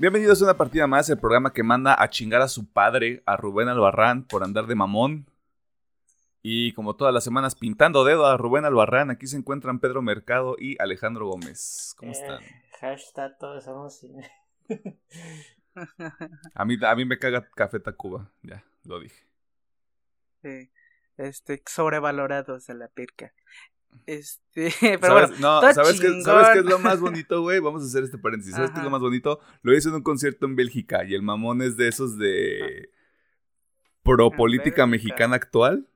Bienvenidos a una partida más, el programa que manda a chingar a su padre, a Rubén Albarrán, por andar de mamón. Y como todas las semanas, pintando dedo a Rubén Albarrán, aquí se encuentran Pedro Mercado y Alejandro Gómez. ¿Cómo Eh, están? hashtag todos somos cine. A mí, a mí me caga Café Tacuba, ya, lo dije. Sí, este, sobrevalorados de la pirca. Este, pero bueno, ¿Sabes? no, está ¿sabes qué. ¿sabes qué es lo más bonito, güey? Vamos a hacer este paréntesis. ¿Sabes qué es lo más bonito? Lo hice en un concierto en Bélgica y el mamón es de esos de pro En política mexicana actual.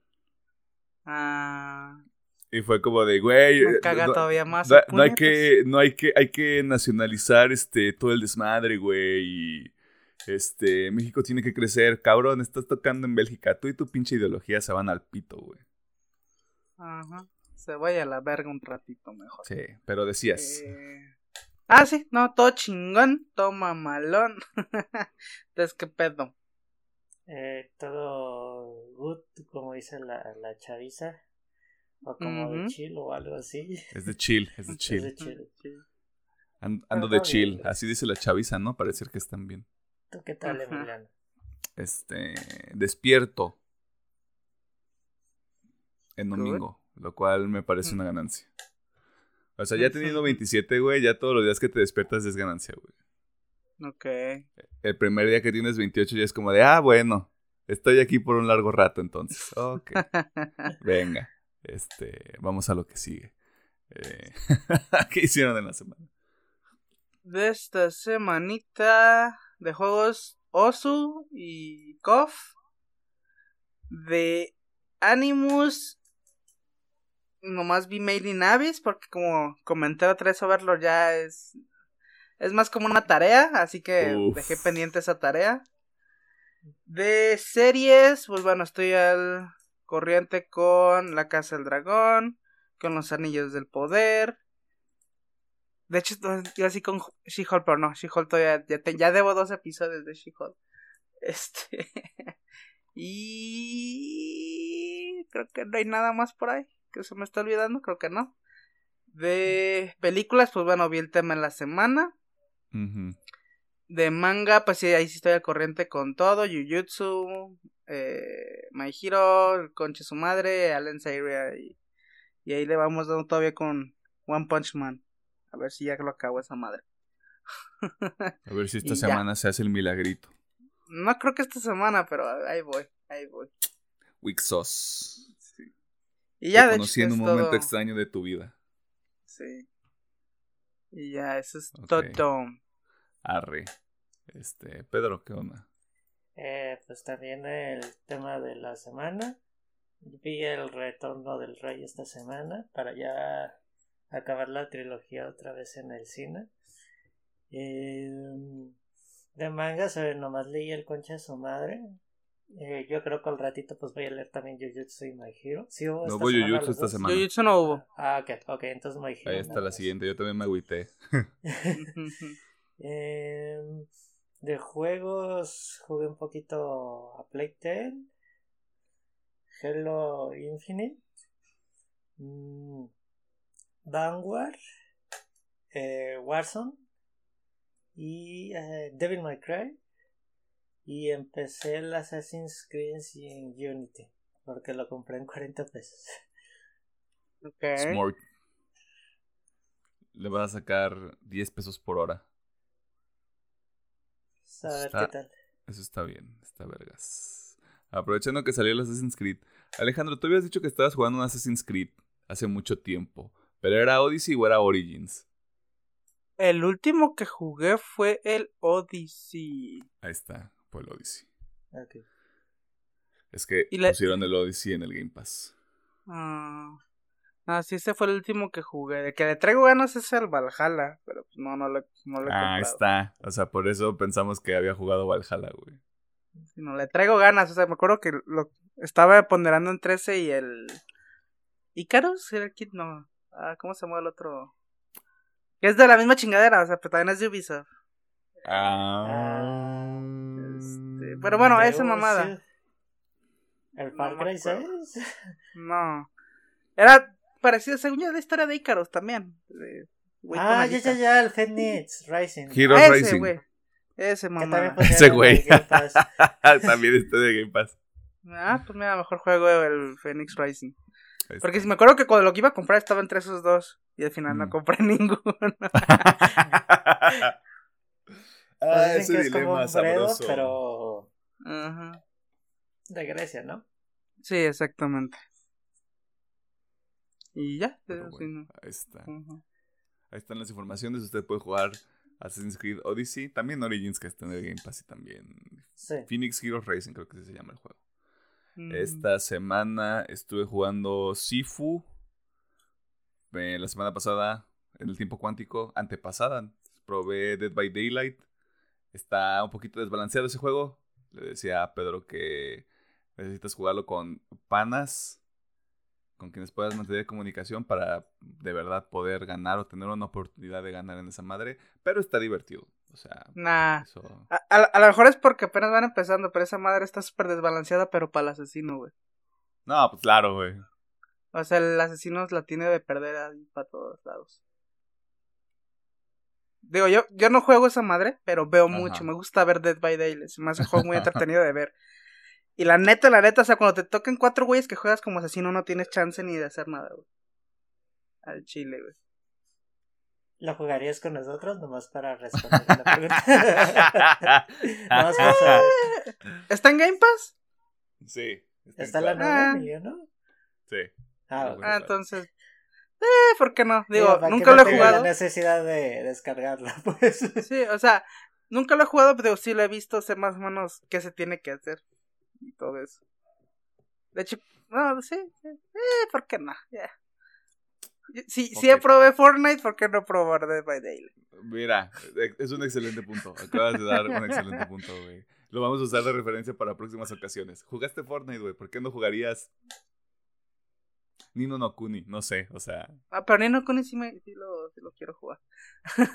ah, Y fue como de, güey, me eh, caga no, todavía más. no- no hay que, no hay que, hay que nacionalizar este todo el desmadre, güey. Y este, México tiene que crecer. Cabrón, estás tocando en Bélgica. Tú y tu pinche ideología se van al pito, güey. Ajá, se vaya a la verga un ratito mejor. Sí, pero decías. Eh, Ah, sí, no, todo chingón, todo mamalón. Entonces, ¿qué pedo? Eh, todo good, como dice la, la chaviza. O como de chill o algo así. Es de chill, es de Es chill. de chill. An- ando Ajá, de chill. bien. Así dice la chaviza, ¿no? Parecer que están bien. ¿Tú qué tal, Ajá. Emiliano? Este, despierto. En Good. domingo, lo cual me parece una ganancia. O sea, ya teniendo 27, güey, ya todos los días que te despiertas es ganancia, güey. Ok. El primer día que tienes 28 ya es como de, ah, bueno, estoy aquí por un largo rato entonces. Ok, venga, este, vamos a lo que sigue. Eh, ¿Qué hicieron en la semana? de esta semanita de juegos Osu y KOF. De Animus. Nomás vi Mailing Abyss porque como comenté otra vez verlo ya es... Es más como una tarea, así que Uf. dejé pendiente esa tarea. De series, pues bueno, estoy al corriente con La Casa del Dragón, con Los Anillos del Poder. De hecho, yo así con She-Hulk, pero no, She-Hulk todavía, ya, te- ya debo dos episodios de She-Hulk. Este. y. Creo que no hay nada más por ahí que se me está olvidando, creo que no. De películas, pues bueno, vi el tema en la semana. De manga, pues sí, ahí sí estoy al corriente con todo. Jujutsu, eh, My Hero, Conche su madre, Allen Seiria y, y ahí le vamos dando todavía con One Punch Man. A ver si ya lo acabo esa madre. A ver si esta Y ya. semana se hace el milagrito. No creo que esta semana, pero ahí voy, ahí voy. Wixos. Y ya, Te de conocí hecho, en es un todo. momento extraño de tu vida. Sí. Y ya, eso es Ok. todo. Arre. Este, Pedro, ¿qué onda? Eh, pues también el tema de la semana. Vi el retorno del rey esta semana para ya acabar la trilogía otra vez en el cine. Eh, de manga, sobre nomás leí el concha de su madre. Eh, yo creo que al ratito pues voy a leer también Jujutsu y My Hero. Sí, hubo No esta hubo semana Jujutsu esta semana. Jujutsu no hubo. Ah, ok, ok, entonces My Hero. Ahí está la siguiente. Yo también me agüité. Em, de juegos jugué un poquito a Plague Tale, Hello Infinite, mm, Vanguard, eh, Warzone y eh, Devil May Cry. Y empecé el Assassin's Creed en Unity porque lo compré en 40 pesos. Ok. Smart. Le vas a sacar 10 pesos por hora. A ver Está- qué tal. Eso está bien, está vergas. Aprovechando que salió el Assassin's Creed. Alejandro, tú habías dicho que estabas jugando un Assassin's Creed hace mucho tiempo. ¿Pero era Odyssey o era Origins? El último que jugué fue el Odyssey. Ahí está, el Odyssey. Es que Y la- pusieron el Odyssey en el Game Pass. Ah, ah, sí, ese fue el último que jugué. El que le traigo ganas es el Valhalla, pero pues no, no lo, no lo he Ah, comprado. está. O sea, por eso pensamos que había jugado Valhalla, güey. Sí, No, le traigo ganas, o sea, me acuerdo que lo estaba ponderando entre ese y el... ¿Icarus? ¿Era el kit? No. Ah, ¿cómo se llama el otro? Que es de la misma chingadera, o sea, pero también es de Ubisoft. Ah. Este, pero bueno, esa mamada. Ubisoft. ¿El Far Cry acuerdo. 6? No. Era parecido, según yo, la historia de Icarus también. de Ah, ya, ya, ya, el Phoenix Rising. Hero Ese, Racing. güey. Ese también pusieron Ese güey. También está de Game Pass. Ah, pues mira, mejor juego el Phoenix Rising. Porque si me acuerdo que cuando lo que iba a comprar estaba entre esos dos. Y al final no Mm. compré ninguno. ah, Pues dicen ese que es como dilema un Fredo, sabroso. pero Ajá. de Grecia, ¿no? Sí, exactamente. Y ya. Pero sí, bueno, no. ahí está. Ajá. Ahí están las informaciones. Usted puede jugar Assassin's Creed Odyssey. También Origins, que está en el Game Pass. Y también Sí. Phoenix Heroes Racing, creo que así se llama el juego. Mm. Esta semana estuve jugando Sifu. Eh, la semana pasada, en el tiempo cuántico, antepasada, probé Dead by Daylight. Está un poquito desbalanceado ese juego. Le decía a Pedro que necesitas jugarlo con panas, con quienes puedas mantener comunicación para de verdad poder ganar o tener una oportunidad de ganar en esa madre. Pero está divertido. O sea, Nah. eso. A, a- a lo mejor es porque apenas van empezando, pero esa madre está súper desbalanceada, pero para el asesino, güey. No, pues claro, güey. O sea, el asesino la tiene de perder ahí para todos lados. Digo, yo, yo no juego esa madre, pero veo Ajá. mucho. Me gusta ver Dead by Daylight. Se me hace un juego muy entretenido de ver. Y la neta, la neta, o sea, cuando te toquen cuatro güeyes que juegas como asesino, no tienes chance ni de hacer nada, güey. Al chile, güey. ¿Lo jugarías con nosotros nomás para responder la pregunta? nomás para saber. ¿Está en Game Pass? Sí. Está la claro. Ah. nueva, Emilio, ¿no? Sí. Ah. Ah, entonces. Eh, ¿por qué no? Digo, nunca no lo he jugado. la necesidad de descargarlo, pues. Sí, o sea, nunca lo he jugado, pero sí lo he visto, sé más o menos qué se tiene que hacer. Y todo eso. De hecho, no, sí, sí. Eh, ¿por qué no? Ya. Si, si Ok. probé Fortnite, ¿por qué no probar Dead by Daylight? Mira, e- es un excelente punto. Acabas de dar un excelente punto, güey. Lo vamos a usar de referencia para próximas ocasiones. ¿Jugaste Fortnite, güey? ¿Por qué no jugarías Nino no Kuni? No sé, o sea, Ah, pero Nino Kuni sí, me, sí, lo, sí lo quiero jugar.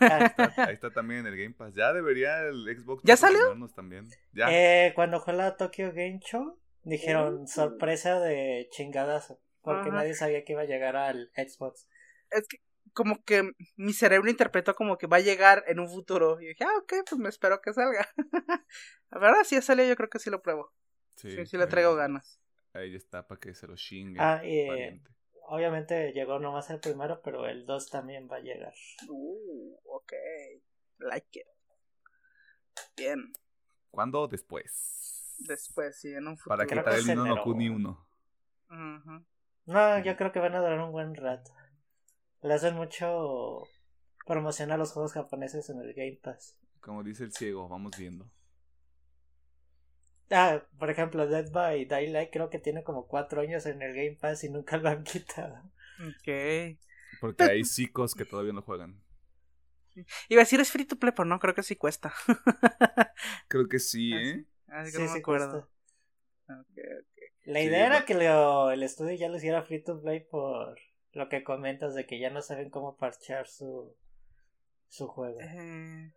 Ah, ahí está también en el Game Pass. Ya debería el Xbox ¿Ya salió? también. Ya. eh, cuando fue la Tokyo Game Show, dijeron Uh. sorpresa de chingadazo. Porque Ajá. nadie sabía que iba a llegar al Xbox. Es que como que mi cerebro interpretó como que va a llegar en un futuro. Y dije, ah, ok, pues me espero que salga. La verdad, si ya salió, yo creo que sí lo pruebo. Sí, sí, le ahí- traigo ganas. Ahí está para que se lo chingue. Ah, y eh, pariente. obviamente llegó nomás el primero, pero el 2 también va a llegar. Uh, ok. Like it. Bien. ¿Cuándo? Después. Después, sí, en un futuro. Para Creo quitar que el Nino no. Kuni 1. Ujú. No, yo creo que van a durar un buen rato. Le hacen mucho promoción a los juegos japoneses en el Game Pass. Como dice el ciego, vamos viendo. Ah, por ejemplo, Dead by Daylight creo que tiene como cuatro años en el Game Pass y nunca lo han quitado. Ok. Porque hay psicos que todavía no juegan. Iba a decir es free to play, pero no, creo que sí cuesta. Creo que sí, Ah, ¿eh? Así que Sí, no me sí, acuerdo. cuesta. Ok, ok. La Sí, idea era no. que lo- el estudio ya lo hiciera free to play por lo que comentas de que ya no saben cómo parchear su, su juego. Eh,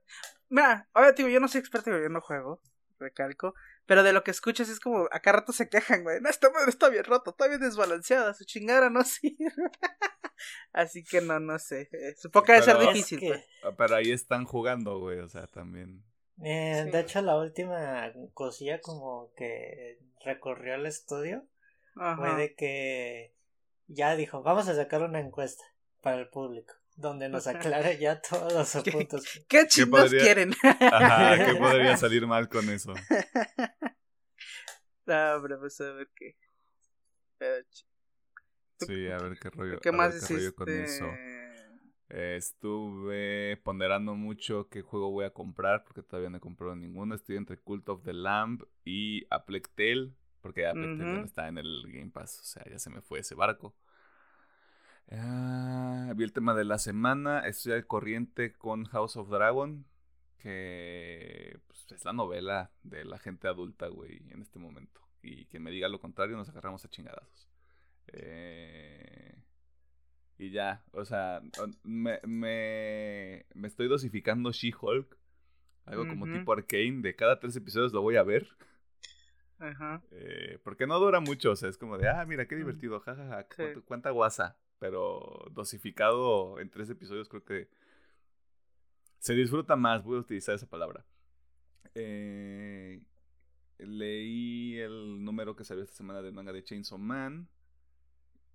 Mira, ahora digo, yo no soy experto, yo no juego, recalco. Pero de lo que escuchas es como, acá rato se quejan, güey. No, esta madre está bien rota, está bien desbalanceada, su chingada no sirve. Así que no, no sé. eh, supongo que debe ser difícil, que, pues. Ah, Pero ahí están jugando, güey. O sea, también. eh, Sí. De hecho, la última cosilla como que recorrió el estudio fue Ajá. de que ya dijo, vamos a sacar una encuesta para el público, donde nos aclare ya todos los ¿Qué? puntos. ¿Qué chingos podría- quieren? Ajá, ¿qué podría salir mal con eso? No, pues a ver qué. Pero Sí, a ver qué rollo, ¿Qué más qué rollo con hiciste? eso. Eh, estuve ponderando mucho qué juego voy a comprar porque todavía no he comprado ninguno. Estoy entre Cult of the Lamb y A Plague Tale, porque A Plague Tale ya no está en el Game Pass, o sea, ya se me fue ese barco. Ah, vi el tema de la semana, estoy al corriente con House of Dragon, que pues, es la novela de la gente adulta, güey, en este momento. Y quien me diga lo contrario, nos agarramos a chingadazos. Eh, y ya, o sea, me, me, me estoy dosificando She-Hulk. Algo como tipo Arcane, de cada tres episodios lo voy a ver. Ajá. eh, porque no dura mucho, o sea, es como de, ah, mira, qué divertido, jajaja, Sí. cuánta, cuánta guasa. Pero dosificado en tres episodios creo que se disfruta más, voy a utilizar esa palabra. Eh, leí el número que salió esta semana del manga de Chainsaw Man.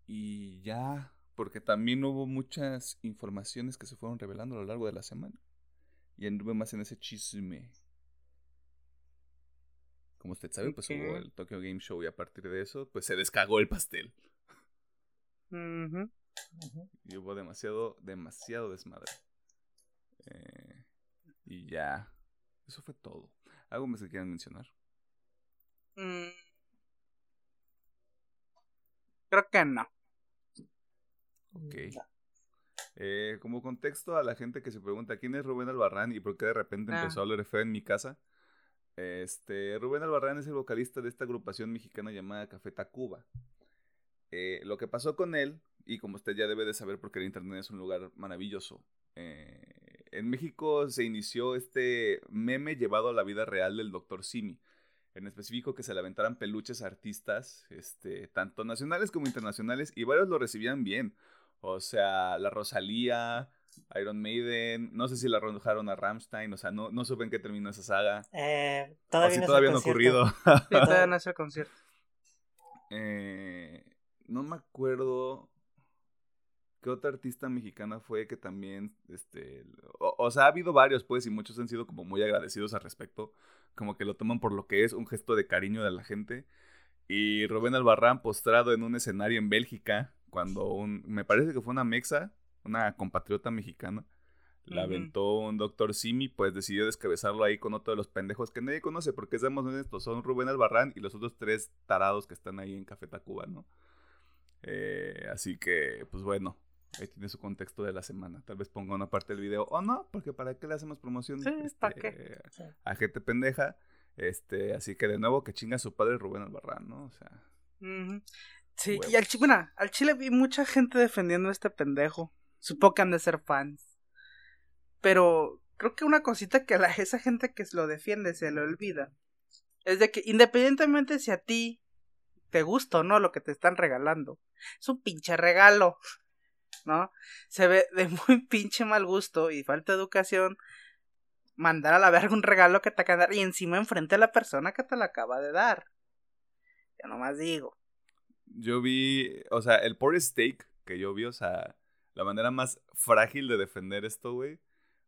Y ya, porque también hubo muchas informaciones que se fueron revelando a lo largo de la semana. Y anduve más en ese chisme. Como usted sabe, pues hubo el Tokyo Game Show y a partir de eso, pues se descagó el pastel. Y hubo demasiado, demasiado desmadre. Eh, y ya. Eso fue todo. ¿Algo más que quieran mencionar? Mm. Creo que no. Ok. No. Eh, como contexto a la gente que se pregunta quién es Rubén Albarrán y por qué de repente Ah. empezó a hablar feo en mi casa. Este, Rubén Albarrán es el vocalista de esta agrupación mexicana llamada Café Tacuba. Eh, lo que pasó con él, y como usted ya debe de saber porque el internet es un lugar maravilloso, eh, en México se inició este meme llevado a la vida real del Dr. Simi. En específico que se le aventaran peluches a artistas, este, tanto nacionales como internacionales, y varios lo recibían bien. O sea, la Rosalía, Iron Maiden, no sé si la arrojaron a Ramstein, o sea, no, no supe en qué terminó esa saga. Eh, O todavía si no, todavía no ha concierto. ocurrido. Sí, todavía no es el concierto. Eh, no me acuerdo qué otra artista mexicana fue que también, este, o, o sea, ha habido varios, pues, y muchos han sido como muy agradecidos al respecto, como que lo toman por lo que es, un gesto de cariño de la gente. Y Rubén Albarrán postrado en un escenario en Bélgica, cuando un, me parece que fue una mexa, una compatriota mexicana, la aventó un doctor Simi, pues decidió descabezarlo ahí con otro de los pendejos que nadie conoce, porque seamos honestos, son Rubén Albarrán y los otros tres tarados que están ahí en Café Tacuba, ¿no? Eh, así que, pues bueno, ahí tiene su contexto de la semana. Tal vez ponga una parte del video, o no, porque para qué le hacemos promoción Sí, ¿pa' este, qué? Sí. a gente pendeja. Este, así que de nuevo que chinga su padre Rubén Albarrán, ¿no? O sea. Sí, y al, chi- bueno, al chile vi mucha gente defendiendo a este pendejo. Supongo que han de ser fans. Pero creo que una cosita que a la, esa gente que lo defiende se le olvida. Es de que independientemente si a ti te gusta o no lo que te están regalando, es un pinche regalo. ¿No? Se ve de muy pinche mal gusto y falta de educación mandar a la verga un regalo que te acaban de dar y encima enfrente a la persona que te lo acaba de dar. Yo nomás digo. yo vi, o sea, el poor steak que yo vi, o sea, la manera más frágil de defender esto, güey,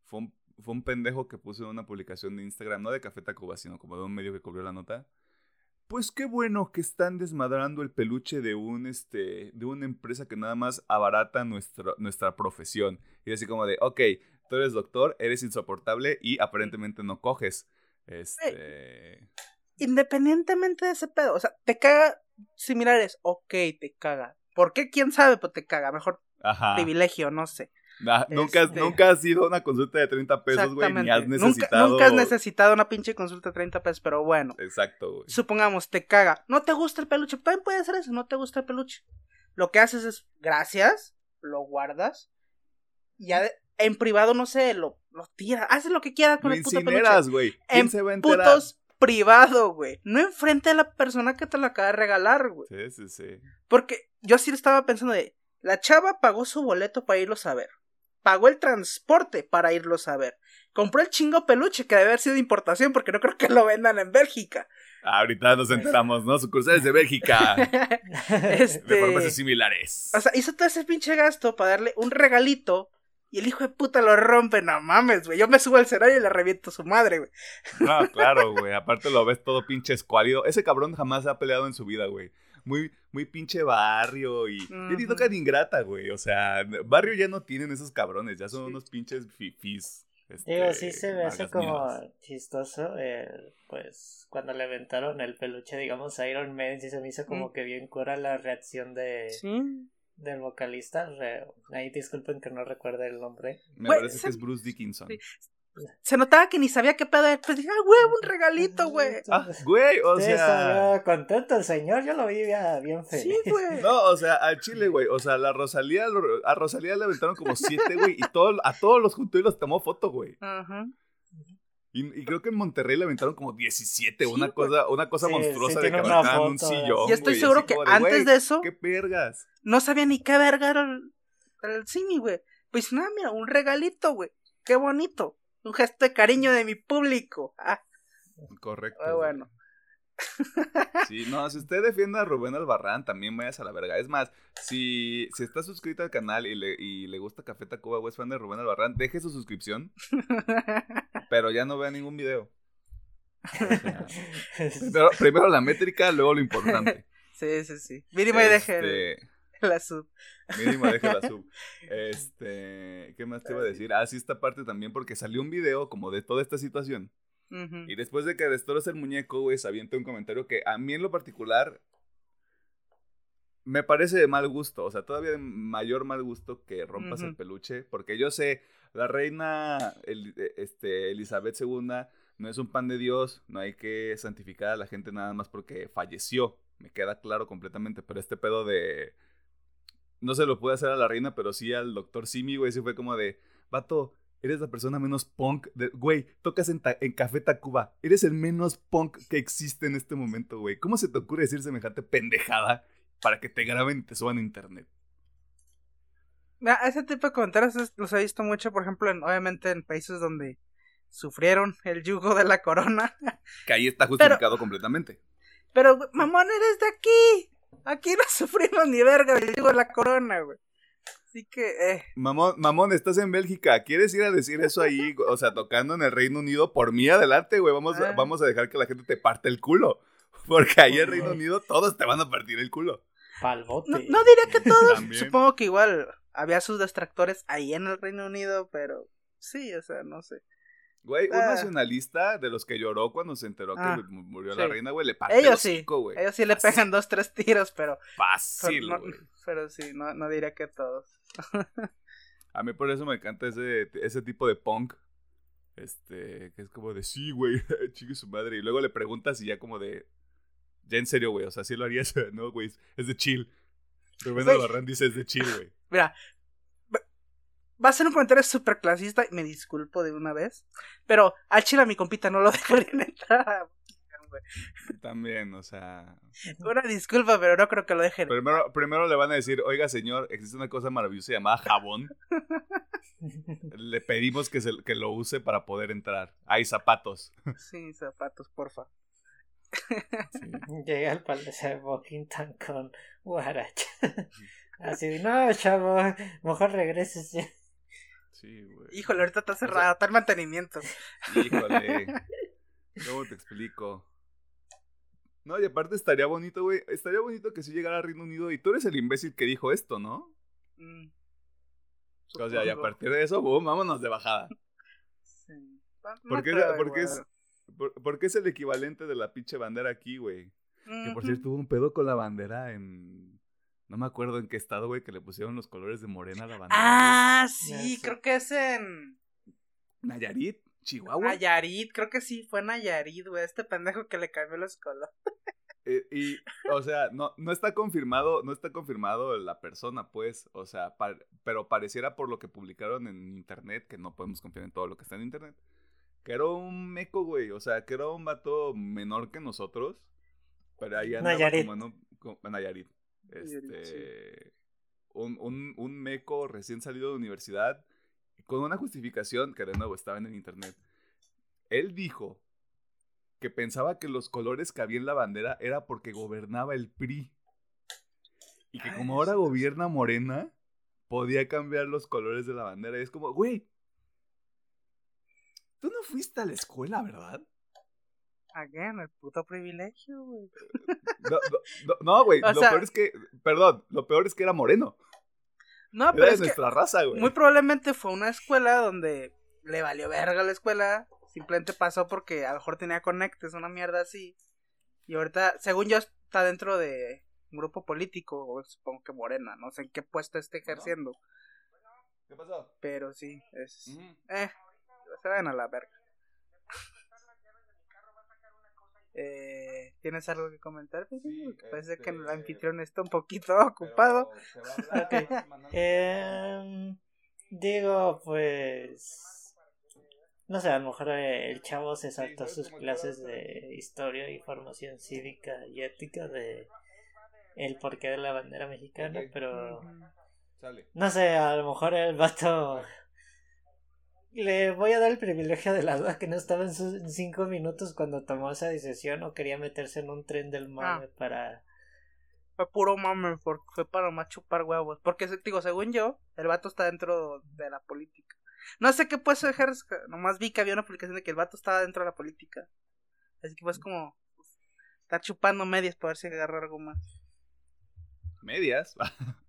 fue un, fue un pendejo que puso en una publicación de Instagram, no de Café Tacuba, sino como de un medio que cubrió la nota. Pues qué bueno que están desmadrando el peluche de un este de una empresa que nada más abarata nuestra, nuestra profesión. Y así como de, ok, tú eres doctor, eres insoportable y aparentemente no coges. Este. Independientemente de ese pedo, o sea, te caga similares, ok, te caga. ¿Por qué? ¿Quién sabe? Pues te caga, mejor Ajá. privilegio, no sé. Nah, nunca, Este- nunca has ido a una consulta de 30 pesos, güey, ni has Exactamente. Nunca, necesitado. nunca has necesitado una pinche consulta de 30 pesos, pero bueno. Exacto, güey. Supongamos, te caga. No te gusta el peluche. También puede ser eso, no te gusta el peluche. Lo que haces es, gracias, lo guardas. Y ya de- en privado, no sé, lo, lo tiras. Haces lo que quieras con Lo el puto peluche. incineras, güey. ¿Quién En se va a enterar? Putos privado, güey. No enfrente a la persona que te lo acaba de regalar, güey. Sí, sí, sí. Porque yo sí estaba pensando de, la chava pagó su boleto para irlos a ver. Pagó el transporte para irlos a ver. Compró el chingo peluche que debe haber sido de importación porque no creo que lo vendan en Bélgica. Ahorita nos enteramos, ¿no? Sucursales de Bélgica. este, De farmacias similares. o sea, hizo todo ese pinche gasto para darle un regalito y el hijo de puta lo rompe. No mames, güey. Yo me subo al escenario y le reviento a su madre, güey. No, claro, güey. Aparte lo ves todo pinche escuálido. Ese cabrón jamás se ha peleado en su vida, güey. Muy, muy pinche barrio y. Ya ni Ujú. tocan ingrata, güey. O sea, barrio ya no tienen esos cabrones. Ya son Sí. unos pinches fifís. este, Digo, sí se me hace como mías. chistoso, el, pues, cuando le aventaron el peluche, digamos, a Iron Man, sí se me hizo como Mm. que bien cura la reacción de, Sí. del vocalista. re- ahí disculpen que no recuerde el nombre. Me parece se- que es Bruce Dickinson. Sí. Se notaba que ni sabía qué pedo. era. Pues dije, ah, güey, un regalito, güey. Ah, güey, o Sí, sea. estaba contento el señor, yo lo vi ya bien feliz. Sí, güey. No, o sea, al Chile, güey. O sea, la Rosalía, a Rosalía le aventaron como siete, güey. Y todo, a todos los juntó y los tomó foto, güey. Ajá. Y, y creo que en Monterrey le aventaron como 17, Sí, una cosa, una cosa Sí, monstruosa sí, de que aventaban un sillón. Y estoy seguro que antes de eso ¡Qué vergas! no sabía ni qué verga era el, el Simi, güey. Pues nada, mira, un regalito, güey. Qué bonito. Un gesto de cariño de mi público. Ah, Correcto. Pero güey. bueno. Sí, no, si usted defiende a Rubén Albarrán, también vayas a la verga. Es más, si, si está suscrito al canal y le, y le gusta Café Tacuba o es fan de Rubén Albarrán, deje su suscripción, pero ya no vea ningún video. Primero, primero la métrica, luego lo importante. sí, sí, sí. Mínimo y deje Este, la sub. Mínimo deje la sub. Este, ¿qué más te iba a decir? Ah, sí, esta parte también, porque salió un video como de toda esta situación. Y después de que destrozas el muñeco, güey, se avienta un comentario que a mí en lo particular me parece de mal gusto. O sea, todavía de mayor mal gusto que rompas el peluche. Porque yo sé, la reina El- este, Elizabeth II no es un pan de Dios. No hay que santificar a la gente nada más porque falleció. Me queda claro completamente. Pero este pedo de... No se lo pude hacer a la reina, pero sí al doctor Simi, güey. Sí fue como de... Vato, Eres la persona menos punk. De, güey, tocas en, Ta- en Café Tacuba. Eres el menos punk que existe en este momento, güey. ¿Cómo se te ocurre decir semejante pendejada para que te graben y te suban a internet? Ese tipo de comentarios es- los he visto mucho, por ejemplo, en, obviamente en países donde sufrieron el yugo de la corona. Que ahí está justificado completamente. Pero, mamón, eres de aquí. Aquí no sufrimos ni verga yugo de la corona, güey. Así que, eh. Mamón, mamón, estás en Bélgica. ¿Quieres ir a decir eso ahí? O sea, tocando en el Reino Unido. Por mí, adelante, güey. Vamos, a- Ah. vamos a dejar que la gente te parte el culo. Porque ahí en Reino Unido todos te van a partir el culo. Palbote. No, no diría que todos. También. Supongo que igual había sus detractores ahí en el Reino Unido, pero sí, o sea, no sé. Güey, un Ah. nacionalista de los que lloró cuando se enteró Ah, que mu- murió sí. la reina, güey, le partió el Ellos sí. güey. Ellos sí le Fácil, pegan dos, tres tiros, pero. pero, Fácil, no- güey. pero sí, no, no diría que todos. A mí por eso me encanta ese, ese tipo de punk. Este, que es como de, sí, güey, chique su madre. Y luego le preguntas y ya como de, ya en serio, güey, o sea, sí lo harías, no, güey, es de chill. Rubén. Albarrán dice es de chill, güey. Mira, va a ser un comentario súper clasista y me disculpo de una vez. Pero al chile a mi compita no lo dejarían entrar. También, o sea. Una disculpa, pero no creo que lo dejen. Primero, primero le van a decir, oiga, señor, existe una cosa maravillosa llamada jabón. Le pedimos que, se, que lo use para poder entrar. Hay zapatos. Sí, zapatos, porfa. Llega al palacio de Buckingham con Guaracha. Así, no, chavo, mejor regreses ya. Sí, güey. Híjole, ahorita está cerrado, está el mantenimiento. Híjole. ¿Cómo te explico? No, y aparte estaría bonito, güey. Estaría bonito que si llegara a Reino Unido y tú eres el imbécil que dijo esto, ¿no? Mm, O sea, y a partir de eso, boom, vámonos de bajada. Sí. No- Porque, es, por- porque es el equivalente de la pinche bandera aquí, güey. Que por cierto hubo un pedo con la bandera en... No me acuerdo en qué estado, güey, que le pusieron los colores de morena a la bandera. Ah, sí, creo que es en Nayarit, Chihuahua. Nayarit, creo que sí, fue Nayarit, güey, este pendejo que le cambió los colores. Eh, y, o sea, no, no está confirmado, no está confirmado la persona, pues, o sea, par- pero pareciera por lo que publicaron en internet, que no podemos confiar en todo lo que está en internet, que era un meco, güey, o sea, que era un vato menor que nosotros, pero ahí andaba Nayarit. como en un- co- en Nayarit. Este, un, un, un meco recién salido de universidad, con una justificación que de nuevo estaba en el internet. Él dijo que pensaba que los colores que había en la bandera era porque gobernaba el PRI. Y que Ay, como ahora gobierna Morena, podía cambiar los colores de la bandera. Y es como, güey, tú no fuiste a la escuela, ¿verdad? Again, el puto privilegio, güey. No, no, no, no, güey, lo sea- peor es que, perdón, lo peor es que era moreno. No, Era pero de es que nuestra raza, güey. muy probablemente fue una escuela donde le valió verga la escuela. Simplemente pasó porque a lo mejor tenía conectes, una mierda así. Y ahorita, según yo, está dentro de un grupo político, o supongo que Morena, no sé en qué puesto esté ejerciendo. ¿Qué pasó? Pero sí, es. Eh, se vayan a la verga. Eh, ¿Tienes algo que comentar? Sí, Porque parece que el este, anfitrión está un poquito ocupado. Em, digo, pues. No sé, a lo mejor eh, el chavo se saltó ¿sabes sus clases de historia y formación cívica y ética de el porqué de la bandera mexicana, pero no sé, a lo mejor el vato le voy a dar el privilegio de la duda que no estaba en sus cinco minutos cuando tomó esa decisión o quería meterse en un tren del mame Ah. para... Fue puro mame, porque fue para más chupar huevos. Porque, digo, según yo, el vato está dentro de la política. No sé qué puede ser, nomás vi que había una publicación de que el vato estaba dentro de la política. Así que pues como... Está chupando medias para ver si agarra algo más. Medias.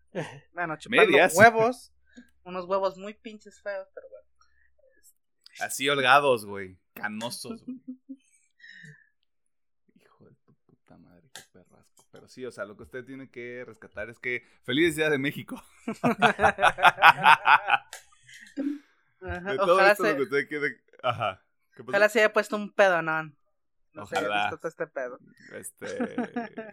Bueno, chupando Medias. huevos. Unos huevos muy pinches feos, pero bueno. Así holgados, güey. Canosos, güey. Hijo de tu puta madre, qué perrasco. Pero sí, o sea, lo que usted tiene que rescatar es que feliz día de México. Ajá, De todo Ojalá, esto se, lo que usted quiere. Ajá. ¿Qué pasó? ojalá se haya puesto un pedo, ¿no? Ojalá. visto todo este pedo. Este,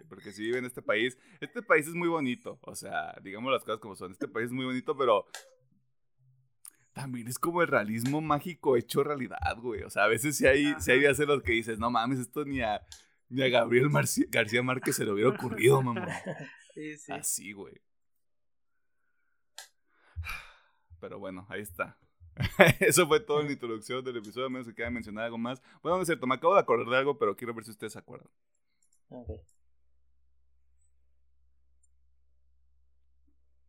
porque si vive en este país, este país es muy bonito, o sea, digamos las cosas como son, este país es muy bonito, pero también es como el realismo mágico hecho realidad, güey, o sea, a veces si hay, si hay días en los que dices, no mames, esto ni a, ni a Gabriel Marci- García Márquez se le hubiera ocurrido, mamá. Sí, sí. Así, güey. Pero bueno, ahí está. Eso fue todo en la introducción del episodio, a menos que quiera mencionar algo más. Bueno, no es cierto, me acabo de acordar de algo, pero quiero ver si ustedes se acuerdan. Ok.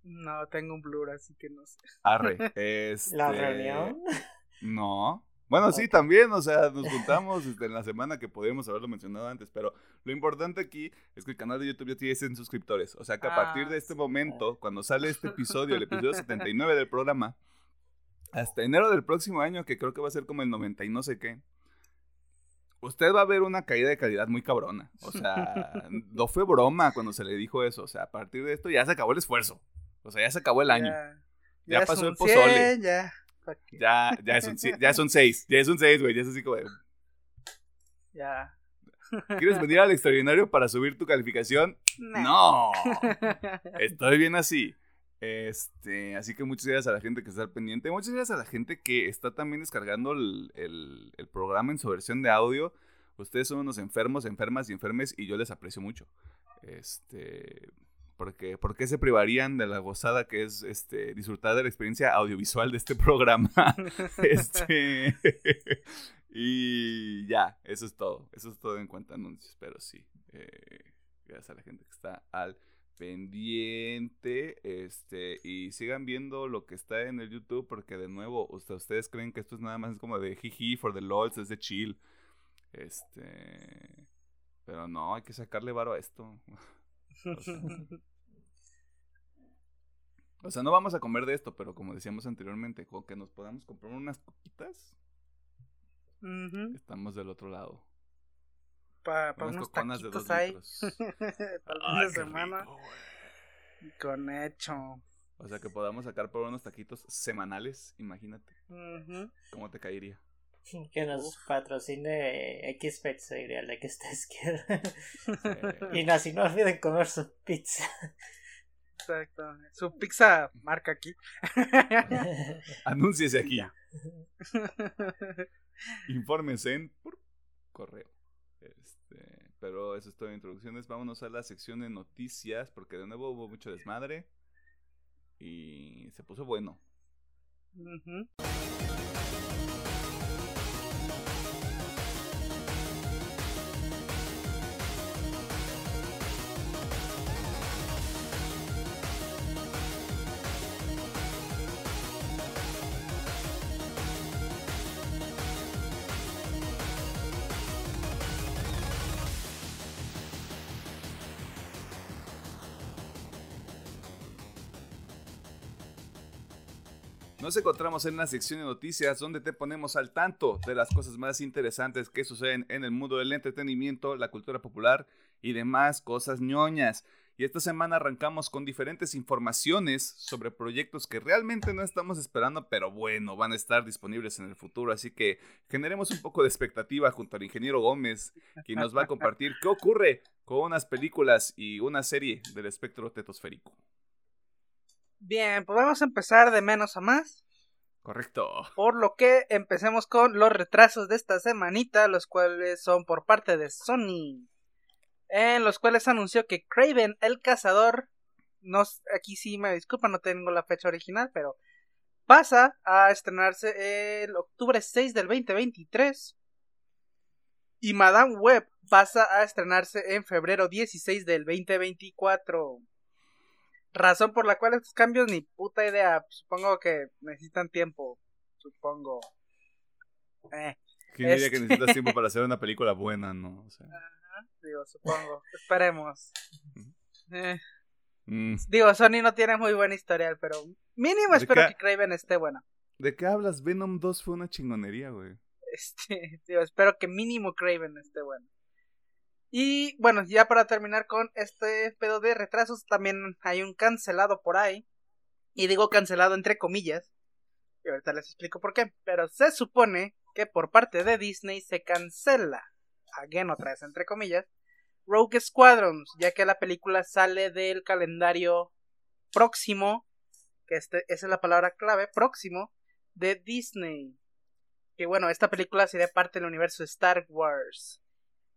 No, tengo un blur, así que no sé. Arre. Este... ¿La reunión? No. Bueno, sí, también, o sea, nos juntamos este, en la semana que podíamos haberlo mencionado antes, pero lo importante aquí es que el canal de YouTube ya tiene 100 suscriptores. O sea que a partir de Ah, este sí. momento, cuando sale este episodio, el episodio 79 del programa, hasta enero del próximo año, que creo que va a ser como el 90 y no sé qué, usted va a ver una caída de calidad muy cabrona. O sea, no fue broma cuando se le dijo eso. O sea, a partir de esto ya se acabó el esfuerzo. O sea, ya se acabó el año. Ya, pasó el pozole. 100, ya. Ya, ya es un, ci- ya es un 6. Ya es un 6, güey. Ya es así como Ya. ¿Quieres venir al extraordinario para subir tu calificación? Nah. No. Estoy bien así. Este, así que muchas gracias a la gente que está al pendiente. Muchas gracias a la gente que está también descargando el, el- el programa en su versión de audio. Ustedes son unos enfermos, enfermas y enfermes y yo les aprecio mucho. Este, porque, ¿por qué se privarían de la gozada que es este, disfrutar de la experiencia audiovisual de este programa? este, y ya, eso es todo. Eso es todo en cuanto a anuncios, pero sí. eh, gracias a la gente que está al pendiente. Este, y sigan viendo lo que está en el YouTube, porque de nuevo, usted- ustedes creen que esto es nada más como de jiji for the lols, es de chill. Este. Pero no, hay que sacarle varo a esto. O sea, o sea, no vamos a comer de esto, pero como decíamos anteriormente, con que nos podamos comprar unas coquitas, estamos del otro lado. Pa- pa Unas unos coconas de dos ahí. Para el Ay, fin de qué semana. rico. Con hecho. O sea, que podamos sacar por unos taquitos semanales, imagínate. ¿Cómo te caería? Que nos patrocine X Pizzeria, la que ustedes quieran. Eh, y no, si no olviden comer su pizza. Exacto. Su pizza marca aquí. Anúnciese aquí. Infórmense en por correo. Este, pero eso es todo de introducciones. Vámonos a la sección de noticias, porque de nuevo hubo mucho desmadre. Y se puso bueno. Mm-hmm. Nos encontramos en la sección de noticias donde te ponemos al tanto de las cosas más interesantes que suceden en el mundo del entretenimiento, la cultura popular y demás cosas ñoñas. Y esta semana arrancamos con diferentes informaciones sobre proyectos que realmente no estamos esperando, pero bueno, van a estar disponibles en el futuro. Así que generemos un poco de expectativa junto al ingeniero Gómez, quien nos va a compartir qué ocurre con unas películas y una serie del espectro tetosférico. Bien, pues vamos a empezar de menos a más. Correcto. Por lo que empecemos con los retrasos de esta semanita, los cuales son por parte de Sony. En los cuales anunció que Craven el Cazador, no, aquí sí me disculpa, no tengo la fecha original, pero pasa a estrenarse el octubre 6 del 2023. Y Madame Web pasa a estrenarse en febrero 16 del 2024. Razón por la cual estos cambios ni puta idea. Supongo que necesitan tiempo. Supongo. Eh. ¿Quién diría que este necesitas tiempo para hacer una película buena, no? O sea... digo, supongo. Esperemos. Eh. Mm. Digo, Sony no tiene muy buen historial, pero mínimo espero que Craven esté buena. ¿De qué hablas? Venom 2 fue una chingonería, güey. Este, digo, espero que mínimo Craven esté bueno. Y bueno, ya para terminar con este pedo de retrasos, también hay un cancelado por ahí. Y digo cancelado entre comillas. Y ahorita les explico por qué. Pero se supone que por parte de Disney se cancela. Again, otra vez entre comillas. Rogue Squadrons, ya que la película sale del calendario próximo, que este, esa es la palabra clave, próximo, de Disney. Que bueno, esta película sería parte del universo Star Wars.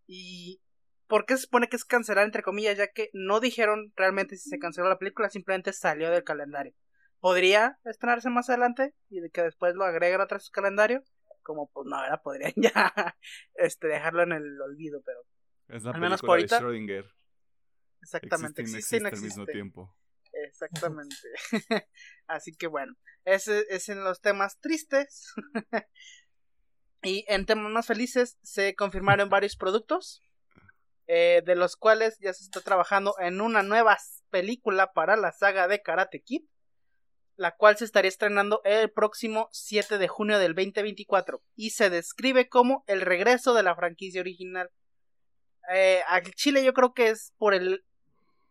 Y ¿por qué se supone que es cancelar entre comillas? Ya que no dijeron realmente si se canceló la película, simplemente salió del calendario. Podría estrenarse más adelante y de que después lo agreguen otra vez su calendario. Como pues no, ahora podrían ya este, dejarlo en el olvido, pero es la Al menos por ahorita. De Schrödinger. Exactamente, existe, no existe, al mismo tiempo. Exactamente. Así que bueno, ese es en los temas tristes. y en temas más felices se confirmaron varios productos, eh, de los cuales ya se está trabajando en una nueva película para la saga de Karate Kid, la cual se estaría estrenando el próximo 7 de junio del 2024 y se describe como el regreso de la franquicia original eh, al Chile yo creo que es por el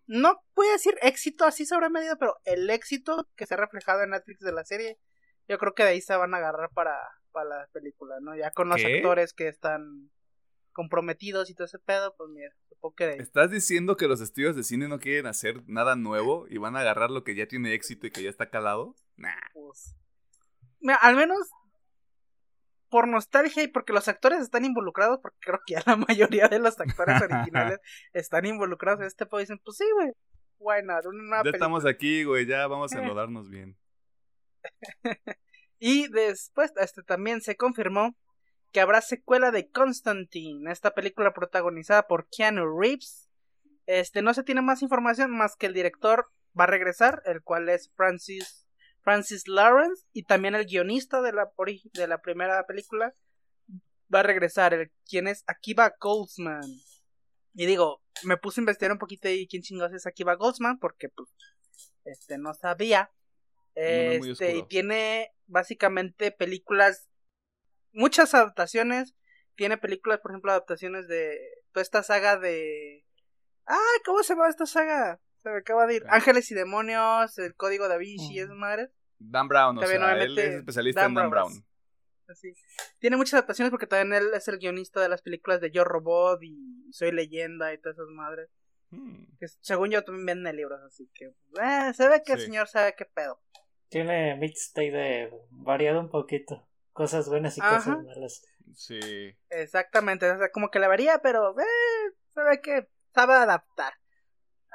no voy a decir éxito así sobre medida, pero el éxito que se ha reflejado en Netflix de la serie, yo creo que de ahí se van a agarrar para, para la película, ¿no? Ya con los actores que están comprometidos y todo ese pedo, pues mira, supongo que ¿Estás diciendo que los estudios de cine no quieren hacer nada nuevo y van a agarrar lo que ya tiene éxito y que ya está calado? Nah. Pues, mira, al menos por nostalgia y porque los actores están involucrados, porque creo que ya la mayoría de los actores originales están involucrados en este pues dicen, pues sí, güey, why not? ya estamos aquí, güey, ya vamos a eh. enlodarnos bien. y después, este también se confirmó que habrá secuela de Constantine, esta película protagonizada por Keanu Reeves. Este, no se tiene más información más que el director va a regresar, el cual es Francis Francis Lawrence y también el guionista de la, de la primera película va a regresar, el, quien es Akiva Goldsman. Y digo, me puse a investigar un poquito y quién chingados es Akiva Goldsman porque pues este no sabía. Este, y tiene básicamente películas muchas adaptaciones, tiene películas, por ejemplo, adaptaciones de toda esta saga de Ah, ¿cómo se llama esta saga? Se me acaba de ir. Ángeles y Demonios, El Código da Vinci, es madre. Dan Brown, o sea, él es especialista en Dan Brown. Así. Tiene muchas adaptaciones porque también él es el guionista de las películas de Yo Robot y Soy Leyenda y todas esas madres. Hmm. Que según yo también venden libros, así que eh, se ve que el señor sabe qué pedo. Tiene mixtape de variado un poquito. Cosas buenas y cosas malas. Sí. Exactamente, o sea, como que la varía, pero eh, se ve que sabe adaptar.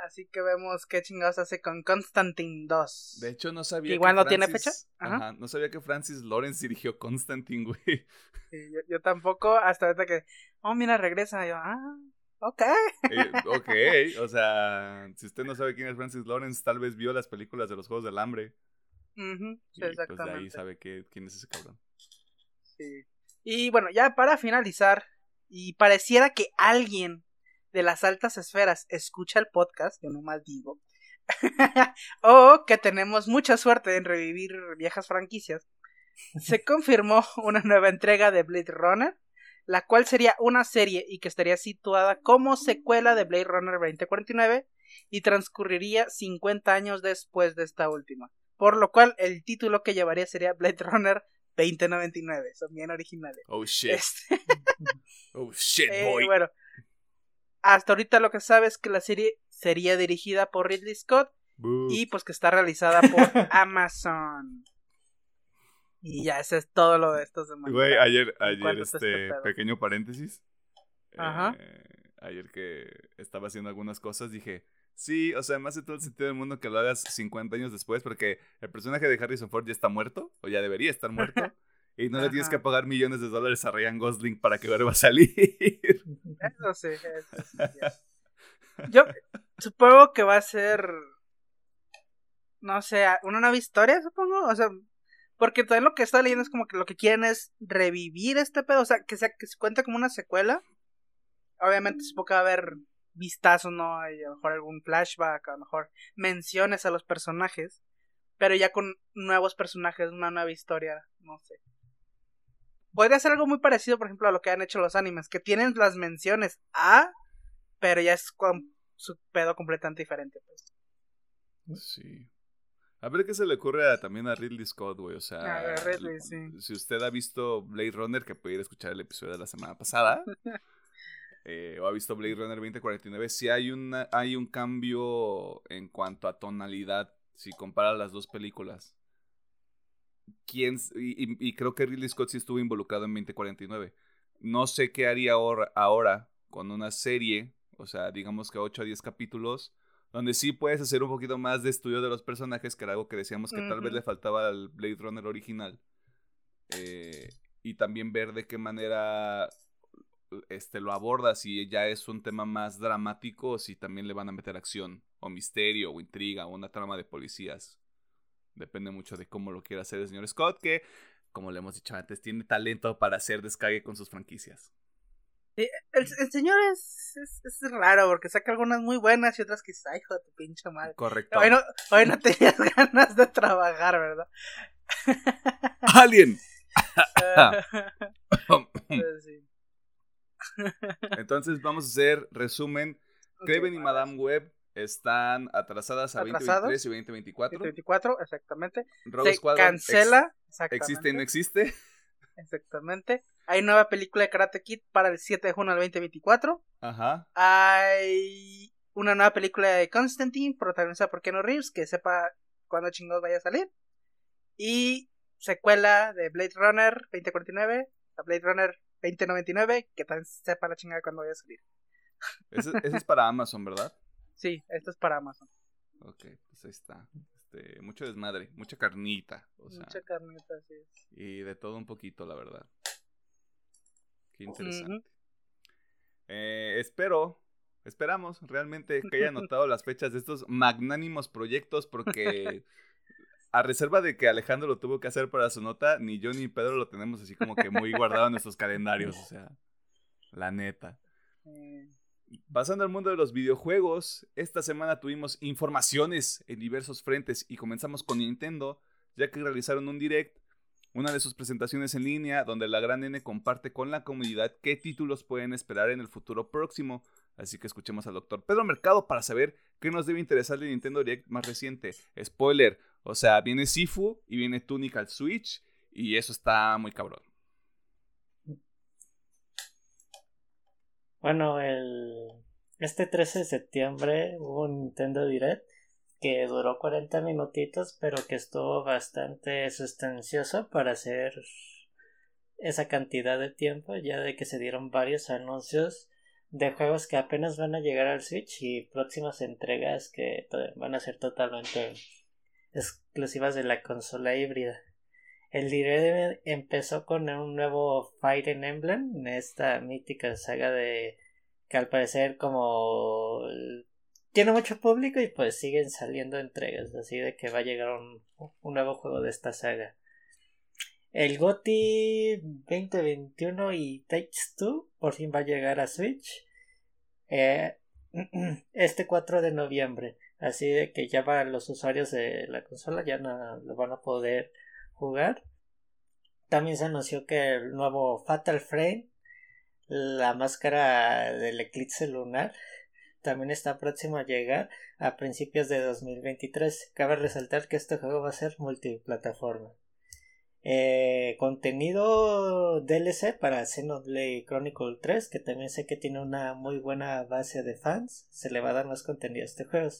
Así que vemos qué chingados hace con Constantine 2. De hecho, no sabía. Igual no tiene fecha. Ajá. No sabía que Francis Lawrence dirigió Constantine, güey. Sí, yo, tampoco, hasta ahorita que. Oh, mira, regresa. Yo, ah, ok. Eh, ok, o sea, si usted no sabe quién es Francis Lawrence, tal vez vio las películas de los Juegos del Hambre. Uh exactamente. Pues de ahí sabe que, quién es ese cabrón. Sí. Y bueno, ya para finalizar, y pareciera que alguien de las altas esferas escucha el podcast, yo nomás digo, o que tenemos mucha suerte en revivir viejas franquicias, se confirmó una nueva entrega de Blade Runner, la cual sería una serie y que estaría situada como secuela de Blade Runner 2049 y transcurriría 50 años después de esta última. Por lo cual el título que llevaría sería Blade Runner 2099. Son bien originales. Oh shit. Este oh shit, eh, boy. bueno, hasta ahorita lo que sabes es que la serie sería dirigida por Ridley Scott y pues que está realizada por Amazon. Y ya, eso es todo lo de estos demás. Güey, ayer, ayer este, pequeño paréntesis. Ajá. Eh, ayer que estaba haciendo algunas cosas dije, Sí, o sea, me hace todo el sentido del mundo que lo hagas 50 años después, porque el personaje de Harrison Ford ya está muerto, o ya debería estar muerto, y no le tienes que pagar millones de dólares a Ryan Gosling para que vuelva a salir. Eso sí, eso sí. Yo supongo que va a ser, no sé, una nueva historia, supongo, o sea, porque todo lo que está leyendo es como que lo que quieren es revivir este pedo, o sea, que, sea, que se cuenta como una secuela. Obviamente supongo que va a haber vistazo, ¿no? a lo mejor algún flashback, a lo mejor menciones a los personajes, pero ya con nuevos personajes, una nueva historia, no sé. Podría ser algo muy parecido, por ejemplo, a lo que han hecho los animes, que tienen las menciones a, pero ya es con su pedo completamente diferente. Pues. Sí. A ver qué se le ocurre a, también a Ridley Scott, güey. O sea, Ridley, sí. si usted ha visto Blade Runner, que puede ir a escuchar el episodio de la semana pasada, Eh, o ha visto Blade Runner 2049, si hay, una, hay un cambio en cuanto a tonalidad, si compara las dos películas. ¿Quién, y, creo que Ridley Scott sí estuvo involucrado en 2049. No sé qué haría ahora, ahora con una serie, o sea, digamos que 8 a 10 capítulos, donde sí puedes hacer un poquito más de estudio de los personajes, que era algo que decíamos que tal vez le faltaba al Blade Runner original. Eh, y también ver de qué manera este, lo aborda, si ya es un tema más dramático o si también le van a meter acción o misterio o intriga o una trama de policías. Depende mucho de cómo lo quiera hacer el señor Scott, que, como le hemos dicho antes, tiene talento para hacer descargue con sus franquicias. el, señor es, es, raro porque saca algunas muy buenas y otras que ay, hijo de tu pinche madre. Correcto. Hoy no, hoy no tenías ganas de trabajar, ¿verdad? ¡Alien! sí. Entonces vamos a hacer resumen. Kraven y Madame Web están atrasadas a 2023 y 2024. 2024, exactamente. Rogue Se cancela. ¿Existe y no existe? Exactamente. Hay nueva película de Karate Kid para el 7 de junio del 2024. Ajá. Hay una nueva película de Constantine protagonizada por Keanu Reeves que sepa cuándo chingados vaya a salir. Y secuela de Blade Runner 2049, la Blade Runner 2099, que también sepa la chingada cuando vaya a salir. Ese, es para Amazon, ¿verdad? Sí, esto es para Amazon. Ok, pues ahí está. Este, mucho desmadre, mucha carnita. mucha carnita, sí. Y de todo un poquito, la verdad. Qué interesante. Eh, espero, esperamos realmente que haya notado las fechas de estos magnánimos proyectos porque a reserva de que Alejandro lo tuvo que hacer para su nota, ni yo ni Pedro lo tenemos así como que muy guardado en nuestros calendarios, o sea, la neta. Pasando al mundo de los videojuegos, esta semana tuvimos informaciones en diversos frentes y comenzamos con Nintendo, ya que realizaron un direct, una de sus presentaciones en línea, donde la gran N comparte con la comunidad qué títulos pueden esperar en el futuro próximo. Así que escuchemos al doctor Pedro Mercado para saber qué nos debe interesar de Nintendo Direct más reciente. Spoiler, o sea, viene Sifu y viene Tunic al Switch y eso está muy cabrón. Bueno, el este 13 de septiembre hubo un Nintendo Direct que duró 40 minutitos, pero que estuvo bastante sustancioso para hacer esa cantidad de tiempo, ya de que se dieron varios anuncios de juegos que apenas van a llegar al Switch y próximas entregas que van a ser totalmente exclusivas de la consola híbrida. El direct empezó con un nuevo Fire Emblem, esta mítica saga de que al parecer como tiene mucho público y pues siguen saliendo entregas, así de que va a llegar un, un nuevo juego de esta saga. El GOTI 2021 y Takes 2 por fin va a llegar a Switch eh, este 4 de noviembre. Así de que ya para los usuarios de la consola ya no lo van a poder jugar. También se anunció que el nuevo Fatal Frame, la máscara del eclipse lunar, también está próximo a llegar a principios de 2023. Cabe resaltar que este juego va a ser multiplataforma. Eh, contenido DLC para Xenoblade Chronicle 3, que también sé que tiene una muy buena base de fans. Se le va a dar más contenido a este juego.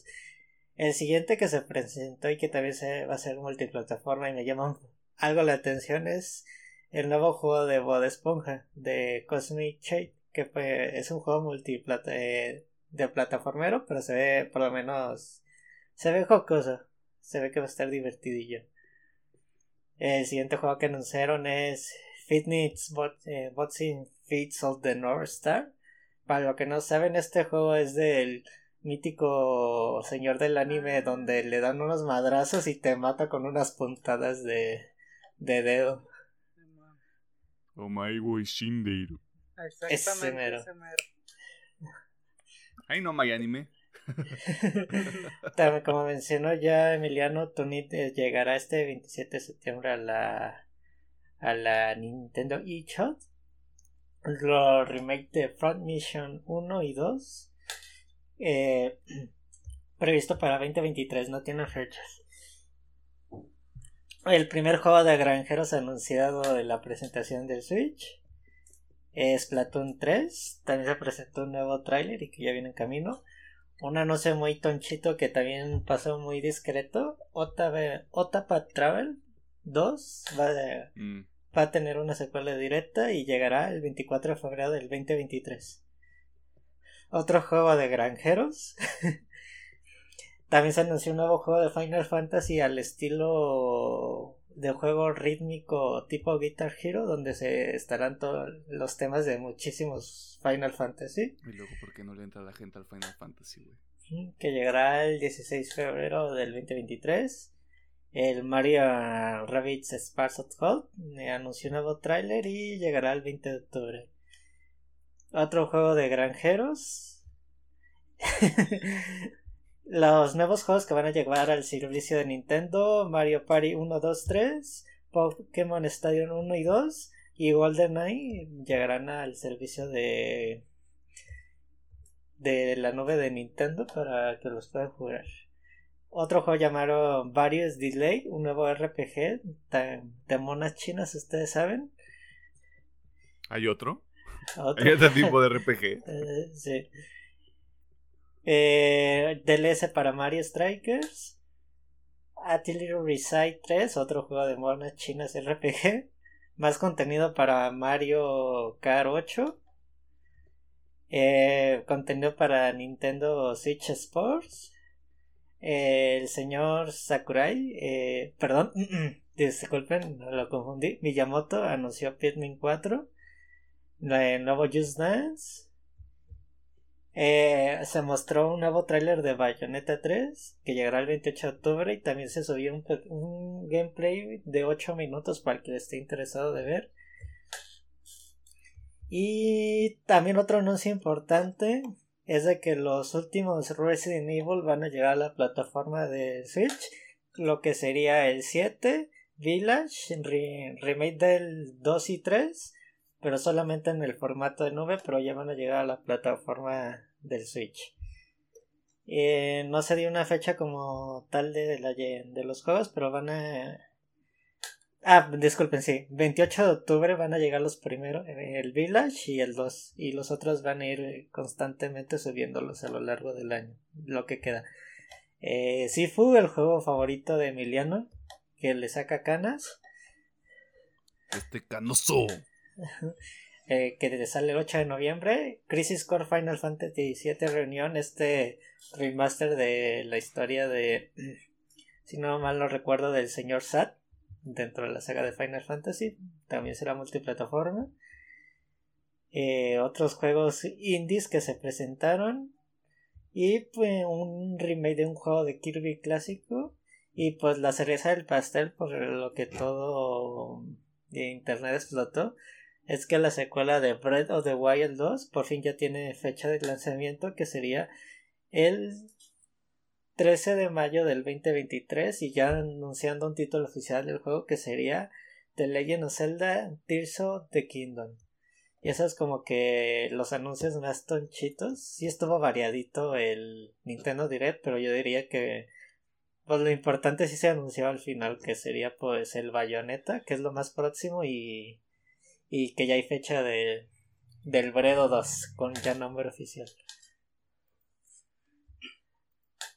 El siguiente que se presentó y que también se va a ser multiplataforma y me llama algo la atención es el nuevo juego de Bob Esponja de Cosmic Shade, que es un juego multiplata eh, de plataformero, pero se ve por lo menos se ve jocoso, se ve que va a estar divertidillo. El siguiente juego que anunciaron es Fitness eh, Boxing Feats of the North Star. Para lo que no saben, este juego es del mítico señor del anime donde le dan unos madrazos y te mata con unas puntadas de, de dedo. Omaigo Shindeiro. Ese mero. Ay, no, my anime. Como mencionó ya Emiliano, Tunit eh, llegará este 27 de septiembre a la a la Nintendo eShop. Los remake de Front Mission 1 y 2. Eh, previsto para 2023, no tiene fechas. El primer juego de granjeros anunciado en la presentación del Switch es Platoon 3. También se presentó un nuevo tráiler y que ya viene en camino. Un anuncio muy tonchito que también pasó muy discreto. Otapa Travel 2 va, mm. va a tener una secuela directa y llegará el 24 de febrero del 2023. Otro juego de granjeros. También se anunció un nuevo juego de Final Fantasy al estilo de juego rítmico tipo Guitar Hero, donde se estarán todos los temas de muchísimos Final Fantasy. Y luego, ¿por qué no le entra la gente al Final Fantasy, güey? Que llegará el 16 de febrero del 2023. El Mario Rabbids Sparks of Gold anunció un nuevo tráiler y llegará el 20 de octubre. Otro juego de granjeros. Los nuevos juegos que van a llegar al servicio de Nintendo, Mario Party 1, 2, 3, Pokémon Stadium 1 y 2 y GoldenEye llegarán al servicio de de la nube de Nintendo para que los puedan jugar. Otro juego llamado Various Delay, un nuevo RPG de monas chinas, ustedes saben. ¿Hay otro? ¿Hay otro tipo de RPG? Eh, sí. Eh, DLS para Mario Strikers. Atelier Reside 3, otro juego de monas chinas RPG. Más contenido para Mario Kart 8. Eh, contenido para Nintendo Switch Sports. el señor Sakurai, eh, perdón, disculpen, lo confundí. Miyamoto anunció Pikmin 4. El nuevo Just Dance. Eh, se mostró un nuevo tráiler de Bayonetta 3 que llegará el 28 de octubre y también se subió un, gameplay de 8 minutos para el que esté interesado de ver. Y también otro anuncio importante es de que los últimos Resident Evil van a llegar a la plataforma de Switch, lo que sería el 7, Village, remake del 2 y 3, pero solamente en el formato de nube, pero ya van a llegar a la plataforma del Switch. Eh, no se dio una fecha como tal de, la, de los juegos, pero van a... Ah, disculpen, sí. 28 de octubre van a llegar los primeros, eh, el Village y el 2. Y los otros van a ir constantemente subiéndolos a lo largo del año, lo que queda. Eh, Sifu, el juego favorito de Emiliano, que le saca canas. Este canoso. eh, que sale el 8 de noviembre. Crisis Core Final Fantasy VII Reunión, este remaster de la historia de, si no mal no recuerdo, del señor Sat dentro de la saga de Final Fantasy. También será multiplataforma. Eh, otros juegos indies que se presentaron. Y pues un remake de un juego de Kirby clásico. Y pues la cereza del pastel por lo que todo internet explotó es que la secuela de Breath of the Wild 2 por fin ya tiene fecha de lanzamiento que sería el 13 de mayo del 2023 y ya anunciando un título oficial del juego que sería The Legend of Zelda Tears of the Kingdom. Y eso es como que los anuncios más tonchitos. Sí estuvo variadito el Nintendo Direct, pero yo diría que pues lo importante sí se anunció al final que sería pues el Bayonetta, que es lo más próximo y y que ya hay fecha de, del Bredo 2 con ya nombre oficial.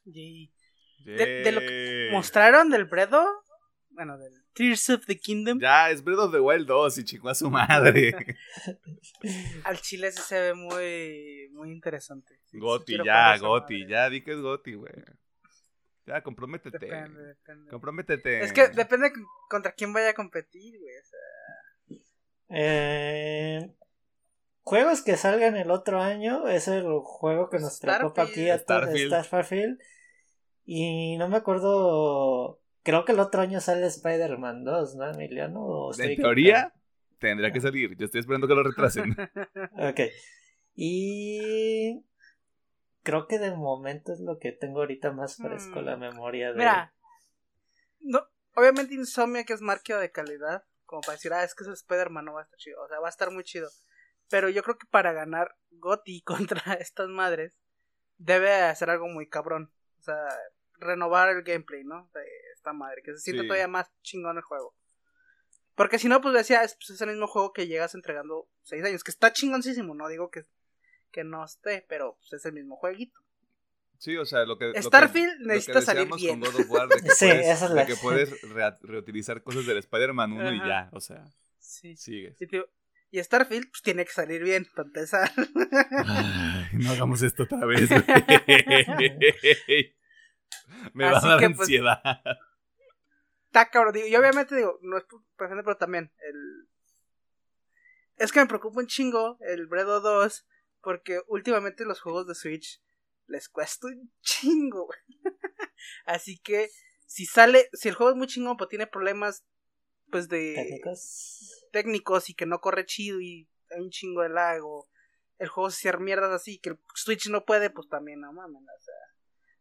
De, lo que mostraron del Bredo, bueno, del Tears of the Kingdom. Ya, es Breath of the Wild 2 y chingó a su madre. Al chile ese se ve muy, muy interesante. Sí, sí Goti, quiero ya, Goti, ya, di que es Goti, güey. Ya, comprométete. Depende, depende. Comprométete. Es que depende contra quién vaya a competir, güey. o sea, Eh, juegos que salgan el otro año es el juego que nos preocupa aquí a todos Starfield. Starfield. Y no me acuerdo. Creo que el otro año sale Spider-Man 2, ¿no, Emiliano? ¿O estoy En teoría, tendría que salir. Yo estoy esperando que lo retrasen. Ok. Y. Creo que de momento es lo que tengo ahorita más fresco la memoria de. Mira, no, obviamente Insomnia que es marca de calidad, como para decir, ah, es que ese Spider-Man no va a estar chido, o sea, va a estar muy chido. Pero yo creo que para ganar Gotti contra estas madres, debe hacer algo muy cabrón. O sea, renovar el gameplay, ¿no? De esta madre, que se sienta Sí. todavía más chingón el juego. Porque si no, pues decía, es, pues, es el mismo juego que llegas entregando seis años, que está chingoncísimo, no digo que, que no esté, pero pues, es el mismo jueguito. Sí, o sea, lo que. lo que- Starfield lo que necesita salir bien. Con God of War, de que Sí, puedes, esa es de la- que puedes rea- reutilizar cosas del Spider-Man 1 y Ajá. ya, o sea, Sí. sigues. Y, y Starfield pues, tiene que salir bien, para empezar. Ay, no hagamos esto otra vez. Me va Así a dar que, pues, ansiedad. Está cabrón, digo, y obviamente digo, no es por defender, pero también el... Es que me preocupa un chingo el Bredo 2, porque últimamente los juegos de Switch les cuesta un chingo, güey. Así que si sale, si el juego es muy chingón, pues tiene problemas, pues de técnicos. técnicos y que no corre chido y hay un chingo de lag o el juego se cierra mierdas así que el Switch no puede, pues también no mames, o sea.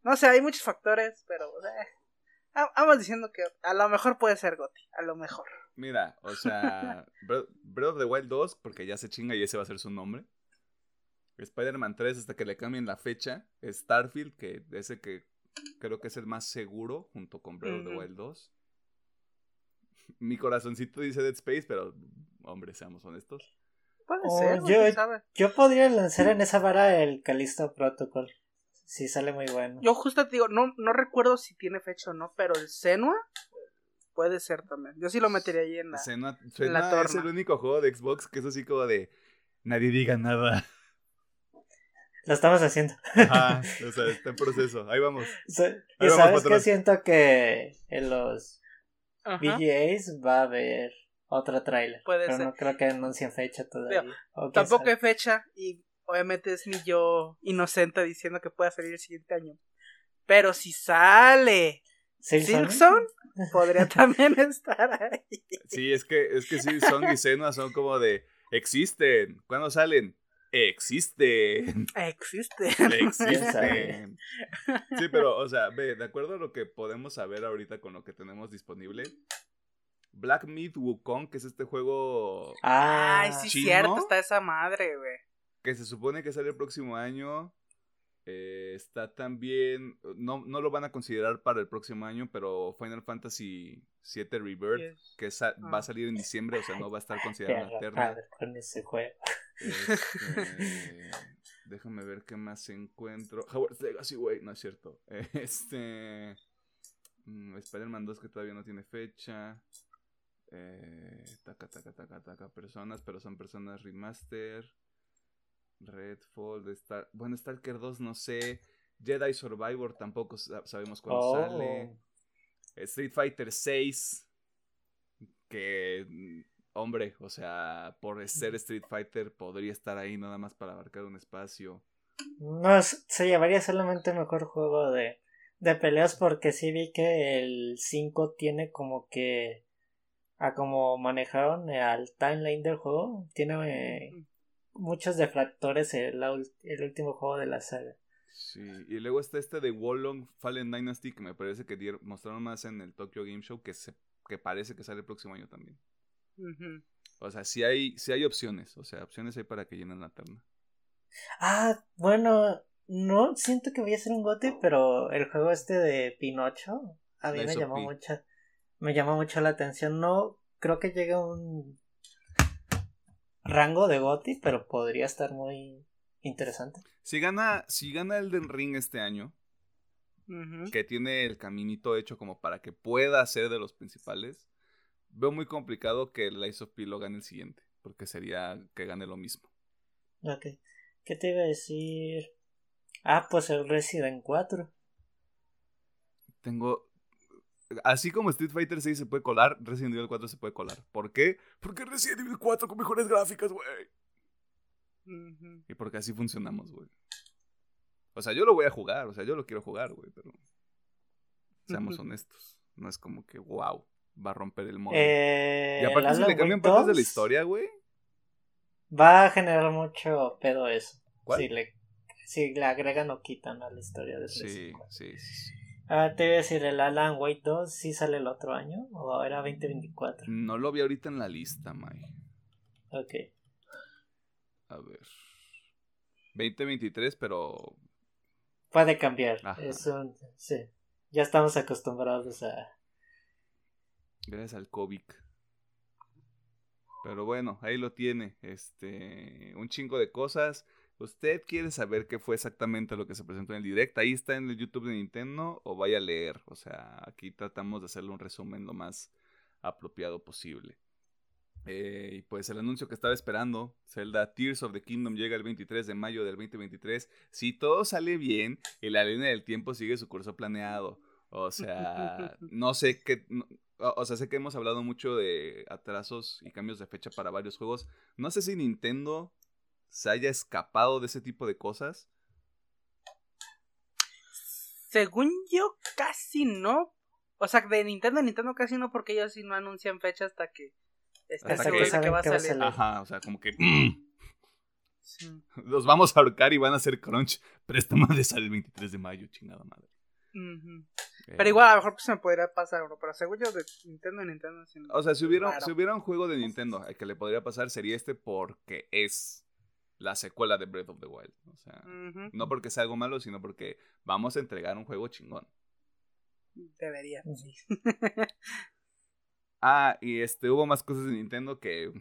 No sé, hay muchos factores, pero eh, va- vamos diciendo que a lo mejor puede ser Gotti, a lo mejor. Mira, o sea, Breath Breath of the Wild 2, porque ya se chinga y ese va a ser su nombre. Spider-Man 3 hasta que le cambien la fecha. Starfield, que ese que creo que es el más seguro junto con Breath of the. Wild 2. Mi corazoncito dice Dead Space, pero hombre, seamos honestos. Puede Oh, ser, yo- sabe. Yo podría lanzar en esa vara el Callisto Protocol. Si sale muy bueno. Yo justo te digo, no, no recuerdo si tiene fecha o no, pero el Senua puede ser también. Yo sí lo metería ahí en la... Senua, la es el único juego de Xbox que es así como de nadie diga nada. Lo estamos haciendo. Ajá, o sea, está en proceso. Ahí vamos. So- Ahí y vamos, sabes que siento que en los Ajá. VGAs va a haber otro trailer. Puede pero ser. no creo que anuncien fecha todavía. Tampoco hay fecha y obviamente es mi yo inocente diciendo que pueda salir el siguiente año. Pero si sale. Silksong, podría también estar ahí. Sí, es que, es que sí, Song y Senua son como de existen. ¿Cuándo salen? Existen. Existe. Existen. Sí, pero, o sea, ve, de acuerdo a lo que podemos saber ahorita con lo que tenemos disponible, Black Myth Wukong, que es este juego Ah, Ay, sí, ¿Chino? cierto, está esa madre, güey. que se supone que sale el próximo año. eh, está también, no, no lo van a considerar para el próximo año, pero Final Fantasy VII Rebirth, Yes. que sa- Ah. va a salir en diciembre, o sea, no va a estar considerado padre con ese juego. Este, déjame ver qué más encuentro. Howard's Legacy, güey, no es cierto. Este. mm, Spider-Man 2 que todavía no tiene fecha. Eh, taca, taca, taca, taca. Personas, pero son personas remaster. Redfall, Star... bueno, Stalker 2 no sé. Jedi Survivor tampoco sa- sabemos cuándo Oh. sale. Street Fighter 6. Que, hombre, o sea, por ser Street Fighter podría estar ahí nada más para abarcar un espacio. No, se llevaría solamente mejor juego de, de peleas porque sí vi que el 5 tiene como que a como manejaron al timeline del juego, tiene eh, muchos defractores el, el último juego de la saga. Sí, y luego está este de Wolong Fallen Dynasty que me parece que mostraron más en el Tokyo Game Show que, se, que parece que sale el próximo año también. O sea, sí hay, sí hay opciones, o sea, opciones hay para que llenen la terna. Ah, bueno, no siento que voy a ser un gote, pero el juego este de Pinocho a mí me llamó SOP. mucho, me llamó mucho la atención. No creo que llegue a un rango de goti, pero podría estar muy interesante. Si gana, si gana Elden Ring este año, que tiene el caminito hecho como para que pueda ser de los principales, veo muy complicado que el Lies of P lo gane el siguiente, porque sería que gane lo mismo. Ok. ¿Qué te iba a decir? Ah, pues el Resident 4. Tengo. Así como Street Fighter 6 se puede colar, Resident Evil 4 se puede colar. ¿Por qué? Porque Resident Evil 4 con mejores gráficas, güey. Y porque así funcionamos, güey. O sea, yo lo voy a jugar, o sea, yo lo quiero jugar, güey, pero. Seamos honestos. No es como que, wow, va a romper el modo. Eh, y aparte, si le cambian partes de la 2 historia, güey. Va a generar mucho pedo eso. ¿Cuál? Si le, si le agregan o quitan a la historia de Sí, Resident 4. sí, sí, sí. Ah, te iba a decir, el Alan Wake 2 sí sale el otro año o era 2024. No lo vi ahorita en la lista, May. Ok. A ver. 2023, pero. Puede cambiar. Ajá. Es un, sí. Ya estamos acostumbrados a. Gracias al COVID. Pero bueno, ahí lo tiene. Este. Un chingo de cosas. ¿Usted quiere saber qué fue exactamente lo que se presentó en el direct? Ahí está en el YouTube de Nintendo o vaya a leer. O sea, aquí tratamos de hacerle un resumen lo más apropiado posible. Eh, y pues el anuncio que estaba esperando, Zelda Tears of the Kingdom llega el 23 de mayo del 2023. Si todo sale bien, la línea del tiempo sigue su curso planeado. O sea, no sé qué... no- o sea, sé que hemos hablado mucho de atrasos y cambios de fecha para varios juegos. No sé si Nintendo se haya escapado de ese tipo de cosas. Según yo, casi no. O sea, de Nintendo, Nintendo casi no, porque ellos sí no anuncian fecha hasta que seguros que de que va a saben que va a salir. salir. Ajá, o sea, como que... mm, Sí. los vamos a ahorcar y van a hacer crunch. Pero esta madre sale el 23 de mayo, chingada madre. Ujú. Pero igual, a lo mejor pues, se me podría pasar, bro. Pero según yo, de Nintendo, Nintendo. sí. O sea, si hubiera, si hubiera un juego de Nintendo al que le podría pasar sería este porque es la secuela de Breath of the Wild. O sea, no porque sea algo malo, sino porque vamos a entregar un juego chingón. Debería. Ujú. Ah, y este, hubo más cosas de Nintendo que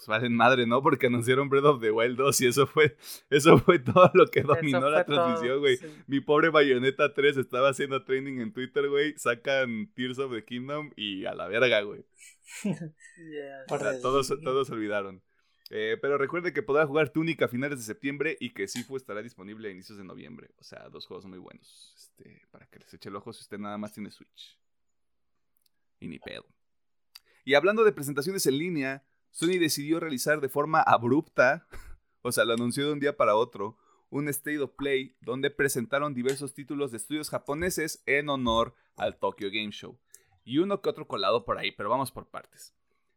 pues valen madre, ¿no? Porque anunciaron Breath of the Wild 2 y eso fue, eso fue todo lo que dominó la transmisión, güey. sí. Mi pobre Bayonetta 3 estaba haciendo training en Twitter, güey. Sacan Tears of the Kingdom y a la verga, güey. Yes. O sea, todos, todos se olvidaron. Eh, pero recuerde que podrá jugar Túnica a finales de septiembre y que Sifu estará disponible a inicios de noviembre. O sea, dos juegos muy buenos. Este, para que les eche el ojo si usted nada más tiene Switch. Y ni pedo. Y hablando de presentaciones en línea, Sony decidió realizar de forma abrupta, o sea, lo anunció de un día para otro, un State of Play donde presentaron diversos títulos de estudios japoneses en honor al Tokyo Game Show. Y uno que otro colado por ahí, pero vamos por partes.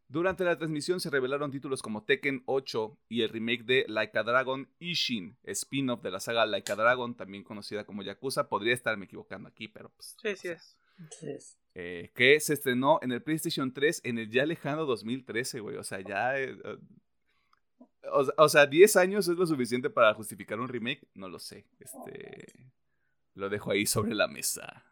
Durante la transmisión se revelaron títulos como Tekken 8 y el remake de Like a Dragon Ishin, spin-off de la saga Like a Dragon, también conocida como Yakuza. Podría estarme equivocando aquí, pero pues. Sí, sí es. Sí, es. Eh, que se estrenó en el PlayStation 3 en el ya lejano 2013, güey. O sea, ya. eh, o, o sea, 10 años es lo suficiente para justificar un remake. No lo sé. Este. Lo dejo ahí sobre la mesa.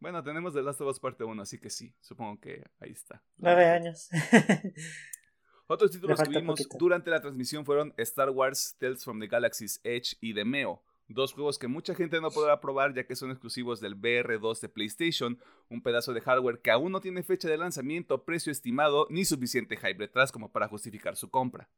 Bueno, tenemos The Last of Us parte 1, así que sí. Supongo que ahí está. Nueve años. Otros títulos que vimos poquito. durante la transmisión fueron Star Wars Tales from the Galaxy's Edge y Demeo, dos juegos que mucha gente no podrá probar ya que son exclusivos del VR2 de PlayStation, un pedazo de hardware que aún no tiene fecha de lanzamiento, precio estimado ni suficiente hype detrás como para justificar su compra.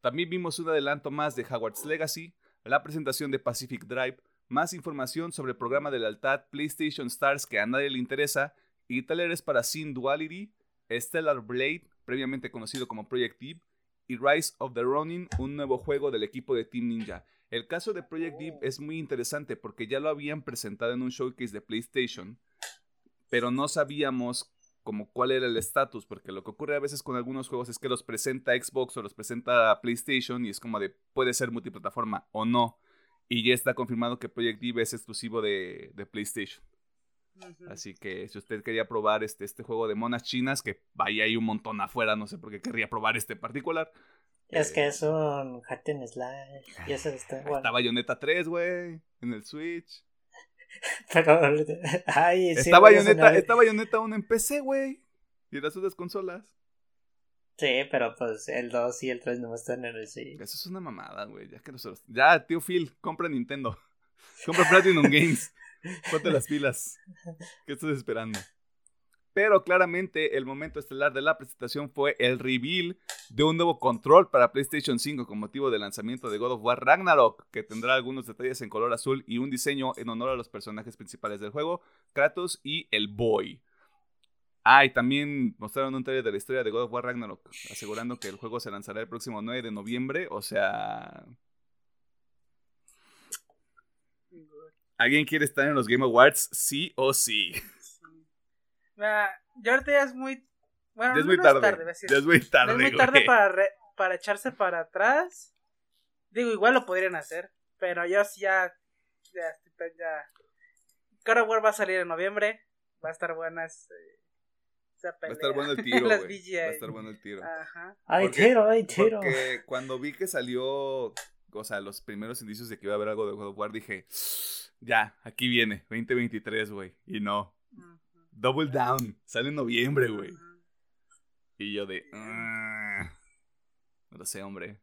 También vimos un adelanto más de Hogwarts Legacy, la presentación de Pacific Drive, más información sobre el programa de lealtad PlayStation Stars que a nadie le interesa, y talleres para Sin Duality, Stellar Blade, previamente conocido como Project Eve, y Rise of the Ronin, un nuevo juego del equipo de Team Ninja. El caso de Project Eve es muy interesante porque ya lo habían presentado en un showcase de PlayStation, pero no sabíamos como cuál era el estatus, porque lo que ocurre a veces con algunos juegos es que los presenta Xbox o los presenta PlayStation y es como de puede ser multiplataforma o no. Y ya está confirmado que Project Eve es exclusivo de, de PlayStation. Así que si usted quería probar este, este juego de monas chinas, que vaya hay un montón afuera, no sé por qué querría probar este particular. Es Eh, que es un hack and slash. Y eso está bueno. Está Bayonetta 3, güey, en el Switch. Pero. Ay, sí, está, Bayonetta, sonar- está Bayonetta 1 en PC, güey. Y en las otras consolas. Sí, pero pues el 2 y el 3 no están en el sí. Eso es una mamada, güey. Ya que nosotros. Ya, tío Phil, compra Nintendo. Compra Platinum Games. Ponte las pilas. ¿Qué estás esperando? Pero claramente el momento estelar de la presentación fue el reveal de un nuevo control para PlayStation 5 con motivo del lanzamiento de God of War Ragnarok, que tendrá algunos detalles en color azul y un diseño en honor a los personajes principales del juego, Kratos y el Boy. Ah, y también mostraron un trailer de la historia de God of War Ragnarok, asegurando que el juego se lanzará el próximo 9 de noviembre, o sea... ¿Alguien quiere estar en los Game Awards? Sí o sí. Mira, yo ahorita ya es muy. Bueno, Ya es no muy tarde. decir. Ya es muy tarde. Es muy tarde güey. para, re- para echarse para atrás. Digo, igual lo podrían hacer. Pero yo sí ya. Ya, ya. God of War va a salir en noviembre. Va a estar buena Va a estar bueno el tiro, Las güey. VGA. Va a estar bueno el tiro. Ajá. Ay, ¿Por qué? tiro, ay, tiro. Porque cuando vi que salió, o sea, los primeros indicios de que iba a haber algo de God of War, dije, ya, aquí viene, 2023, güey. Y no, Ujú. Double Down, sale en noviembre, güey. Y yo de, "Ah". no lo sé, hombre.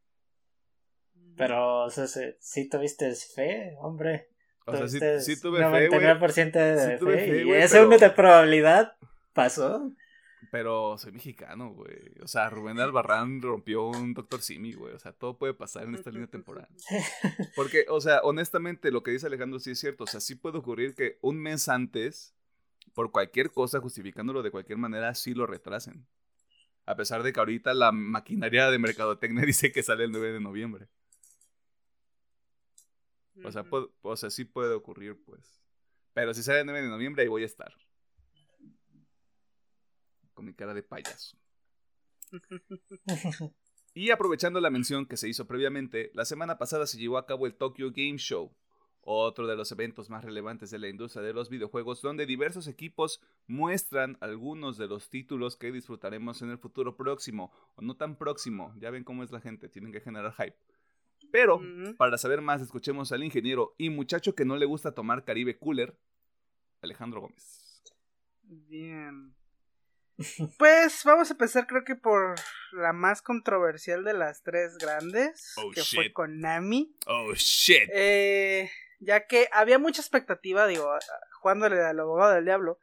Pero, o sea, si, si tuviste fe, hombre. O sea, sí, Tuviste sí tuve fe, güey. 99% de Sí tuve fe. fe, y güey, ese pero- uno de probabilidad pasó. Pero soy mexicano, güey. O sea, Rubén Albarrán rompió un Doctor Simi, güey. O sea, todo puede pasar en esta línea temporal. Porque, o sea, honestamente, lo que dice Alejandro sí es cierto. O sea, sí puede ocurrir que un mes antes, por cualquier cosa, justificándolo de cualquier manera, sí lo retrasen. A pesar de que ahorita la maquinaria de mercadotecnia dice que sale el 9 de noviembre. O sea, o sea, sí puede ocurrir, pues. Pero si sale el 9 de noviembre, ahí voy a estar. Con mi cara de payaso. Y aprovechando la mención que se hizo previamente, la semana pasada se llevó a cabo el Tokyo Game Show, otro de los eventos más relevantes de la industria de los videojuegos, donde diversos equipos muestran algunos de los títulos que disfrutaremos en el futuro próximo, o no tan próximo, ya ven cómo es la gente, tienen que generar hype. Pero, para saber más, escuchemos al ingeniero y muchacho que no le gusta tomar Caribe Cooler, Alejandro Gómez. Bien. Pues vamos a empezar creo que por la más controversial de las tres grandes, Oh, que fue. Konami. Oh, shit. Eh, ya que había mucha expectativa, digo, jugándole al abogado del diablo,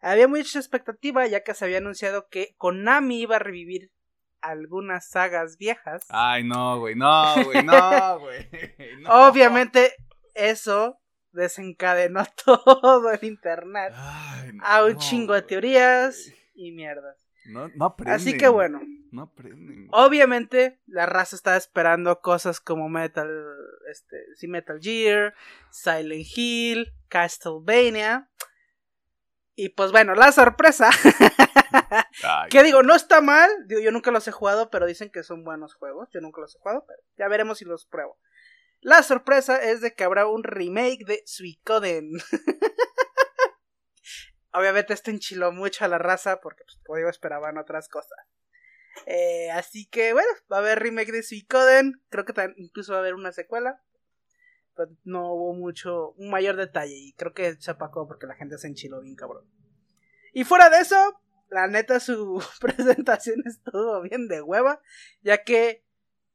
había mucha expectativa ya que se había anunciado que Konami iba a revivir algunas sagas viejas. Ay, no, güey, no, güey, no, güey. no. Obviamente eso desencadenó todo el internet Ay, a un no, chingo de teorías y mierdas. No, no aprenden. Así que bueno, No aprenden. obviamente la raza estaba esperando cosas como Metal, este, sí, Metal Gear, Silent Hill, Castlevania. Y pues bueno, la sorpresa, que digo, no está mal, digo, yo nunca los he jugado, pero dicen que son buenos juegos, yo nunca los he jugado, pero ya veremos si los pruebo. La sorpresa es de que habrá un remake de Suicoden. Obviamente esto enchiló mucho a la raza porque pues, digo, esperaban otras cosas. Eh, así que bueno, va a haber remake de Suicoden. Creo que incluso va a haber una secuela. Pero no hubo mucho, un mayor detalle. Y creo que se apacó porque la gente se enchiló bien cabrón. Y fuera de eso, la neta su presentación estuvo bien de hueva. Ya que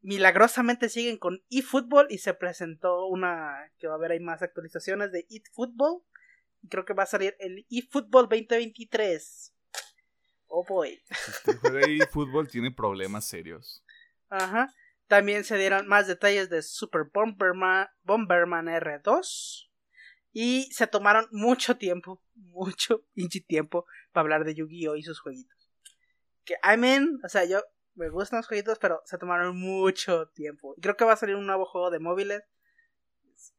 milagrosamente siguen con eFootball y se presentó una que va a haber ahí más actualizaciones de eFootball. Creo que va a salir el eFootball 2023. Oh boy. Este juego ahí fútbol tiene problemas serios. Ajá. También se dieron más detalles de Super Bomberman, Bomberman R2. Y se tomaron mucho tiempo, mucho pinche tiempo para hablar de Yu-Gi-Oh! y sus jueguitos. Que, I mean, o sea, yo me gustan los jueguitos, pero se tomaron mucho tiempo. Creo que va a salir un nuevo juego de móviles.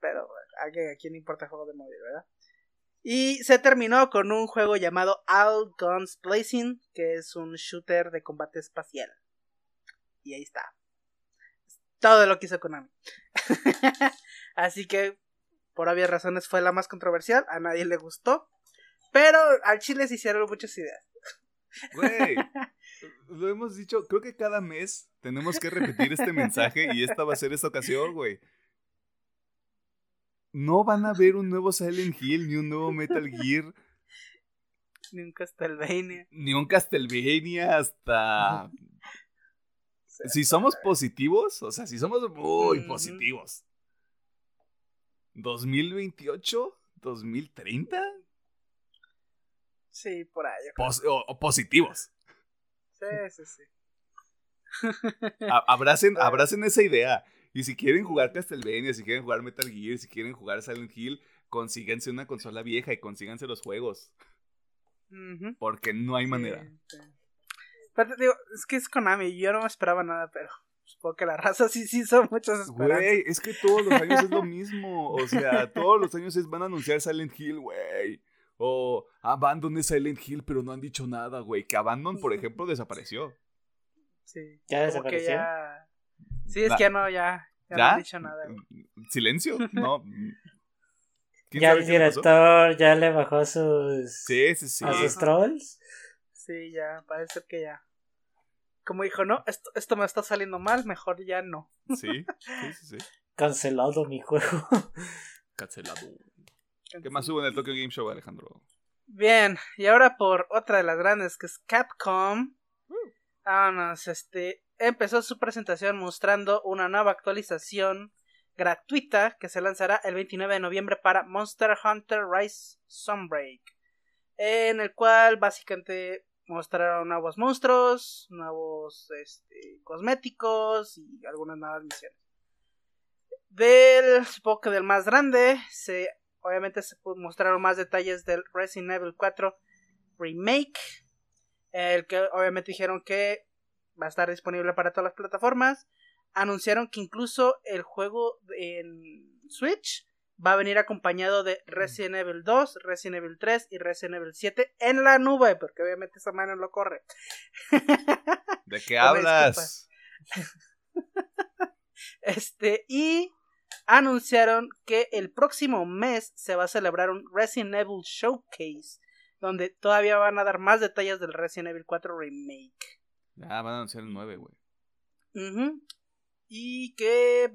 Pero a quién le importa el juego de móvil, ¿verdad? Y se terminó con un juego llamado All Guns Blazing, que es un shooter de combate espacial. Y ahí está. Todo lo que hizo Konami. Así que, por obvias razones, fue la más controversial. A nadie le gustó. Pero al chile se hicieron muchas ideas. Güey, lo hemos dicho, creo que cada mes tenemos que repetir este mensaje y esta va a ser esta ocasión, güey. No van a ver un nuevo Silent Hill ni un nuevo Metal Gear Ni un Castlevania. ni un Castlevania hasta... Si somos positivos, o sea, si somos muy positivos, ¿2028? ¿2030? Sí, por ahí. Pos- o- o positivos. Sí, sí, sí. Abracen, abracen esa idea. Y si quieren jugar Castlevania, si quieren jugar Metal Gear, si quieren jugar Silent Hill, consíganse una consola vieja y consíganse los juegos. Porque no hay manera. Sí, sí. Pero te digo, es que es Konami y yo no me esperaba nada, pero supongo que la raza sí sí son muchas esperanzas. Güey, es que todos los años es lo mismo. O sea, todos los años es, van a anunciar Silent Hill, güey. O Abandon es Silent Hill, pero no han dicho nada, güey. Que Abandon, por ejemplo, desapareció. Sí. ¿Ya desapareció? que ya... Sí, es que ya no, ya, ya, no ¿Ya? han dicho nada. güey. ¿Silencio? No. ¿Quién Ya sabe el director ya le bajó sus, Sí, sí, sí. a sus trolls. Sí, ya, parece que ya. Como dijo, no, esto, esto me está saliendo mal, mejor ya no. Sí, sí, sí, sí. Cancelado mi juego. Cancelado. ¿Qué más hubo en el Tokyo Game Show, Alejandro? Bien, y ahora por otra de las grandes que es Capcom. Vámonos, este empezó su presentación mostrando una nueva actualización gratuita que se lanzará el 29 de noviembre para Monster Hunter Rise Sunbreak, en el cual básicamente mostraron nuevos monstruos, nuevos este, cosméticos y algunas nuevas misiones. Del, supongo que del más grande, se obviamente se mostraron más detalles del Resident Evil 4 Remake, el que obviamente dijeron que va a estar disponible para todas las plataformas. Anunciaron que incluso el juego en Switch va a venir acompañado de Resident Evil 2, Resident Evil 3 y Resident Evil 7 en la nube, porque obviamente esa mano no lo corre. ¿De qué hablas? Este, y anunciaron que el próximo mes se va a celebrar un Resident Evil Showcase, donde todavía van a dar más detalles del Resident Evil 4 Remake. Ya van a anunciar el 9, güey. Ujú. Y que...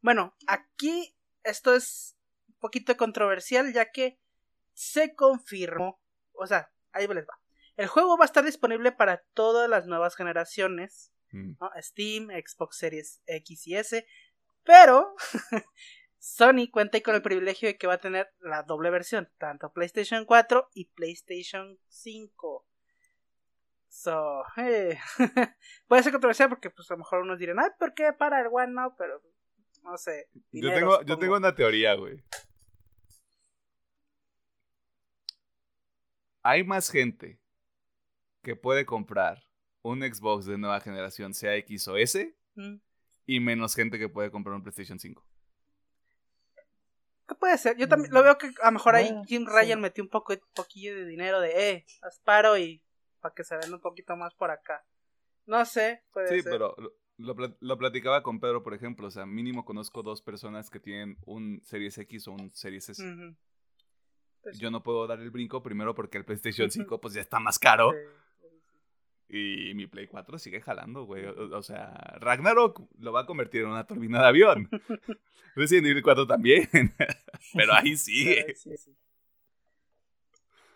Bueno, aquí esto es un poquito controversial ya que se confirmó, o sea, ahí les va. El juego va a estar disponible para todas las nuevas generaciones, Mm. ¿no? Steam, Xbox Series X y S, pero Sony cuenta con el privilegio de que va a tener la doble versión, tanto PlayStation 4 y PlayStation 5. So, eh, puede ser controversial porque pues a lo mejor unos dirán, ay, ¿por qué para el One no? Pero no sé. Yo tengo, yo tengo una teoría, güey. Hay más gente que puede comprar un Xbox de nueva generación, sea X o S, Mm. y menos gente que puede comprar un PlayStation 5. ¿Qué puede ser? Yo también lo veo que a lo mejor ahí Jim sí. Ryan metió un poco, poquillo de dinero de, eh, asparo y para que se venda un poquito más por acá. No sé, puede Sí, ser. pero lo, lo pla- lo platicaba con Pedro, por ejemplo. O sea, mínimo conozco dos personas que tienen un Series X o un Series S. Pues, Yo no puedo dar el brinco primero porque el PlayStation 5 pues ya está más caro. sí. Y mi Play 4 sigue jalando, güey. O, o sea, Ragnarok lo va a convertir en una turbina de avión. Resident Evil 4 también. Pero ahí sigue. Sí, sí.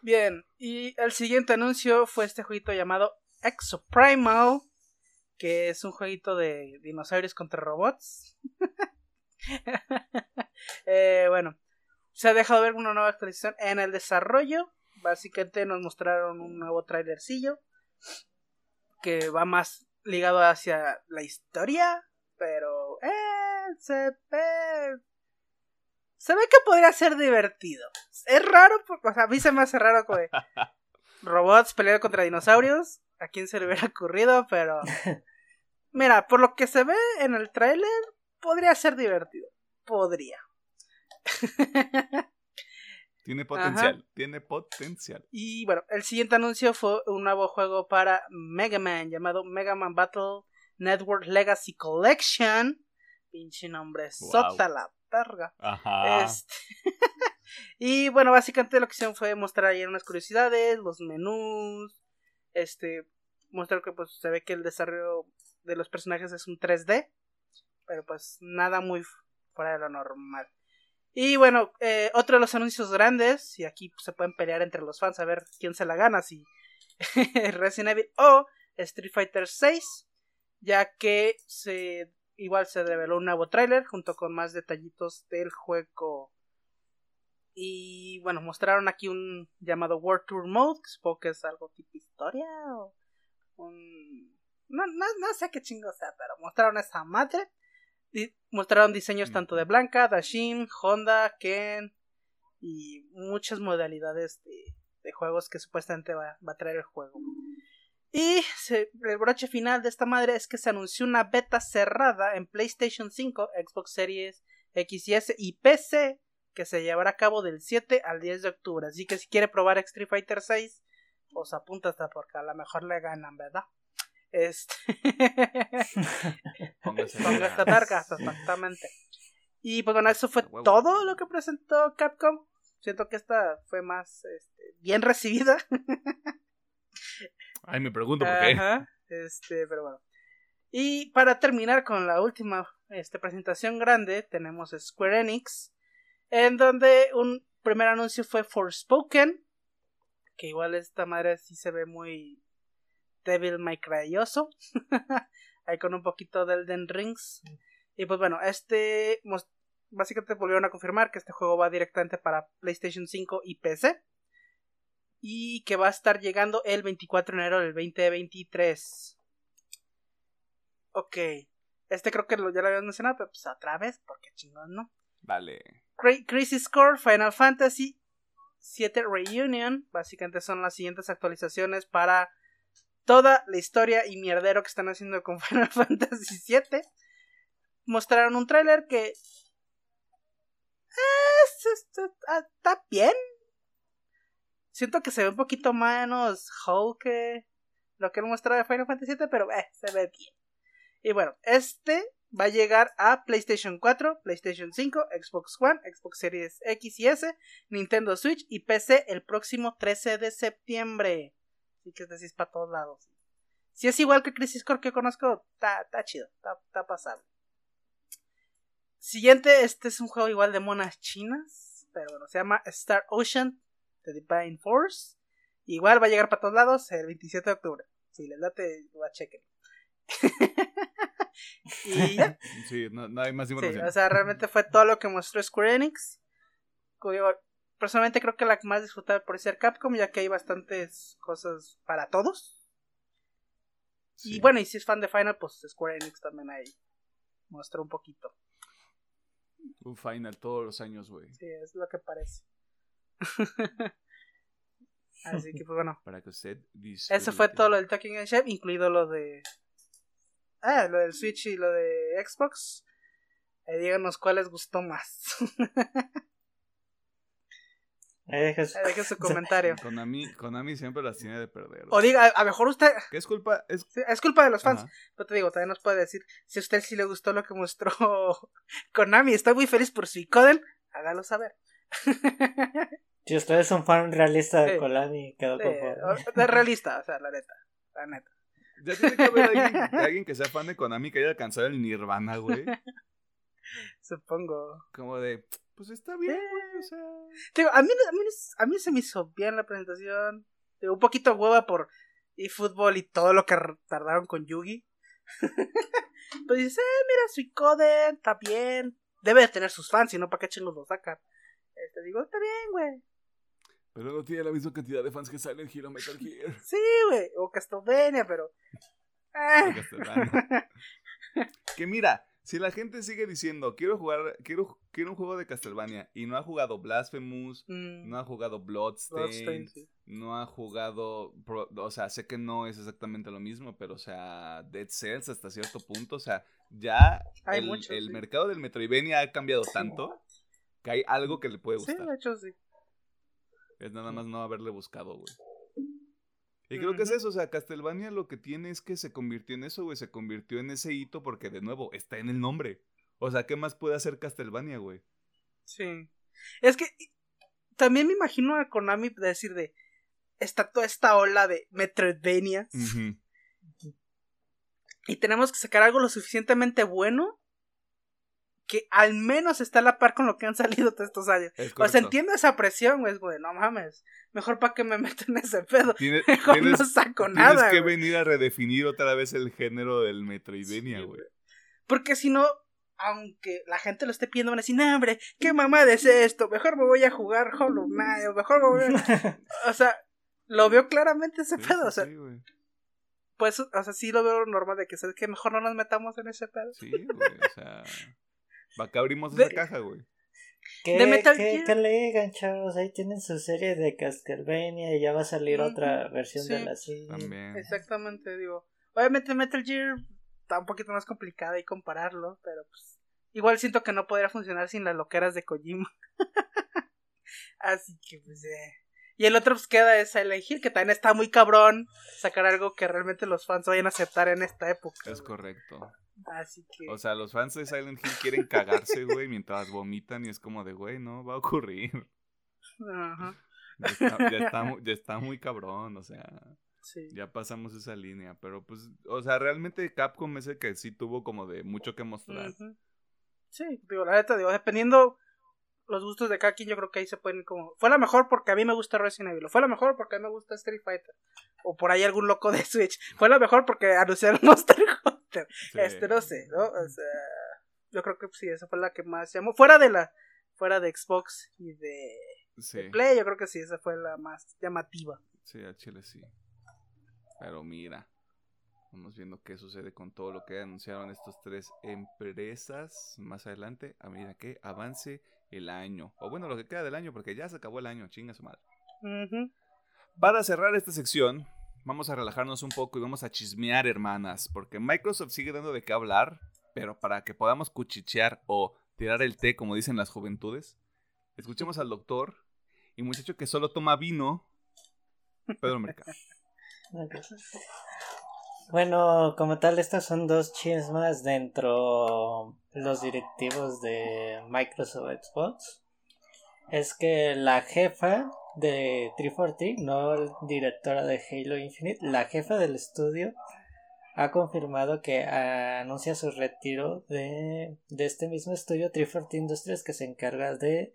Bien, y el siguiente anuncio fue este jueguito llamado Exoprimal, que es un jueguito de dinosaurios contra robots. Eh, bueno, se ha dejado ver una nueva actualización en el desarrollo. Básicamente nos mostraron un nuevo trailercillo que va más ligado hacia la historia, pero eh, se ve se ve que podría ser divertido. Es raro, porque, o sea, a mí se me hace raro como robots peleando contra dinosaurios. ¿A quién se le hubiera ocurrido? Pero mira, por lo que se ve en el tráiler, podría ser divertido. Podría. Tiene potencial. Tiene potencial. Y bueno, el siguiente anuncio fue un nuevo juego para Mega Man llamado Mega Man Battle Network Legacy Collection. Pinche nombre, Wow. La verga. Ajá. Este, y bueno, básicamente lo que hicieron fue mostrar ahí unas curiosidades, los menús, este, mostrar que pues se ve que el desarrollo de los personajes es un 3D, pero pues nada muy fuera de lo normal. Y bueno, eh, otro de los anuncios grandes, y aquí pues, se pueden pelear entre los fans a ver quién se la gana, si Resident Evil o Street Fighter 6, ya que se igual se reveló un nuevo tráiler junto con más detallitos del juego. Y bueno, mostraron aquí un llamado World Tour Mode, que supongo que es algo tipo historia o un... No, no, no sé qué chingo sea, pero mostraron esa madre. Mostraron diseños tanto de Blanca, Dashin, Honda, Ken y muchas modalidades de, de juegos que supuestamente va, va, a traer el juego. Y se, el broche final de esta madre es que se anunció una beta cerrada en PlayStation 5, Xbox Series X y S y PC que se llevará a cabo del 7 al 10 de octubre. Así que si quiere probar Street Fighter 6, pues apunta hasta porque a lo mejor le ganan, ¿verdad? Este. Póngase Póngase largas, exactamente. Y pues bueno, eso fue todo lo que presentó Capcom. Siento que esta fue más este, bien recibida. Ay, me pregunto por qué. Ajá, este, pero bueno. Y para terminar con la última este, presentación grande, tenemos Square Enix, en donde un primer anuncio fue Forspoken, que igual esta madre sí se ve muy Devil May Cryoso, ahí con un poquito de Elden Rings. Y pues bueno, este básicamente volvieron a confirmar que este juego va directamente para PlayStation 5 y PC. Y que va a estar llegando el 24 de enero del 2023. Ok. Este creo que lo, ya lo habíamos mencionado, pero pues otra vez, porque chingón, ¿no? Dale. Crisis Core, Final Fantasy 7 Reunion. Básicamente son las siguientes actualizaciones para toda la historia y mierdero que están haciendo con Final Fantasy 7. Mostraron un tráiler que está bien. Siento que se ve un poquito menos Hulk lo que mostró de Final Fantasy 7, pero eh, se ve bien. Y bueno, este va a llegar a PlayStation 4, PlayStation 5, Xbox One, Xbox Series X y S, Nintendo Switch y PC el próximo 13 de septiembre. Así que es decir, para todos lados. Si es igual que Crisis Core que conozco, está chido, está pasable. Siguiente, este es un juego igual de monas chinas, pero bueno, se llama Star Ocean The Divine Force. Igual va a llegar para todos lados el 27 de octubre. Si les late, lo a chequen. y ya. Sí, no, no hay más Sí, información. o sea, realmente fue todo lo que mostró Square Enix. Personalmente creo que la más disfrutable por ser Capcom, ya que hay bastantes cosas para todos. Sí. Y bueno, y si es fan de Final, pues Square Enix también ahí mostró un poquito. Un final todos los años, güey. Sí, es lo que parece. Así que pues bueno, Para que usted eso fue todo lo del Talking and Chef, incluido lo de... Ah, lo del Switch y lo de Xbox. Eh, díganos cuál les gustó más. Ahí su comentario. Konami, Konami siempre las tiene de perder. O diga, a lo mejor usted... ¿Qué es culpa? Es... sí, Es culpa de los fans. Ajá. Pero te digo, también nos puede decir si a usted sí le gustó lo que mostró Konami. Estoy muy feliz por su Icoden. Hágalo saber. Si usted es un fan realista de Sí. Konami, quedó Sí, conforme. realista, o sea, la neta. La neta. Ya tiene que haber alguien, alguien que sea fan de Konami que haya alcanzado el Nirvana, güey. Supongo. Como de, pues está bien, güey. O sea. Digo, a mí, a, mí, a mí se me hizo bien la presentación. Digo, un poquito hueva por eFootball y todo lo que tardaron con Yugi. pues dices, eh, mira, su Icoden, está bien. Debe de tener sus fans, si no, ¿para qué chingos lo sacan? Este, digo, está bien, güey. Pero no tiene la misma cantidad de fans que Silent Hero Metal Gear. Sí, güey. O Castlevania, pero. Castlevania. Que mira, si la gente sigue diciendo, quiero jugar, quiero, quiero un juego de Castlevania y no ha jugado Blasphemous, Mm, no ha jugado Bloodstained, sí. no ha jugado, o sea, sé que no es exactamente lo mismo, pero o sea, Dead Cells hasta cierto punto, o sea, ya Hay el, muchos, el sí. mercado del Metroidvania ha cambiado tanto que hay algo que le puede Sí, gustar. de hecho, sí. Es nada más no haberle buscado, güey. Y creo que es eso, o sea, Castlevania lo que tiene es que se convirtió en eso, güey, se convirtió en ese hito porque, de nuevo, está en el nombre. O sea, ¿qué más puede hacer Castlevania, güey? Sí. Es que también me imagino a Konami decir de. Está toda esta ola de Metroidvania. Y tenemos que sacar algo lo suficientemente bueno. Que al menos está a la par con lo que han salido todos estos años. Es O sea, entiendo esa presión, güey. güey, No mames. Mejor para que me meto en ese pedo. Tienes, Mejor tienes- no saco tienes nada. que güey. venir a redefinir otra vez el género del Metroidvania, Sí, güey. Porque si no, aunque la gente lo esté pidiendo, van a decir, no, hombre, ¿qué mamada es esto? Mejor me voy a jugar Hollow Knight, mejor me voy a... o sea, lo veo claramente ese Sí, pedo, o sea, sí, pues, o sea, sí lo veo normal de que, ¿sabes que Mejor no nos metamos en ese pedo. Sí, güey, o sea... Acá abrimos De- esa caja, güey. ¿Qué, De Metal qué- Gear. qué le digan, chavos? Ahí tienen su serie de Castlevania y ya va a salir otra versión de la serie. También. Exactamente, digo. Obviamente Metal Gear está un poquito más complicado y compararlo, pero pues igual siento que no podría funcionar sin las loqueras de Kojima. Así que pues eh. Y el otro pues queda es Hill, que también está muy cabrón sacar algo que realmente los fans vayan a aceptar en esta época. Es güey. correcto. Así que O sea, los fans de Silent Hill quieren cagarse, güey, mientras vomitan y es como de, güey, no va a ocurrir. ajá, Ya está, ya está mu- ya está muy cabrón, o sea, sí. ya pasamos esa línea. Pero pues, o sea, realmente Capcom es el que sí tuvo como de mucho que mostrar. Sí, digo, la neta, digo, dependiendo los gustos de cada quien, yo creo que ahí se pueden como... Fue la mejor porque a mí me gusta Resident Evil, fue la mejor porque a mí me gusta Street Fighter, o por ahí algún loco de Switch, fue la mejor porque anunciaron Monster Hunter, Sí. este, no sé, ¿no? O sea, yo creo que sí, esa fue la que más llamó, fuera de la, fuera de Xbox y de, Sí, de Play, yo creo que sí, esa fue la más llamativa. sí, a Chile sí. Pero mira, vamos viendo qué sucede con todo lo que anunciaron estas tres empresas más adelante, a medida que avance el año. O bueno, lo que queda del año, porque ya se acabó el año, chinga su madre. Ujú. Para cerrar esta sección, vamos a relajarnos un poco y vamos a chismear, hermanas, porque Microsoft sigue dando de qué hablar, pero para que podamos cuchichear o tirar el té, como dicen las juventudes, escuchemos al doctor y muchacho que solo toma vino, Pedro Mercado. Bueno, como tal, estas son dos chismas dentro los directivos de Microsoft Xbox. Es que la jefa de 343, no directora de Halo Infinite, la jefa del estudio ha confirmado que anuncia su retiro de, de este mismo estudio 340 Industries que se encarga de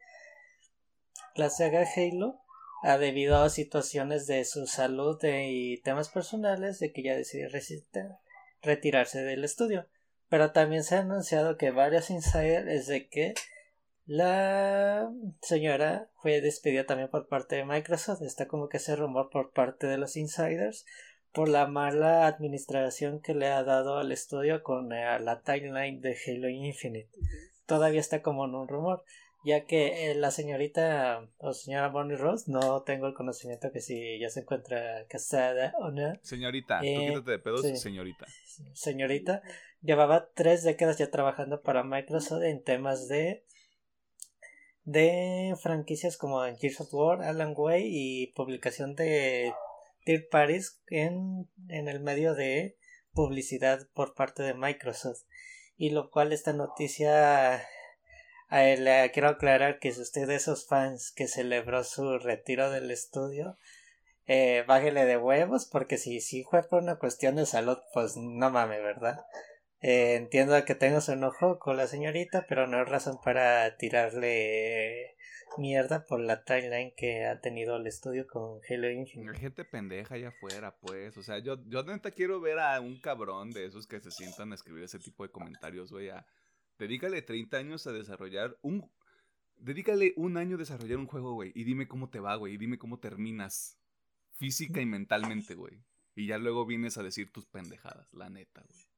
la saga Halo ah, debido a situaciones de su salud eh, y temas personales de que ya decidió retirarse del estudio. Pero también se ha anunciado que varios insiders es de que la señora fue despedida también por parte de Microsoft. Está como que ese rumor por parte de los insiders por la mala administración que le ha dado al estudio con eh, la timeline de Halo Infinite. Todavía está como en un rumor ya que eh, la señorita o señora Bonnie Rose no tengo el conocimiento que si ya se encuentra casada o no Señorita, tú Eh, quítate de pedos, sí. señorita. señorita llevaba tres décadas ya trabajando para Microsoft en temas de de franquicias como Gears of War, Alan Way y publicación de third parties en, en el medio de publicidad por parte de Microsoft. Y lo cual esta noticia eh, le quiero aclarar que si usted de esos fans que celebró su retiro del estudio eh, bájele de huevos porque si si fue por una cuestión de salud pues no mames verdad Eh, entiendo que tengo su enojo con la señorita pero no es razón para tirarle mierda por la timeline que ha tenido el estudio con Halo Infinite gente pendeja allá afuera, pues. O sea, yo, yo neta quiero ver a un cabrón de esos que se sientan a escribir ese tipo de comentarios, güey. Dedícale 30 años a desarrollar un... Dedícale un año a desarrollar un juego, güey. Y dime cómo te va, güey. Y dime cómo terminas. Física y mentalmente, güey. Y ya luego vienes a decir tus pendejadas, la neta, güey.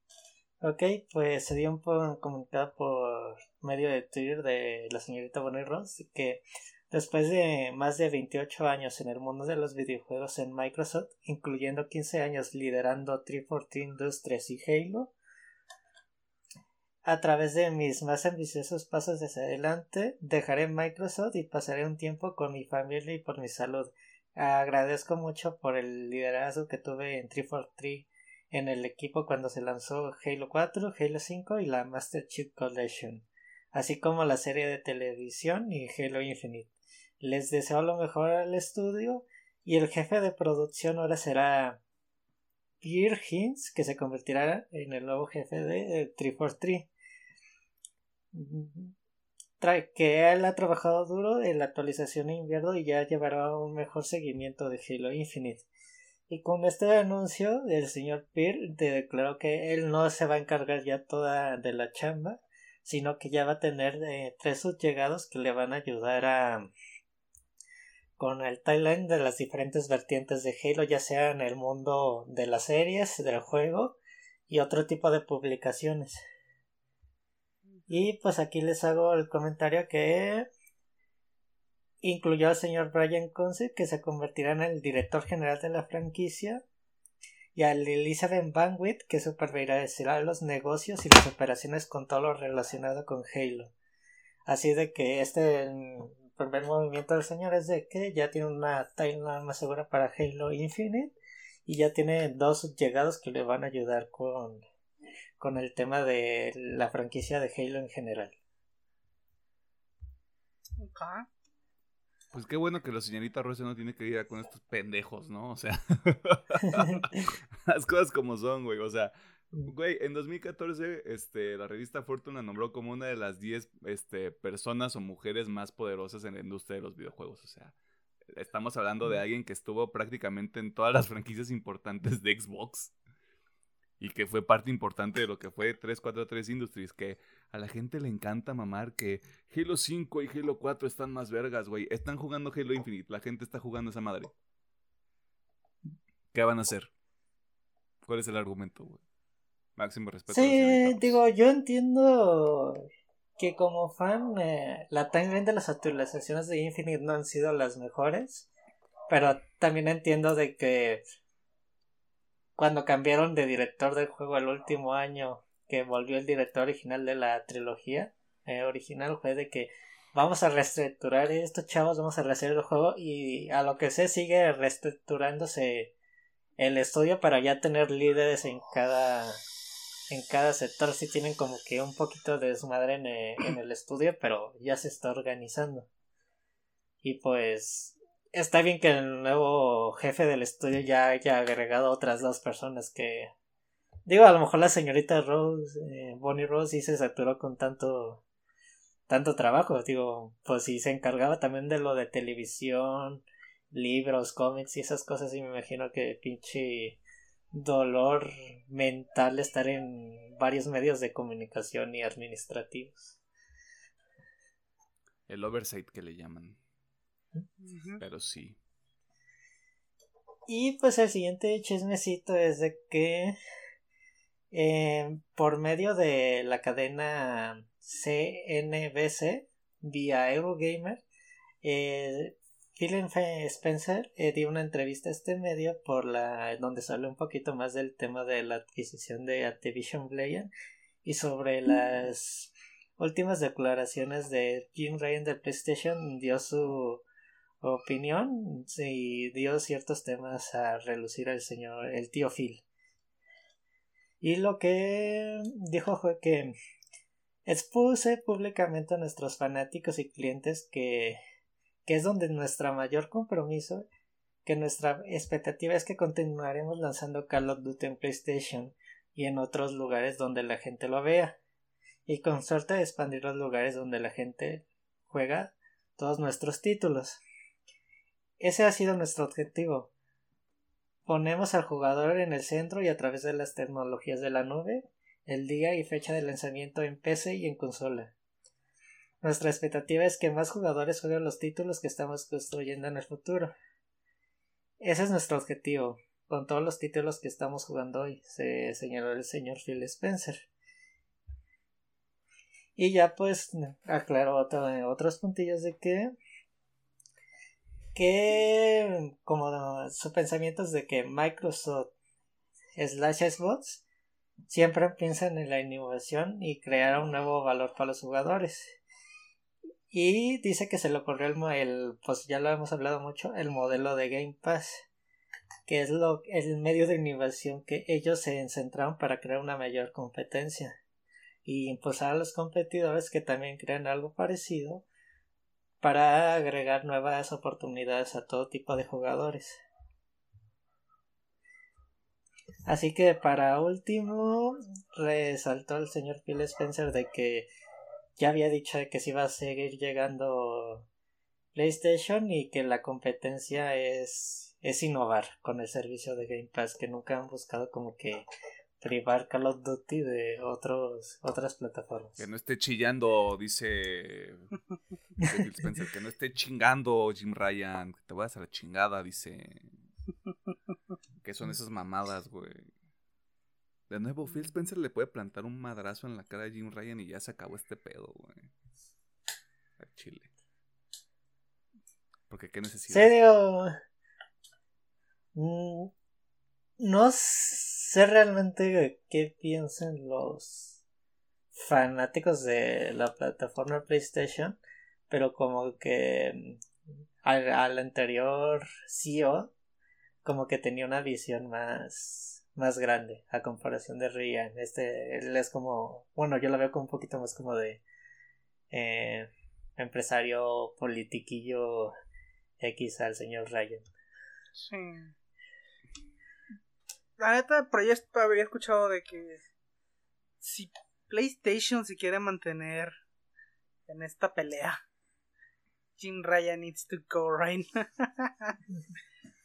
Ok, pues se dio un, comunicado por medio de Twitter de la señorita Bonnie Ross que después de más de 28 años en el mundo de los videojuegos en Microsoft, incluyendo 15 años liderando 340 Industries y Halo, a través de mis más ambiciosos pasos hacia adelante, dejaré Microsoft y pasaré un tiempo con mi familia y por mi salud. Agradezco mucho por el liderazgo que tuve en 343 en el equipo cuando se lanzó Halo 4, Halo 5 y la Master Chief Collection, así como la serie de televisión y Halo Infinite. Les deseo lo mejor al estudio y el jefe de producción ahora será Pierre Hines, que se convertirá en el nuevo jefe de eh, 343. Trae que él ha trabajado duro en la actualización de invierno y ya llevará un mejor seguimiento de Halo Infinite. Y con este anuncio, el señor Peer declaró que él no se va a encargar ya toda de la chamba, sino que ya va a tener eh, tres sublegados que le van a ayudar a con el timeline de las diferentes vertientes de Halo, ya sea en el mundo de las series, del juego y otro tipo de publicaciones. Y pues aquí les hago el comentario que incluyó al señor Brian Conce, que se convertirá en el director general de la franquicia, y a Elizabeth Banwit, que supervisará los negocios y las operaciones con todo lo relacionado con Halo. Así de que este primer movimiento del señor es de que ya tiene una timeline más segura para Halo Infinite y ya tiene dos llegados que le van a ayudar con, con el tema de la franquicia de Halo en general. Pues qué bueno que la señorita Rosa no tiene que ir con estos pendejos, ¿no? O sea, las cosas como son, güey. O sea, güey, en 2014, este, la revista Fortune la nombró como una de las 10 este, personas o mujeres más poderosas en la industria de los videojuegos. O sea, estamos hablando de alguien que estuvo prácticamente en todas las franquicias importantes de Xbox y que fue parte importante de lo que fue 343 Industries, que a la gente le encanta mamar que Halo 5 y Halo 4 están más vergas, güey. Están jugando Halo Infinite, la gente está jugando esa madre. ¿Qué van a hacer? ¿Cuál es el argumento, güey? Máximo respeto. Sí, digo, yo entiendo que como fan eh, la timeline de las actualizaciones de Infinite no han sido las mejores, pero también entiendo de que cuando cambiaron de director del juego el último año, que volvió el director original de la trilogía eh, original, fue de que vamos a reestructurar esto, chavos, vamos a rehacer el juego y a lo que sé sigue reestructurándose el estudio para ya tener líderes en cada en cada sector. Sí tienen como que un poquito de desmadre en, eh, en el estudio pero ya se está organizando. Y pues está bien que el nuevo jefe del estudio ya haya agregado otras dos personas que digo a lo mejor la señorita Rose eh, Bonnie Rose sí se saturó con tanto tanto trabajo. Digo pues si se encargaba también de lo de televisión libros cómics y esas cosas. Y me imagino que pinche dolor mental estar en varios medios de comunicación y administrativos. El oversight que le llaman. Pero sí. Y pues el siguiente chismecito es de que eh, por medio de la cadena CNBC vía Eurogamer, eh, Phil Spencer eh, dio una entrevista a este medio por la donde sale un poquito más del tema de la adquisición de Activision Blizzard y sobre las últimas declaraciones de Jim Ryan de PlayStation dio su opinión y dio ciertos temas a relucir el señor, el tío Phil. Y lo que dijo fue que expuse públicamente a nuestros fanáticos y clientes que, que es donde nuestro mayor compromiso, que nuestra expectativa es que continuaremos lanzando Call of Duty en PlayStation y en otros lugares donde la gente lo vea, y con suerte expandir los lugares donde la gente juega todos nuestros títulos. Ese ha sido nuestro objetivo. Ponemos al jugador en el centro y a través de las tecnologías de la nube, el día y fecha de lanzamiento en PC y en consola. Nuestra expectativa es que más jugadores jueguen los títulos que estamos construyendo en el futuro. Ese es nuestro objetivo, con todos los títulos que estamos jugando hoy, se señaló el señor Phil Spencer. Y ya pues aclaró otros puntillos de que que como sus pensamientos de que Microsoft slash Xbox siempre piensan en la innovación y crear un nuevo valor para los jugadores. Y dice que se le ocurrió el, pues ya lo hemos hablado mucho, el modelo de Game Pass, que es lo, el medio de innovación que ellos se centraron para crear una mayor competencia y impulsar a los competidores que también crean algo parecido para agregar nuevas oportunidades a todo tipo de jugadores. Así que para último resaltó el señor Phil Spencer de que ya había dicho que se iba a seguir llegando PlayStation y que la competencia es es innovar con el servicio de Game Pass, que nunca han buscado como que privar Call of Duty de otros, otras plataformas. Que no esté chillando, dice, Phil Spencer, que no esté chingando Jim Ryan, que te vayas a la chingada, dice. ¿Qué son esas mamadas, güey? De nuevo, Phil Spencer le puede plantar un madrazo en la cara a Jim Ryan y ya se acabó este pedo, güey. A Chile. Porque qué necesidad. ¿Serio? Mm, no sé realmente qué piensan los fanáticos de la plataforma PlayStation, pero como que mm, al, anterior CEO como que tenía una visión más más grande a comparación de Ryan. Este, él es como, bueno, yo lo veo como un poquito más como de eh, empresario politiquillo X al señor Ryan. Sí. La neta, pero yo había escuchado de que si PlayStation se quiere mantener en esta pelea, Jim Ryan needs to go right.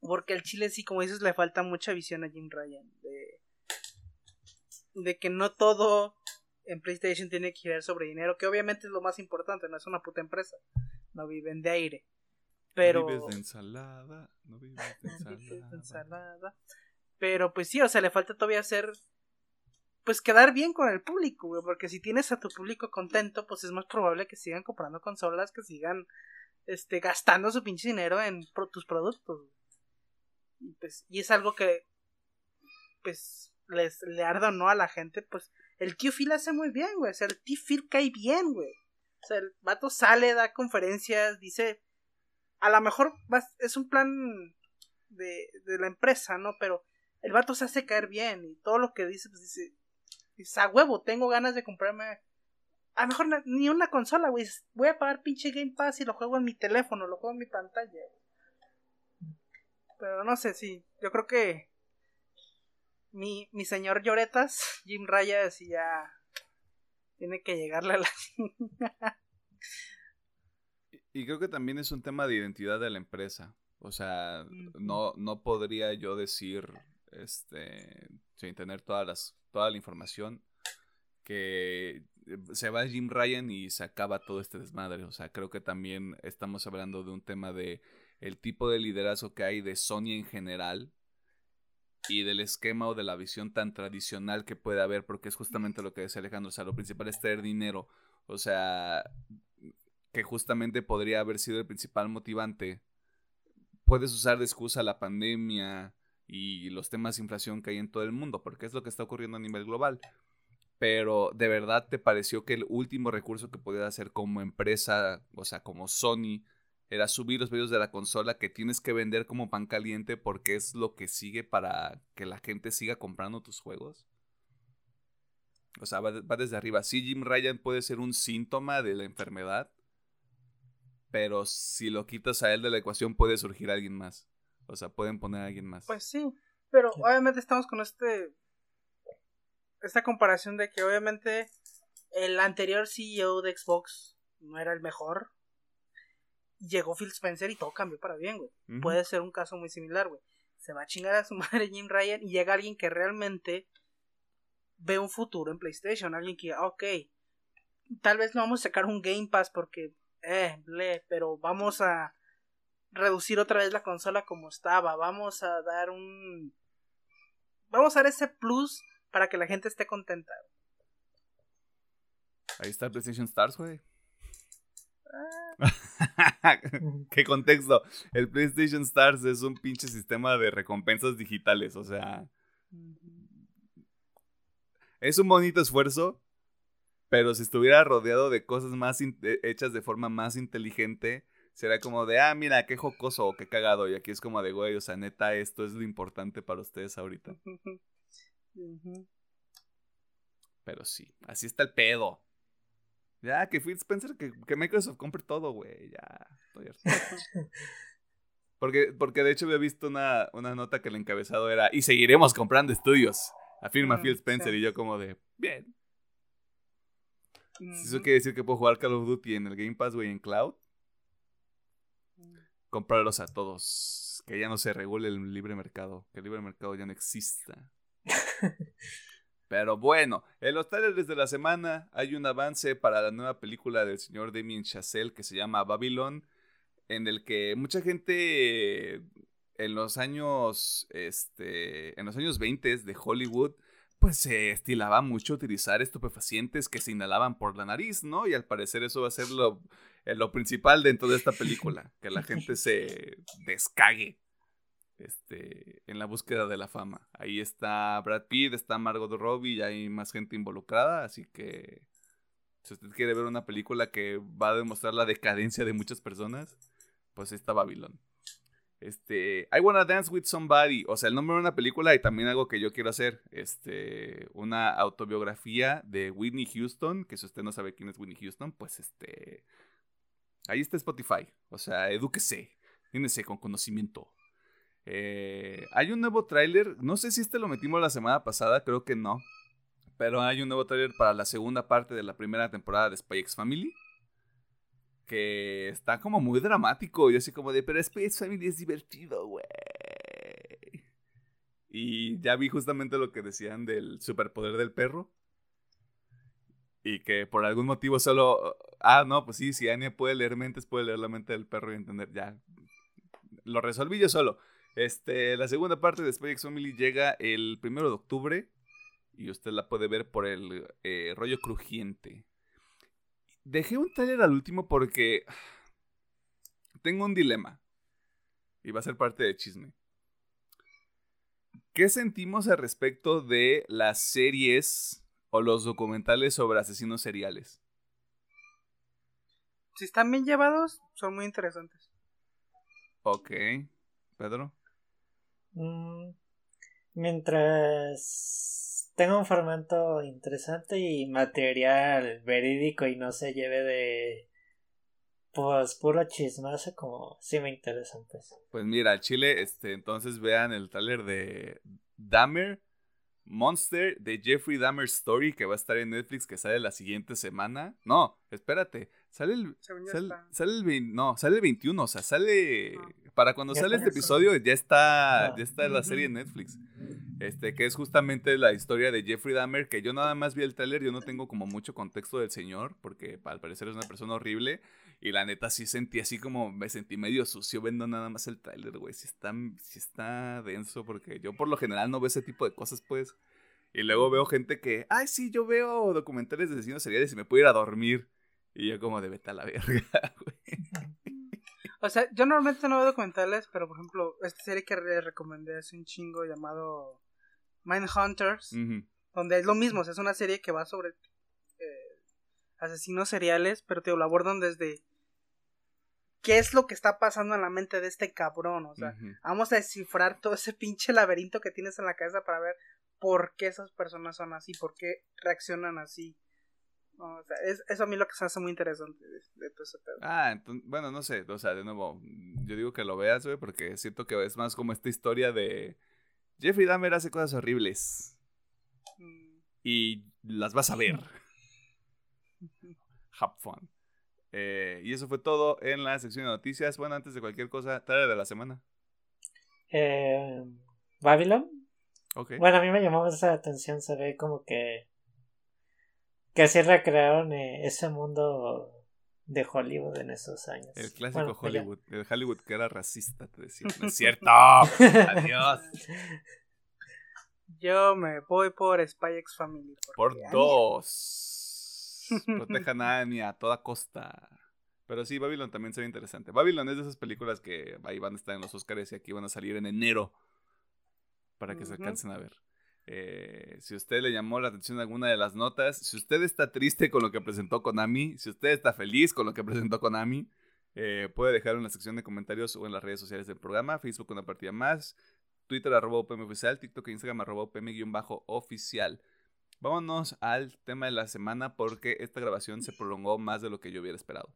Porque al Chile sí, como dices, le falta mucha visión a Jim Ryan. De, de que no todo en PlayStation tiene que girar sobre dinero, que obviamente es lo más importante, no es una puta empresa. No viven de aire. Pero... No vives de ensalada, no vives de ensalada. ensalada. Pero pues sí, o sea, le falta todavía hacer... Pues quedar bien con el público, güey, porque si tienes a tu público contento, pues es más probable que sigan comprando consolas, que sigan este, gastando su pinche dinero en tus productos. Y pues, y es algo que, pues, les, le arda o no a la gente, pues, el tío Phil hace muy bien, güey. O sea, el tío Phil cae bien, güey. O sea, el vato sale, da conferencias, dice, a lo mejor es un plan de, de la empresa, ¿no? Pero el vato se hace caer bien y todo lo que dice, pues dice, dice a huevo, tengo ganas de comprarme a lo mejor ni una consola, güey. Voy a pagar pinche Game Pass y lo juego en mi teléfono, lo juego en mi pantalla. Pero no sé, sí. Yo creo que mi, mi señor Lloretas, Jim Raya, sí ya tiene que llegarle a la... y creo que también es un tema de identidad de la empresa. O sea, no, no podría yo decir, este, sin tener todas las, toda la información, que se va Jim Ryan y se acaba todo este desmadre. O sea, creo que también estamos hablando de un tema de el tipo de liderazgo que hay de Sony en general y del esquema o de la visión tan tradicional que puede haber, porque es justamente lo que decía Alejandro, o sea, lo principal es tener dinero, o sea, que justamente podría haber sido el principal motivante. Puedes usar de excusa la pandemia y los temas de inflación que hay en todo el mundo, porque es lo que está ocurriendo a nivel global. Pero de verdad te pareció que el último recurso que podías hacer como empresa, o sea, como Sony, era subir los videos de la consola que tienes que vender como pan caliente porque es lo que sigue para que la gente siga comprando tus juegos. O sea, va, desde arriba. Sí, Jim Ryan puede ser un síntoma de la enfermedad, pero si lo quitas a él de la ecuación puede surgir alguien más. O sea, pueden poner a alguien más. Pues sí, pero obviamente estamos con este esta comparación de que obviamente el anterior CEO de Xbox no era el mejor, llegó Phil Spencer y todo cambió para bien, güey. Puede ser un caso muy similar, güey. Se va a chingar a su madre Jim Ryan y llega alguien que realmente ve un futuro en PlayStation. Alguien que, ok, tal vez no vamos a sacar un Game Pass porque, eh, ble, pero vamos a reducir otra vez la consola como estaba. Vamos a dar un. Vamos a dar ese plus para que la gente esté contenta. Ahí está PlayStation Stars, güey. ¿Qué contexto? El PlayStation Stars es un pinche sistema de recompensas digitales, o sea... Es un bonito esfuerzo, pero si estuviera rodeado de cosas más eh, hechas de forma más inteligente, será como de, ah, mira, qué jocoso o qué cagado. Y aquí es como de, güey, o sea, neta, esto es lo importante para ustedes ahorita. Pero sí, así está el pedo. Ya, que Phil Spencer, que, que Microsoft compre todo, güey. Ya, estoy harto. porque, porque de hecho había visto una, una nota que el encabezado era y seguiremos comprando estudios. Afirma mm, Phil Spencer y yo como de, bien. Si eso quiere decir que puedo jugar Call of Duty en el Game Pass, güey, en cloud. Mm. Comprarlos a todos. que ya no se regule el libre mercado, que el libre mercado ya no exista. Pero bueno, en los trailers de la semana hay un avance para la nueva película del señor Damien Chazelle que se llama Babylon, en el que mucha gente en los años, este, en los años 20 de Hollywood, pues se estilaba mucho utilizar estupefacientes que se inhalaban por la nariz, ¿no? Y al parecer eso va a ser lo, eh, lo principal dentro de esta película, que la gente se descague este, en la búsqueda de la fama. Ahí está Brad Pitt, está Margot Robbie, y hay más gente involucrada, así que si usted quiere ver una película que va a demostrar la decadencia de muchas personas, pues está Babylon. Este, I Wanna Dance with Somebody, o sea, el nombre de una película y también algo que yo quiero hacer, este, una autobiografía de Whitney Houston, que si usted no sabe quién es Whitney Houston, pues este, ahí está Spotify, o sea, edúquese, Tínese con conocimiento. Eh, hay un nuevo tráiler, no sé si este lo metimos la semana pasada, creo que no, pero hay un nuevo tráiler para la segunda parte de la primera temporada de Spy X Family que está como muy dramático. Y así como de, pero Space Family es divertido, güey. Y ya vi justamente lo que decían del superpoder del perro. Y que por algún motivo solo... Ah, no, pues sí, si Anya puede leer mentes, puede leer la mente del perro y entender. Ya. Lo resolví yo solo. Este, la segunda parte de Space Family llega el primero de octubre. Y usted la puede ver por el eh, rollo crujiente. Dejé un taller al último porque tengo un dilema. Y va a ser parte del chisme. ¿Qué sentimos al respecto de las series o los documentales sobre asesinos seriales? Si están bien llevados, son muy interesantes. Ok. Pedro. Mm, mientras tenga un formato interesante y material verídico y no se lleve de pues puro chismazo como sí me interesan pues. Pues mira, Chile, este, entonces vean el taller de Dahmer Monster de Jeffrey Dahmer Story que va a estar en Netflix que sale la siguiente semana. No, espérate, sale el sale, el no, sale el 21, o sea, sale para cuando sale este episodio ya está ya está la serie en Netflix. Este, que es justamente la historia de Jeffrey Dahmer, que yo nada más vi el trailer, yo no tengo como mucho contexto del señor, porque al parecer es una persona horrible, y la neta sí sentí así como, me sentí medio sucio viendo nada más el trailer, güey, si está, si está denso, porque yo por lo general no veo ese tipo de cosas, pues, y luego veo gente que, ay, sí, yo veo documentales de asesinos seriales y me puedo ir a dormir, y yo como de vete a la verga, güey. O sea, yo normalmente no veo documentales, pero por ejemplo, esta serie que recomendé hace un chingo llamado Mindhunters, donde es lo mismo, es una serie que va sobre eh, asesinos seriales, pero te lo abordan desde qué es lo que está pasando en la mente de este cabrón, o sea, vamos a descifrar todo ese pinche laberinto que tienes en la cabeza para ver por qué esas personas son así, por qué reaccionan así. o sea, es, eso a mí lo que se hace muy interesante de, todo ese pedo. Ah, entonces, bueno, no sé, o sea, de nuevo, yo digo que lo veas, güey, porque siento que es más como esta historia de Jeffrey Dahmer hace cosas horribles. Mm. Y las vas a ver. Have fun. Eh, y eso fue todo en la sección de noticias. Bueno, antes de cualquier cosa, tarde de la semana. Eh, Babylon. Bueno, a mí me llamó esa atención. Se ve como que. Que así recrearon eh, ese mundo de Hollywood en esos años. El clásico Hollywood, el Hollywood que era racista, te decía. No es cierto. Adiós. Yo me voy por Spy X Family. Por dos. Protejan a Anya a toda costa. Pero sí, Babylon también sería interesante. Babylon es de esas películas que ahí van a estar en los Oscars y aquí van a salir en enero. Para que se alcancen a ver. Eh, si usted le llamó la atención alguna de las notas, si usted está triste con lo que presentó Konami, si usted está feliz con lo que presentó Konami, eh, puede dejarlo en la sección de comentarios o en las redes sociales del programa, Facebook una partida más, Twitter arroba UPM oficial, TikTok e Instagram arroba UPM-oficial. Vámonos al tema de la semana porque esta grabación se prolongó más de lo que yo hubiera esperado.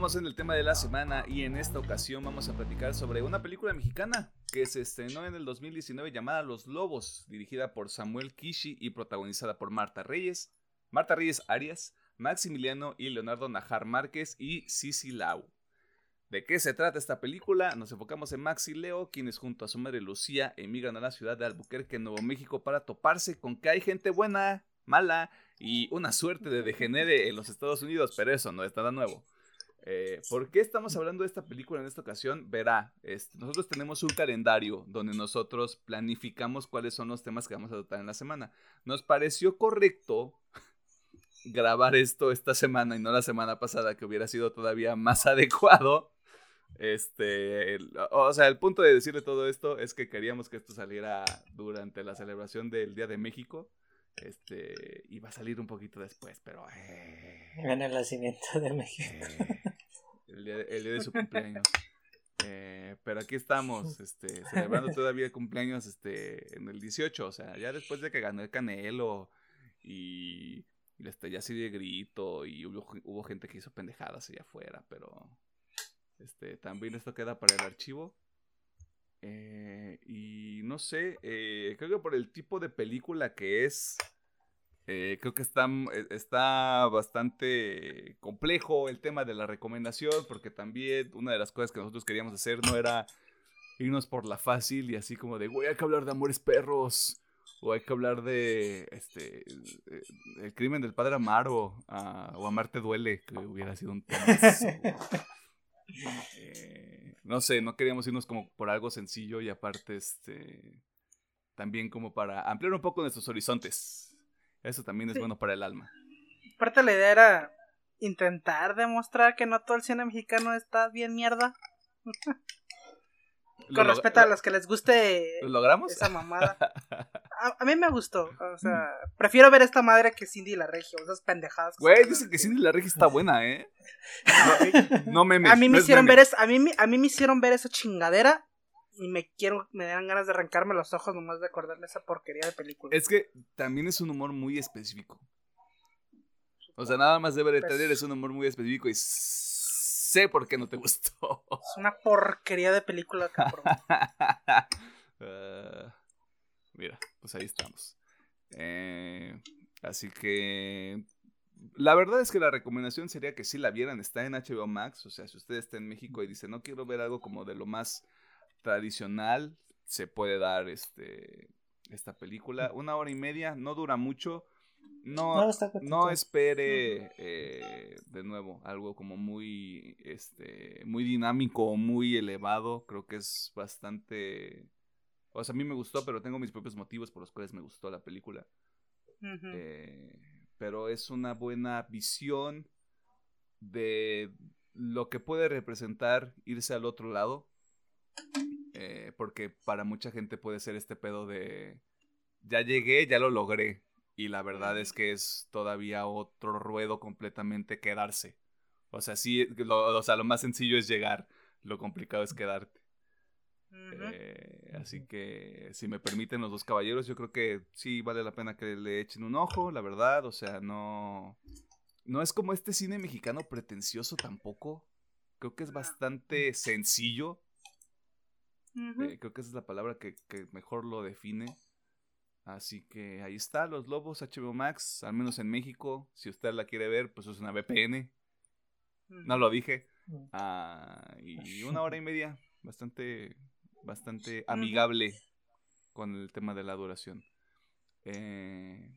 Nos encontramos en el tema de la semana y en esta ocasión vamos a platicar sobre una película mexicana que se estrenó en el 2019 llamada Los Lobos, dirigida por Samuel Kishi y protagonizada por Marta Reyes, Marta Reyes Arias, Maximiliano y Leonardo Najar Márquez y Cici Lau. ¿De qué se trata esta película? Nos enfocamos en Max y Leo, quienes junto a su madre Lucía emigran a la ciudad de Albuquerque, Nuevo México, para toparse con que hay gente buena, mala y una suerte de degenere en los Estados Unidos, pero eso no es nada nuevo. Eh, ¿Por qué estamos hablando de esta película en esta ocasión? Verá, este, nosotros tenemos un calendario donde nosotros planificamos cuáles son los temas que vamos a tratar en la semana. Nos pareció correcto grabar esto esta semana y no la semana pasada, que hubiera sido todavía más adecuado. Este, o sea, el punto de decirle todo esto es que queríamos que esto saliera durante la celebración del Día de México. Este, iba a salir un poquito después, pero. Eh, en el nacimiento de México. eh, el, día, el, día, de su cumpleaños. Eh, pero aquí estamos, este, celebrando todavía el cumpleaños este, en el 18, o sea, ya después de que ganó el Canelo y, y este, ya sí de grito y hubo, hubo gente que hizo pendejadas allá afuera, pero este, también esto queda para el archivo. Eh, y no sé, eh, creo que por el tipo de película que es, eh, creo que está, está bastante complejo el tema de la recomendación, porque también una de las cosas que nosotros queríamos hacer no era irnos por la fácil y así como de, güey, hay que hablar de amores perros. O hay que hablar de este el crimen del padre Amaro uh, o Amarte duele, que hubiera sido un tema. Eh, no sé, no queríamos irnos como por algo sencillo y aparte, este, también como para ampliar un poco nuestros horizontes. Eso también es sí. bueno para el alma. Aparte la idea era intentar demostrar que no todo el cine mexicano está bien mierda. Con respeto a los que les guste ¿Lo logramos? esa mamada. A, a, mí me gustó. O sea, prefiero ver esta madre que Cindy la Regio. Esas pendejadas. Güey, dicen que Cindy la Regio está buena, ¿eh? No, no memes. A mí me no hicieron ver es, a mí, a mí me hicieron ver esa chingadera y me quiero, me dan ganas de arrancarme los ojos nomás de acordarme esa porquería de película. Es que también es un humor muy específico. O sea, nada más debe de tener es un humor muy específico y sé por qué no te gustó. Es una porquería de película, cabrón. uh, mira, pues ahí estamos. Eh, así que la verdad es que la recomendación sería que si la vieran, está en HBO Max, o sea, si usted está en México y dice, no quiero ver algo como de lo más tradicional, se puede dar este esta película. Una hora y media, no dura mucho. No, no, no espere eh, de nuevo algo como muy este muy dinámico muy elevado creo que es bastante o sea a mí me gustó pero tengo mis propios motivos por los cuales me gustó la película uh -huh. eh, pero es una buena visión de lo que puede representar irse al otro lado eh, porque para mucha gente puede ser este pedo de ya llegué ya lo logré y la verdad es que es todavía otro ruedo completamente quedarse. O sea, sí, lo, o sea, lo más sencillo es llegar, lo complicado es quedarte. Uh -huh. eh, así que, si me permiten los dos caballeros, yo creo que sí vale la pena que le echen un ojo, la verdad. O sea, no. No es como este cine mexicano pretencioso tampoco. Creo que es bastante sencillo. Uh -huh. eh, creo que esa es la palabra que, que mejor lo define. Así que ahí está, Los Lobos, HBO Max, al menos en México. Si usted la quiere ver, pues es una VPN. No lo dije. Ah, y una hora y media, bastante, bastante amigable con el tema de la duración. Eh,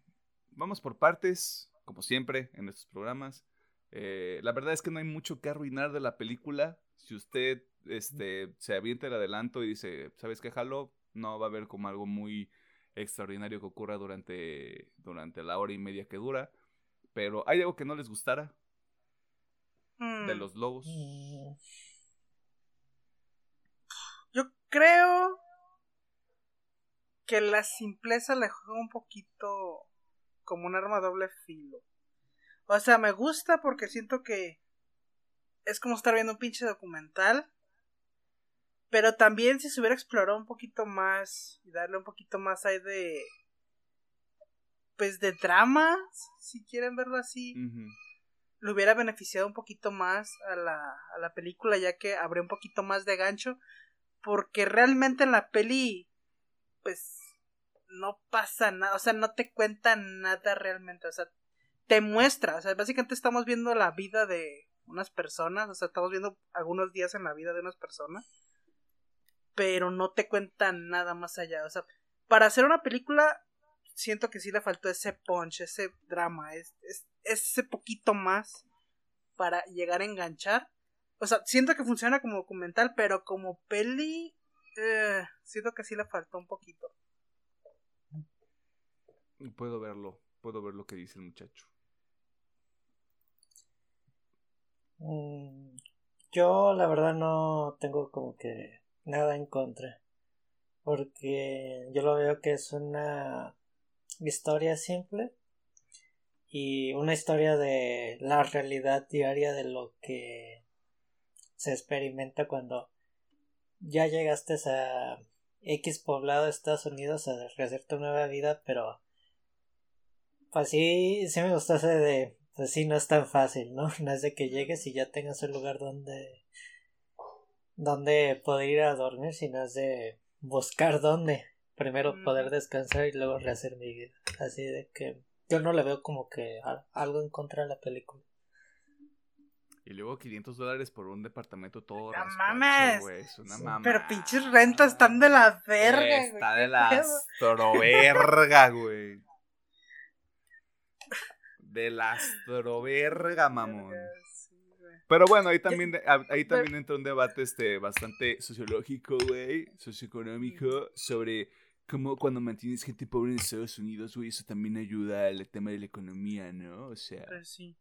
vamos por partes, como siempre en estos programas. Eh, la verdad es que no hay mucho que arruinar de la película. Si usted este, se avienta el adelanto y dice, ¿sabes qué, Jalo? No va a haber como algo muy extraordinario que ocurra durante, durante la hora y media que dura. Pero ¿hay algo que no les gustara? Mm. De los lobos. Yo creo que la simpleza le juega un poquito como un arma doble filo. O sea, me gusta porque siento que es como estar viendo un pinche documental pero también si se hubiera explorado un poquito más y darle un poquito más ahí de pues de drama, si quieren verlo así. Uh -huh. le hubiera beneficiado un poquito más a la, a la película, ya que habría un poquito más de gancho, porque realmente en la peli, pues, no pasa nada, o sea, no te cuenta nada realmente, o sea, te muestra, o sea, básicamente estamos viendo la vida de unas personas, o sea, estamos viendo algunos días en la vida de unas personas, pero no te cuenta nada más allá, o sea, para hacer una película siento que sí le faltó ese punch, ese drama, es, ese poquito más para llegar a enganchar. O sea, siento que funciona como documental, pero como peli, eh, siento que sí le faltó un poquito. Puedo verlo, puedo ver lo que dice el muchacho. Mm, yo la verdad no tengo como que nada en contra. Porque yo lo veo que es una historia simple y una historia de la realidad diaria de lo que se experimenta cuando ya llegaste a X poblado de Estados Unidos a rehacer tu nueva vida, pero pues sí, sí me gustó ese de, pues sí, no es tan fácil, ¿no? No es de que llegues y ya tengas un lugar donde, donde poder ir a dormir, sino es de buscar dónde primero poder descansar y luego rehacer mi vida. Así de que yo no le veo como que algo en contra de la película. Y luego 500 dólares por un departamento todo. No mames. Pero pinches rentas están de la verga, Está de la astroverga, güey. De la astroverga, mamón. Pero bueno, ahí también, ahí también entra un debate este, bastante sociológico, güey, socioeconómico, sobre como cuando mantienes gente pobre en Estados Unidos, güey, eso también ayuda al tema de la economía, ¿no? O sea. Pues sí.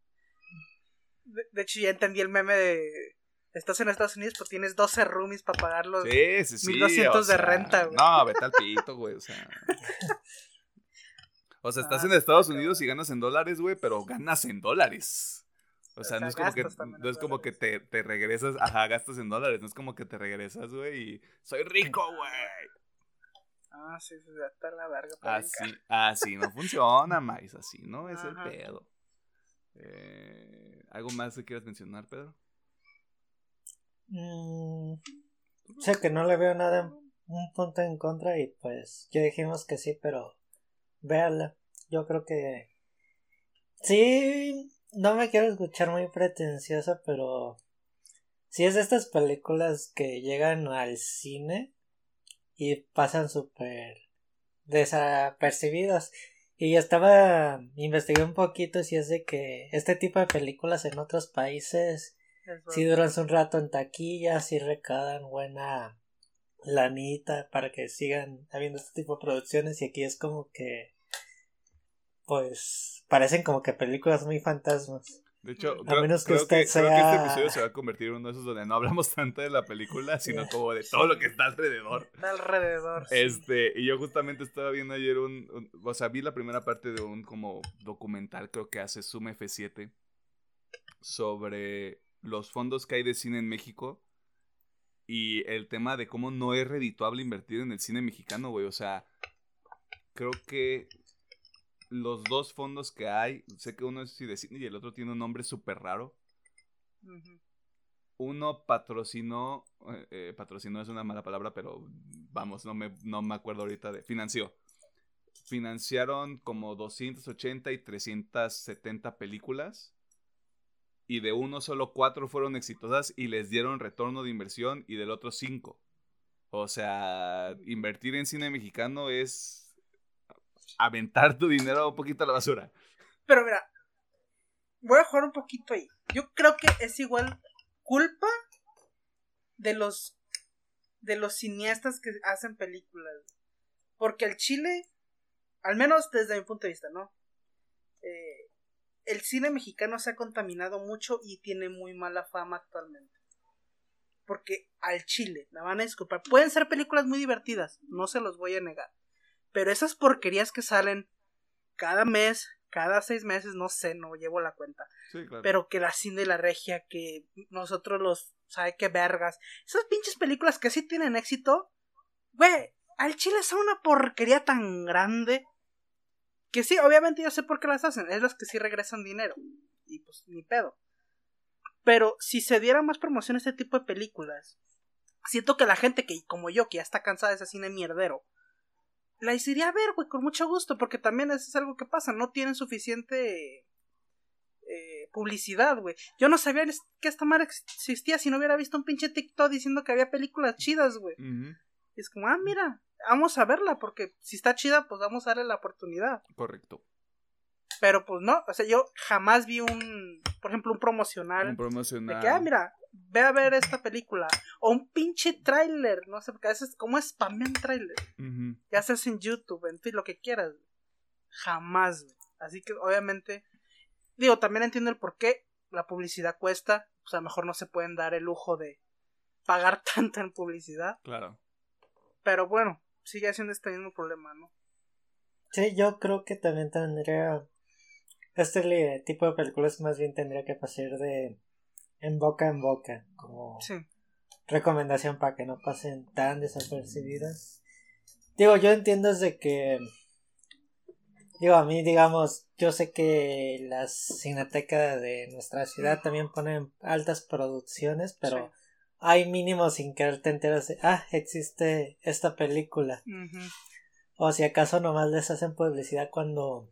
De, hecho, ya entendí el meme de. Estás en Estados Unidos, pues tienes 12 roomies para pagar los sí, sí, sí, 1200 de renta, güey. No, vete al pito, güey, o sea. O sea, estás ah, en Estados Unidos y ganas en dólares, güey, pero ganas en dólares. O sea, no es como que, no es como que te, te regresas, ajá, gastas en dólares, no es como que te regresas, güey, y soy rico, güey. Ah, sí, sí, está la verga. Así, así no funciona, más, así no es el pedo. Eh, ¿Algo más que quieras mencionar, Pedro? Mm, sé que no le veo nada, un punto en contra y pues ya dijimos que sí, pero véala. Yo creo que sí, no me quiero escuchar muy pretenciosa, pero si es de estas películas que llegan al cine y pasan súper desapercibidos. Y estaba, investigué un poquito si es de que este tipo de películas en otros países si duran un rato en taquilla, si recadan buena lanita para que sigan habiendo este tipo de producciones y aquí es como que pues parecen como que películas muy fantasmas. De hecho, creo, que, este episodio se va a convertir en uno de esos donde no hablamos tanto de la película, sino como de todo lo que está alrededor. alrededor. Este, y yo justamente estaba viendo ayer un, o sea, vi la primera parte de un como documental, creo que hace Zoom F7, sobre los fondos que hay de cine en México y el tema de cómo no es redituable invertir en el cine mexicano, güey. O sea, creo que los dos fondos que hay, sé que uno es de cine y el otro tiene un nombre súper raro. Uno patrocinó, eh, eh, patrocinó es una mala palabra, pero vamos, no me, no me acuerdo ahorita de, financió. Financiaron como 280 y 370 películas y de uno solo cuatro fueron exitosas y les dieron retorno de inversión y del otro cinco. O sea, invertir en cine mexicano es aventar tu dinero un poquito a la basura. Pero mira, voy a jugar un poquito ahí. Yo creo que es igual culpa de los de los cineastas que hacen películas. Porque el Chile, al menos desde mi punto de vista, ¿no? Eh, el cine mexicano se ha contaminado mucho y tiene muy mala fama actualmente. Porque al Chile, me van a disculpar, pueden ser películas muy divertidas, no se los voy a negar. Pero esas porquerías que salen cada mes, cada seis meses, no sé, no llevo la cuenta. Pero que la cine de la regia, que nosotros los, ¿sabe qué vergas? Esas pinches películas que sí tienen éxito, güey, al chile son una porquería tan grande. Que sí, obviamente yo sé por qué las hacen, es las que sí regresan dinero. y pues ni pedo. Pero si se diera más promoción a este tipo de películas, siento que la gente que, como yo, que ya está cansada de ese cine mierdero, la iría a ver, güey, con mucho gusto, porque también eso es algo que pasa, no tienen suficiente eh, publicidad, güey. Yo no sabía que esta madre existía si no hubiera visto un pinche TikTok diciendo que había películas chidas, güey. es como, ah, mira, vamos a verla, porque si está chida, pues vamos a darle la oportunidad. Correcto. Pero pues no, o sea, yo jamás vi un, por ejemplo, un promocional. Un promocional. De que, ah, mira, ve a ver esta película. O un pinche tráiler, no sé, porque a veces como spamean tráiler. Ya haces en YouTube, en fin, lo que quieras. Jamás, Así que obviamente, digo, también entiendo el por qué la publicidad cuesta. O sea, a lo mejor no se pueden dar el lujo de pagar tanto en publicidad. Claro. Pero bueno, sigue siendo este mismo problema, ¿no? Sí, yo creo que también tendría. Este tipo de películas más bien tendría que pasar de en boca en boca, como recomendación para que no pasen tan desapercibidas. Digo, yo entiendo desde que. Digo, a mí, digamos, yo sé que las cinetecas de nuestra ciudad también ponen altas producciones, pero hay mínimo sin que te enteras de, ah, existe esta película. O si acaso nomás les hacen publicidad cuando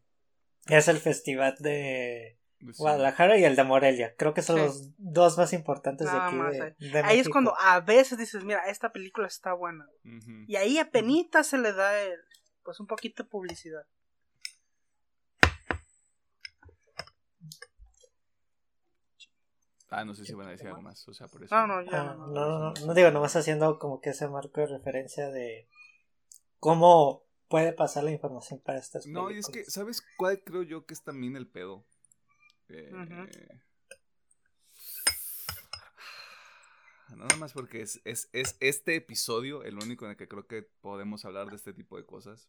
es el festival de Guadalajara y el de Morelia. Creo que son los dos más importantes de aquí. De, ahí es cuando a veces dices, mira, esta película está buena. Y ahí apenas se le da el, pues un poquito de publicidad. Ah, no sé si van a decir algo más, o sea, por eso. No, no, ya. Ah, no, no, no, digo, nomás haciendo como que ese marco de referencia de cómo puede pasar la información para estas No, y es que, ¿sabes cuál creo yo que es también el pedo? Eh, nada más porque es, es, es, este episodio el único en el que creo que podemos hablar de este tipo de cosas.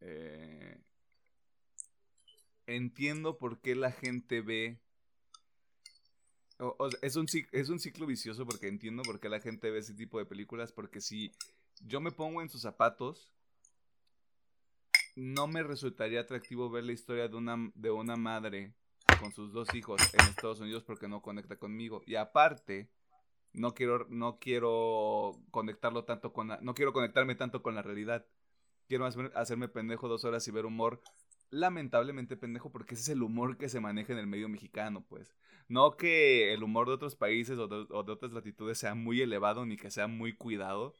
Eh, entiendo por qué la gente ve es, un, es un ciclo vicioso porque entiendo por qué la gente ve ese tipo de películas. Porque si yo me pongo en sus zapatos, no me resultaría atractivo ver la historia de una, de una madre con sus dos hijos en Estados Unidos porque no conecta conmigo. Y aparte, no quiero, no quiero conectarlo tanto con no quiero conectarme tanto con la realidad. Quiero hacerme pendejo dos horas y ver humor lamentablemente pendejo porque ese es el humor que se maneja en el medio mexicano, pues. No que el humor de otros países o de, otras latitudes sea muy elevado ni que sea muy cuidado.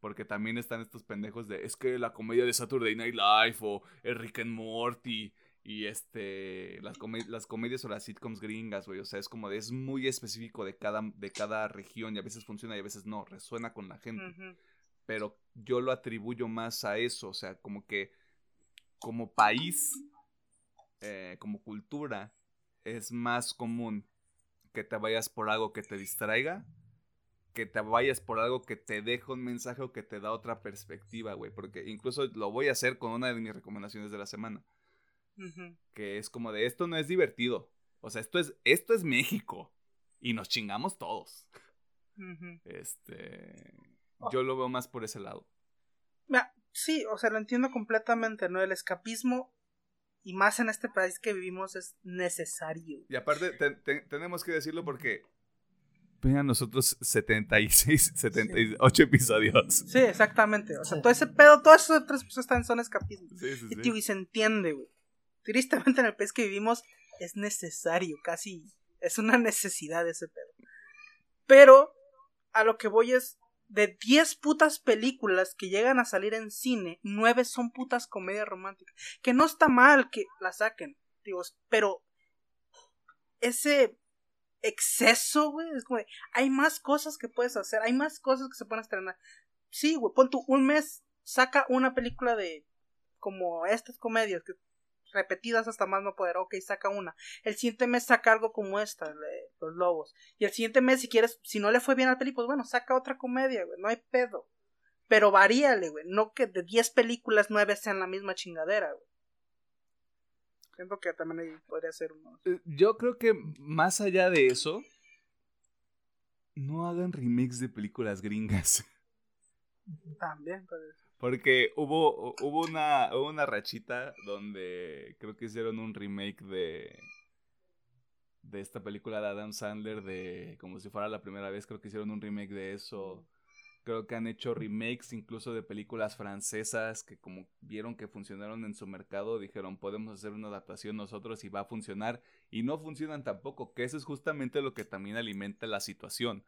Porque también están estos pendejos de es que la comedia de Saturday Night Live o Rick and Morty y este las, las comedias o las sitcoms gringas, güey, o sea, es como de, es muy específico de cada de cada región y a veces funciona y a veces no, resuena con la gente. Pero yo lo atribuyo más a eso, o sea, como que como país, eh, como cultura, es más común que te vayas por algo que te distraiga, que te vayas por algo que te deja un mensaje o que te da otra perspectiva, güey. Porque incluso lo voy a hacer con una de mis recomendaciones de la semana. Que es como de esto no es divertido. O sea, esto es, esto es México. Y nos chingamos todos. Este. Oh. Yo lo veo más por ese lado. Sí, o sea, lo entiendo completamente, ¿no? El escapismo, y más en este país que vivimos, es necesario. Y aparte, tenemos que decirlo porque vean nosotros 76, 78 episodios. Sí, exactamente. O sea, todo ese pedo, todas esas tres cosas están son escapismo. Sí, sí, y, tío, y se entiende, güey. Tristemente en el país que vivimos es necesario, casi es una necesidad ese pedo. Pero a lo que voy es, de 10 putas películas que llegan a salir en cine, 9 son putas comedias románticas. Que no está mal que la saquen, digo, pero ese exceso, güey, es como hay más cosas que puedes hacer, hay más cosas que se pueden estrenar. Sí, güey, pon tú un mes, saca una película de como estas comedias que repetidas hasta más no poder. Ok, saca una. El siguiente mes saca algo como esta, Los Lobos. Y el siguiente mes, si quieres, si no le fue bien al peli, pues bueno, saca otra comedia, güey. No hay pedo. Pero varíale, güey. No que de 10 películas, 9 sean la misma chingadera, güey. Siento que también ahí podría ser uno. Eh, yo creo que más allá de eso, no hagan remakes de películas gringas. También ser. Porque hubo, hubo, una, una rachita donde creo que hicieron un remake de, de esta película de Adam Sandler de como si fuera la primera vez, creo que hicieron un remake de eso. Creo que han hecho remakes incluso de películas francesas que como vieron que funcionaron en su mercado, dijeron podemos hacer una adaptación nosotros y va a funcionar. Y no funcionan tampoco, que eso es justamente lo que también alimenta la situación.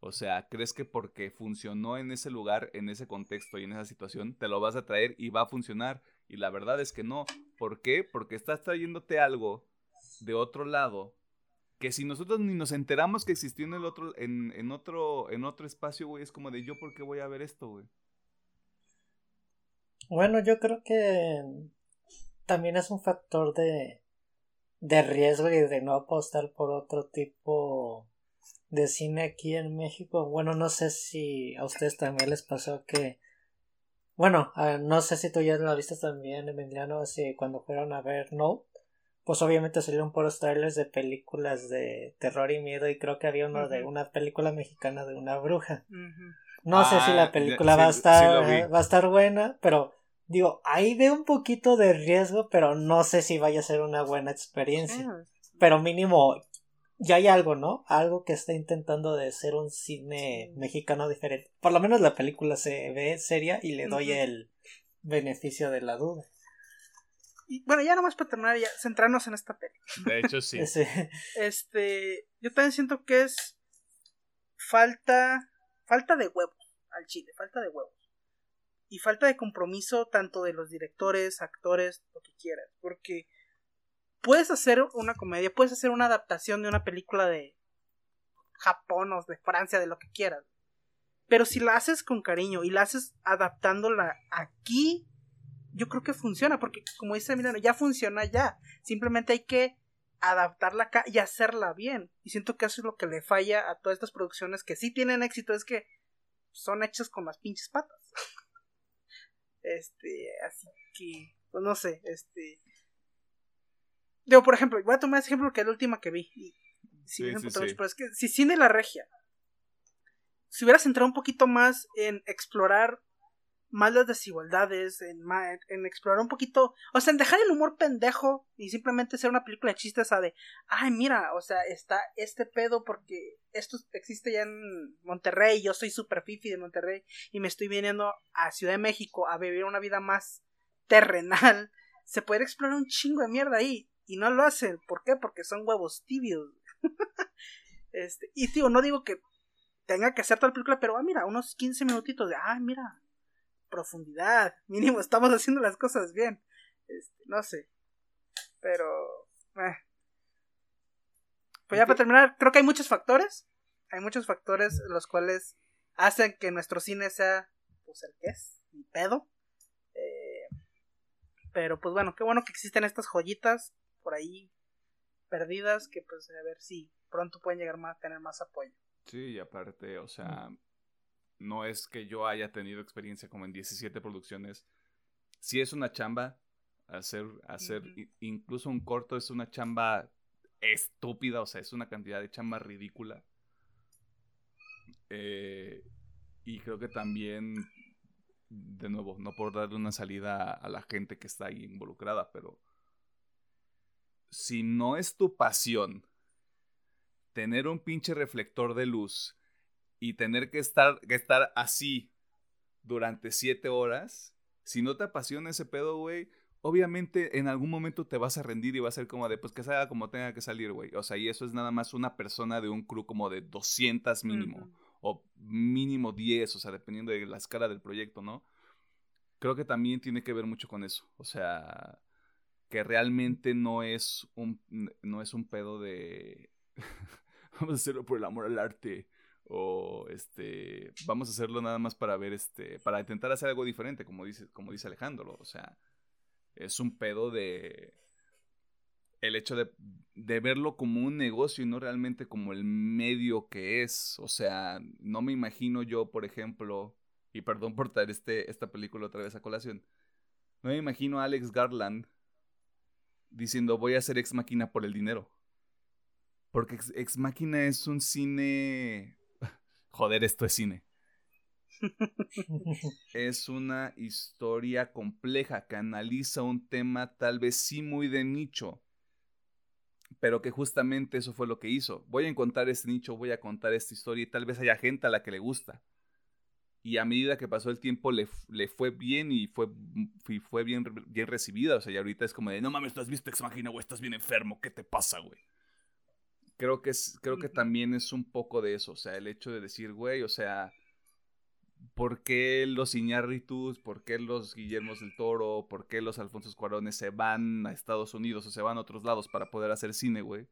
O sea, ¿crees que porque funcionó en ese lugar, en ese contexto y en esa situación, te lo vas a traer y va a funcionar? Y la verdad es que no. ¿Por qué? Porque estás trayéndote algo de otro lado que si nosotros ni nos enteramos que existió en el otro, en, otro, en otro espacio, güey, es como de yo por qué voy a ver esto, güey. Bueno, yo creo que también es un factor de, de riesgo y de no apostar por otro tipo de cine aquí en México. Bueno, no sé si a ustedes también les pasó que bueno, no sé si tú ya lo viste también, Emiliano, así cuando fueron a ver No pues obviamente salieron puros trailers de películas de terror y miedo y creo que había uno de una película mexicana de una bruja. No sé si la ah, película va a estar va a estar buena, pero digo, ahí veo un poquito de riesgo, pero no sé si vaya a ser una buena experiencia. Pero mínimo ya hay algo, ¿no? Algo que está intentando de ser un cine mexicano diferente. Por lo menos la película se ve seria y le doy el beneficio de la duda. Y bueno, ya nomás para terminar, ya centrarnos en esta peli. De hecho, sí. Este, yo también siento que es falta, falta de huevos al chile, falta de huevos. Y falta de compromiso tanto de los directores, actores, lo que quieras. Porque puedes hacer una comedia, puedes hacer una adaptación de una película de Japón o de Francia, de lo que quieras. Pero si la haces con cariño y la haces adaptándola aquí yo creo que funciona, porque como dice Emiliano, ya funciona ya. Simplemente hay que adaptarla acá y hacerla bien. Y siento que eso es lo que le falla a todas estas producciones que sí tienen éxito, es que son hechas con las pinches patas. este, así que, pues no sé, este. Digo, por ejemplo, voy a tomar ese ejemplo que es la última que vi. Y, sí, Pero es que si Cine La Regia si hubiera centrado un poquito más en explorar más las desigualdades, en, en, explorar un poquito, o sea, en dejar el humor pendejo y simplemente ser una película de chistes a de, ay, mira, o sea, está este pedo porque esto existe ya en Monterrey, yo soy super fifi de Monterrey y me estoy viniendo a Ciudad de México a vivir una vida más terrenal, se puede explorar un chingo de mierda ahí y no lo hacen, ¿por qué? Porque son huevos tibios. este, y tío, no digo que tenga que hacer toda la película, pero ah, mira, unos 15 minutitos de, ay, mira, profundidad. Mínimo, estamos haciendo las cosas bien. Este, no sé. Pero. Eh. Pues ya para terminar, creo que hay muchos factores. Hay muchos factores los cuales hacen que nuestro cine sea pues el que es, mi pedo. Eh, pero pues bueno, qué bueno que existen estas joyitas por ahí perdidas que pues a ver si pronto pueden llegar más, a tener más apoyo. Sí, y aparte, o sea, no es que yo haya tenido experiencia como en 17 producciones. Si es una chamba, hacer, hacer incluso un corto es una chamba estúpida, o sea, es una cantidad de chamba ridícula. Eh, y creo que también, de nuevo, no por darle una salida a la gente que está ahí involucrada, pero si no es tu pasión tener un pinche reflector de luz y tener que estar, que estar así durante siete horas, si no te apasiona ese pedo, güey, obviamente en algún momento te vas a rendir y va a ser como de, pues que salga como tenga que salir, güey. O sea, y eso es nada más una persona de un crew como de 200 mínimo, o mínimo 10, o sea, dependiendo de la escala del proyecto, ¿no? Creo que también tiene que ver mucho con eso. O sea, que realmente no es un, no es un pedo de... Vamos a hacerlo por el amor al arte o este vamos a hacerlo nada más para ver este para intentar hacer algo diferente como dice como dice Alejandro. O sea es un pedo de el hecho de, de, verlo como un negocio y no realmente como el medio que es. O sea no me imagino yo por ejemplo y perdón por traer este esta película otra vez a colación no me imagino a Alex Garland diciendo voy a hacer ex máquina por el dinero porque ex, ex máquina es un cine joder, esto es cine. es una historia compleja que analiza un tema tal vez sí muy de nicho, pero que justamente eso fue lo que hizo. Voy a encontrar este nicho, voy a contar esta historia y tal vez haya gente a la que le gusta. Y a medida que pasó el tiempo le, le fue bien y fue, fue bien, bien recibida. O sea, y ahorita es como de, no mames, tú has visto Ex Machina, güey, estás bien enfermo, ¿qué te pasa, güey? Creo que, es, creo que también es un poco de eso, o sea, el hecho de decir, güey, o sea, ¿por qué los Iñárritus, por qué los Guillermos del Toro, por qué los Alfonso Cuarones se van a Estados Unidos o se van a otros lados para poder hacer cine, güey?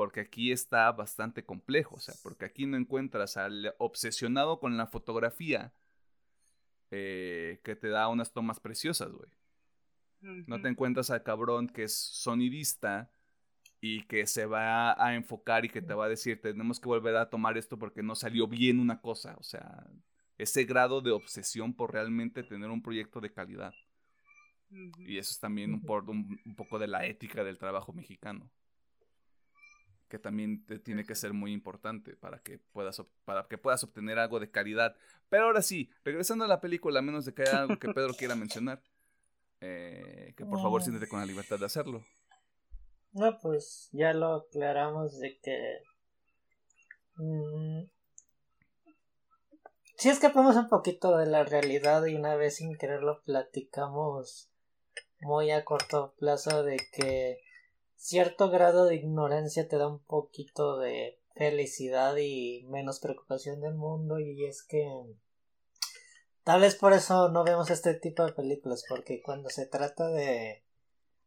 Porque aquí está bastante complejo, o sea, porque aquí no encuentras al obsesionado con la fotografía eh, que te da unas tomas preciosas, güey. No te encuentras al cabrón que es sonidista y que se va a enfocar y que te va a decir, tenemos que volver a tomar esto porque no salió bien una cosa, o sea, ese grado de obsesión por realmente tener un proyecto de calidad. Y eso es también un, un, poco de la ética del trabajo mexicano. Que también te tiene que ser muy importante para que, puedas, para que puedas obtener algo de calidad. Pero ahora sí, regresando a la película, a menos de que haya algo que Pedro quiera mencionar, eh, que por favor siéntete con la libertad de hacerlo. No, pues ya lo aclaramos de que mm, si escapamos un poquito de la realidad y una vez sin quererlo platicamos muy a corto plazo de que cierto grado de ignorancia te da un poquito de felicidad y menos preocupación del mundo y es que tal vez por eso no vemos este tipo de películas porque cuando se trata de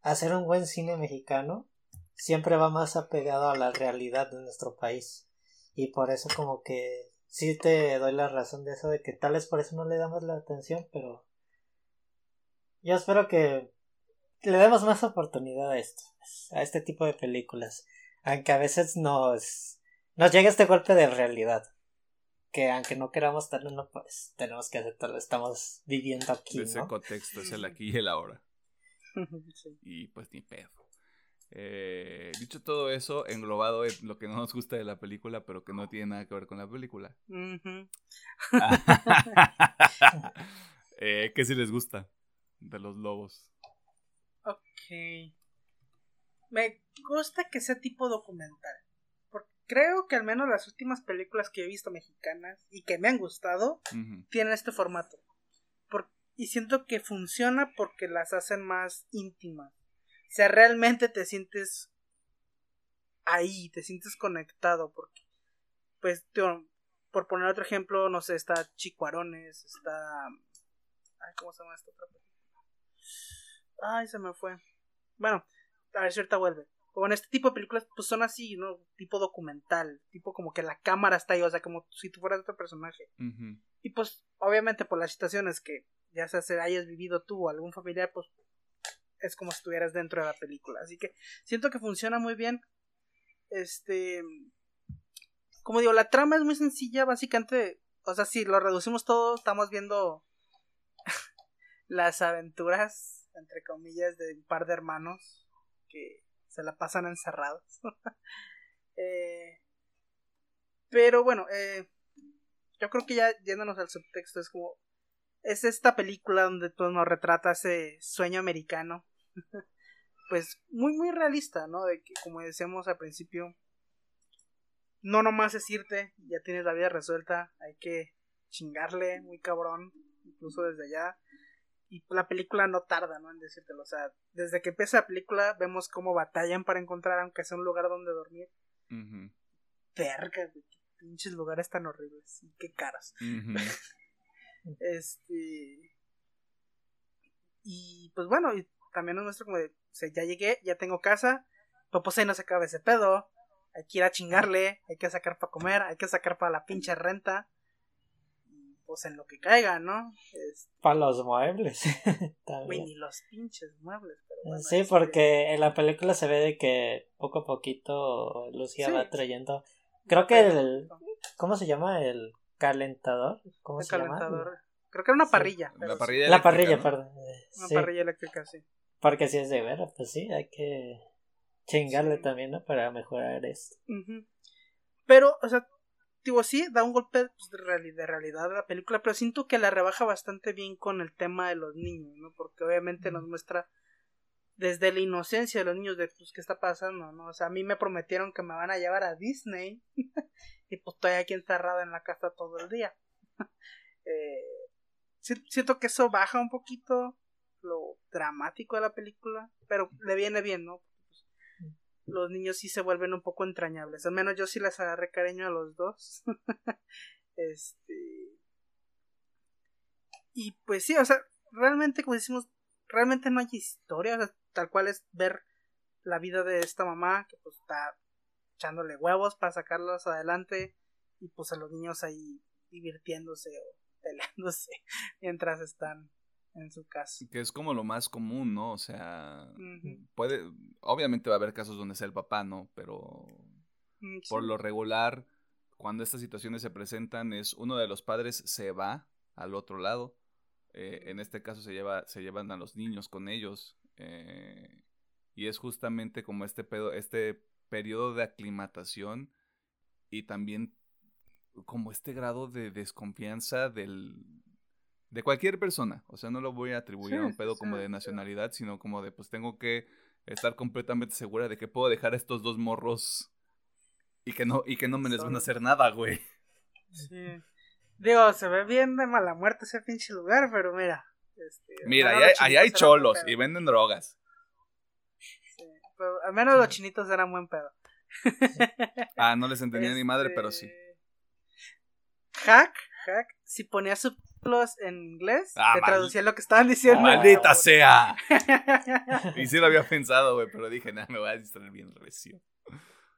hacer un buen cine mexicano siempre va más apegado a la realidad de nuestro país. Y por eso como que sí te doy la razón de eso, de que tal vez por eso no le damos la atención, pero yo espero que le demos más oportunidad a esto, a este tipo de películas, aunque a veces nos, nos llega este golpe de realidad, que aunque no queramos tenerlo, pues tenemos que aceptarlo, estamos viviendo aquí. Ese contexto es el aquí y el ahora. Y pues ni pedo. Eh, dicho todo eso, englobado en lo que no nos gusta de la película, pero que no tiene nada que ver con la película. eh, ¿Qué si les gusta de los lobos? Ok. Me gusta que sea tipo documental. Porque creo que al menos las últimas películas que he visto mexicanas y que me han gustado tienen este formato. y siento que funciona porque las hacen más íntimas o sea, realmente te sientes ahí, te sientes conectado, porque, pues, por poner otro ejemplo, no sé, está Chicuarones, está... Ay, ¿cómo se llama esta otra película? Ay, se me fue. Bueno, a ver si ahorita vuelve. Bueno, este tipo de películas pues son así, ¿no? Tipo documental, tipo como que la cámara está ahí, o sea, como si tú fueras otro personaje. Y pues, obviamente por las situaciones que ya sea se hayas vivido tú o algún familiar, pues es como si estuvieras dentro de la película. Así que siento que funciona muy bien. Este. Como digo, la trama es muy sencilla, básicamente. O sea, si lo reducimos todo, estamos viendo las aventuras, entre comillas, de un par de hermanos que se la pasan encerrados. eh, pero bueno, eh, yo creo que ya yéndonos al subtexto, es como. Es esta película donde todo nos retrata ese sueño americano pues muy muy realista, ¿no? De que como decíamos al principio, no nomás es irte, ya tienes la vida resuelta, hay que chingarle muy cabrón, incluso desde allá. Y la película no tarda, ¿no? En decírtelo. O sea, desde que empieza la película vemos cómo batallan para encontrar, aunque sea un lugar donde dormir. Uh Verga, qué pinches lugares tan horribles y qué caras. este. Y pues bueno, también nos muestra como de, o sea, ya llegué, ya tengo casa, pero pues ahí no se acaba ese pedo, hay que ir a chingarle, hay que sacar para comer, hay que sacar para la pinche renta, y pues en lo que caiga, ¿no? Para los muebles. Güey, ni los pinches muebles, pero Sí, porque en la película se ve de que poco a poquito Lucía va trayendo, creo que el, ¿cómo se llama? El calentador, ¿cómo se calentador. llama? Creo que era una parrilla. La parrilla, la parrilla perdón. Una parrilla eléctrica, sí. Porque si es de veras, pues sí, hay que chingarle también, ¿no? Para mejorar esto. Pero, o sea, digo, sí, da un golpe pues, de, realidad a la película, pero siento que la rebaja bastante bien con el tema de los niños, ¿no? Porque obviamente nos muestra desde la inocencia de los niños de pues qué está pasando, ¿no? O sea, a mí me prometieron que me van a llevar a Disney y pues estoy aquí encerrado en la casa todo el día. eh, siento que eso baja un poquito lo dramático de la película, pero le viene bien, ¿no? Los niños sí se vuelven un poco entrañables, al menos yo sí les agarré cariño a los dos. este y pues sí, o sea, realmente como decimos, realmente no hay historia, tal cual es ver la vida de esta mamá que pues está echándole huevos para sacarlos adelante y pues a los niños ahí divirtiéndose o peleándose mientras están en su casa. Que es como lo más común, ¿no? O sea, puede, obviamente va a haber casos donde sea el papá, ¿no? Pero mm, por lo regular, cuando estas situaciones se presentan, es uno de los padres se va al otro lado. Eh, en este caso se lleva, se llevan a los niños con ellos. Eh, y es justamente como este pedo, este periodo de aclimatación y también como este grado de desconfianza del de cualquier persona, o sea, no lo voy a atribuir a un pedo como de nacionalidad, sino como de pues tengo que estar completamente segura de que puedo dejar a estos dos morros y que no y que no me les van a hacer nada, güey. Sí. Digo, se ve bien de mala muerte ese pinche lugar, pero mira. Este, mira, ahí hay, cholos y venden drogas. Sí, pero al menos los chinitos eran buen pedo. ah, no les entendía ni madre, pero sí. Este, hack, hack, si ponía subtítulos en inglés, ah, te traducía lo que estaban diciendo. ¡Maldita sea! y sí lo había pensado, güey, pero dije, nada, me voy a distraer bien recio.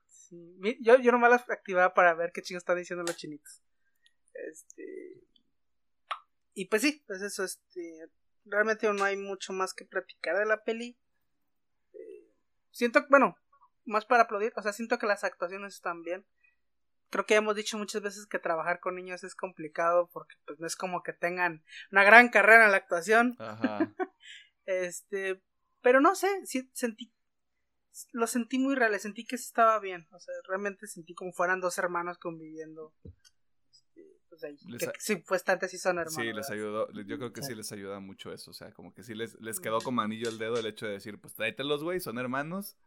Sí. Yo, yo nomás las activaba para ver qué chingos están diciendo los chinitos. Este. Y pues sí, pues eso, este. Realmente no hay mucho más que platicar de la peli. Eh, siento, bueno, más para aplaudir, o sea, siento que las actuaciones están bien. Creo que hemos dicho muchas veces que trabajar con niños es complicado porque pues no es como que tengan una gran carrera en la actuación. este, pero no sé, sentí lo sentí muy real, sentí que estaba bien, o sea, realmente sentí como fueran dos hermanos conviviendo pues, sí, pues tanto sí son hermanos. Sí, les ayudó, yo creo que sí. les ayuda mucho eso, o sea, como que sí les, les quedó como anillo el dedo el hecho de decir, pues los güey, son hermanos,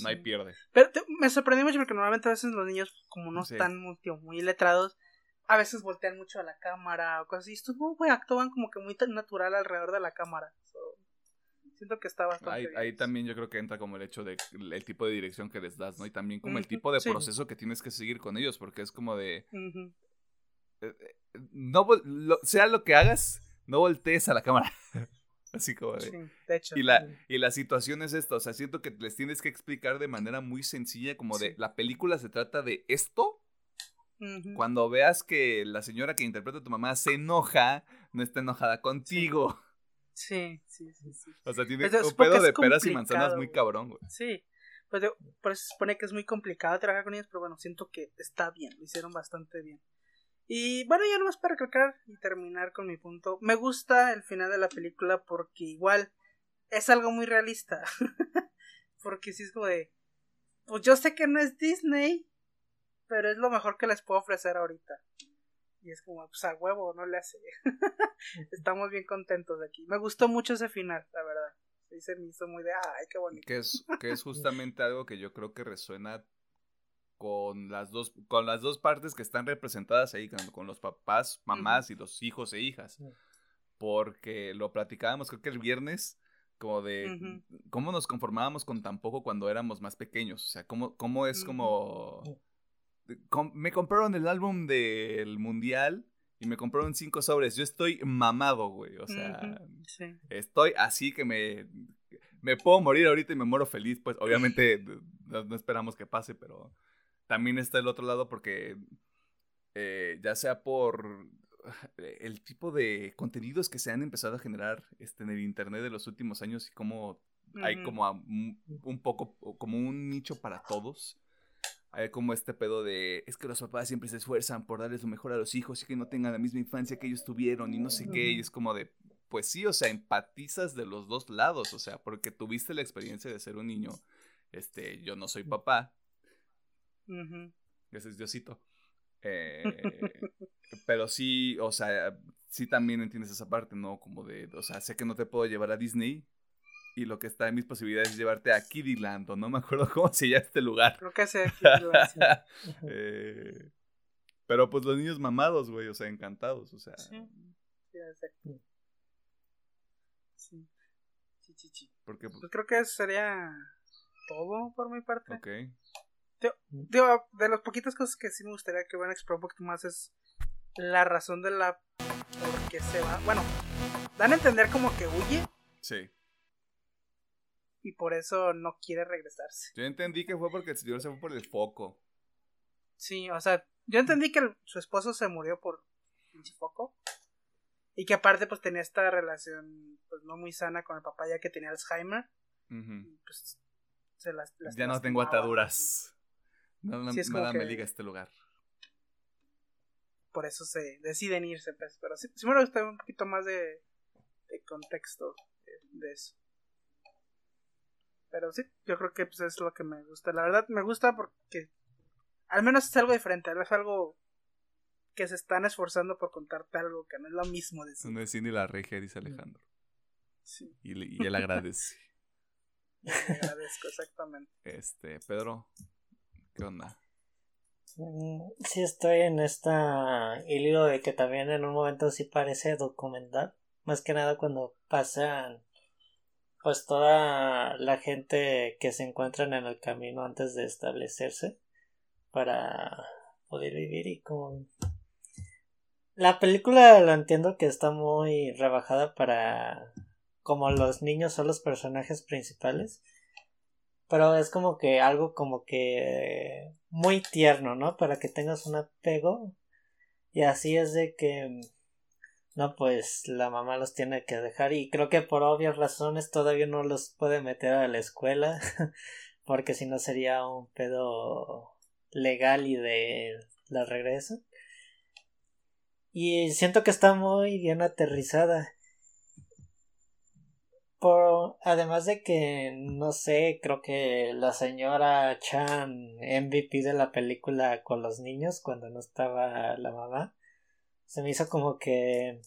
no hay pierde. Pero me sorprendió mucho porque normalmente a veces los niños, como no están muy, muy letrados, a veces voltean mucho a la cámara o cosas así. Estos no, güey, actúan como que muy natural alrededor de la cámara. siento que está bastante ahí, ahí, también yo creo que entra como el hecho de el tipo de dirección que les das, ¿no? Y también como el tipo de proceso que tienes que seguir con ellos, porque es como de no sea lo que hagas, no voltees a la cámara. Así como de. hecho. Y la, y la situación es esta. O sea, siento que les tienes que explicar de manera muy sencilla, como de la película se trata de esto. Cuando veas que la señora que interpreta a tu mamá se enoja, no está enojada contigo. Sí, sí, sí. sí. O sea, tiene un pedo de peras y manzanas muy cabrón, güey. Sí. Pues por eso se supone que es muy complicado trabajar con ellos, pero bueno, siento que está bien, lo hicieron bastante bien. Y bueno, ya nomás para recalcar y terminar con mi punto. Me gusta el final de la película porque igual es algo muy realista. porque si es como de. Pues yo sé que no es Disney, pero es lo mejor que les puedo ofrecer ahorita. Y es como, pues a huevo, no le hace. Estamos bien contentos de aquí. Me gustó mucho ese final, la verdad. se me hizo muy de, ay, qué bonito. Que es, que es justamente algo que yo creo que resuena con las dos, con las dos partes que están representadas ahí, con, los papás, mamás y los hijos e hijas. Porque lo platicábamos, creo que el viernes, como de cómo nos conformábamos con tan poco cuando éramos más pequeños. O sea, cómo, cómo es como... me compraron el álbum del mundial y me compraron cinco sobres. Yo estoy mamado, güey. O sea, estoy así que me, me puedo morir ahorita y me muero feliz. Pues obviamente no esperamos que pase, pero también está el otro lado porque eh, ya sea por el tipo de contenidos que se han empezado a generar este, en el internet de los últimos años y cómo hay como un, poco como un nicho para todos. Hay como este pedo de es que los papás siempre se esfuerzan por darles lo mejor a los hijos y que no tengan la misma infancia que ellos tuvieron y no sé qué. Y es como de, pues sí, o sea, empatizas de los dos lados, o sea, porque tuviste la experiencia de ser un niño. Este, yo no soy papá, ese es Diosito. Eh, pero sí, o sea, sí también entiendes esa parte, ¿no? Como de, o sea, sé que no te puedo llevar a Disney, Y lo que está en mis posibilidades es llevarte a Kiddyland, o no me acuerdo cómo se llama este lugar. Creo que sea Kiddyland. sí. Eh, pero pues los niños mamados, güey, o sea, encantados, o sea. Sí. Sí, exacto. Sí. Sí, sí, sí. Porque, pues, Pues creo que eso sería todo por mi parte. ok. Digo, de las poquitas cosas que sí me gustaría que a explorar un poquito más es la razón de la por qué se va. Bueno, dan a entender como que huye Sí. y por eso no quiere regresarse. Yo entendí que fue porque el señor se fue por el foco. Sí, o sea, yo entendí que el- su esposo se murió por pinche foco y que aparte pues tenía esta relación pues no muy sana con el papá ya que tenía Alzheimer Ujú. y pues se las, las Ya no tengo ataduras. Nada, Sí, es nada me que- liga a este lugar. por eso se deciden irse, pues. Pero sí, sí me gusta un poquito más de, de contexto de, de eso. Pero sí, yo creo que pues, es lo que me gusta. La verdad, me gusta porque al menos es algo diferente. Es algo que se están esforzando por contarte algo que no es lo mismo de. No es Cindy la regia, dice Alejandro. Sí, Y, y él agradece. le agradezco exactamente. Este, Pedro, ¿qué onda? Mm, Sí estoy en esta hilo de que también en un momento sí parece documental. Más que nada cuando pasan pues toda la gente que se encuentran en el camino antes de establecerse para poder vivir y como la película lo entiendo que está muy rebajada para como los niños son los personajes principales pero es como que algo como que muy tierno, ¿no? Para que tengas un apego. Y así es de que no, pues la mamá los tiene que dejar y creo que por obvias razones todavía no los puede meter a la escuela porque si no sería un pedo legal y de la regreso. Y siento que está muy bien aterrizada. Por, además de que, no sé, creo que la señora Chan, MVP de la película con los niños, cuando no estaba la mamá, se me hizo como que...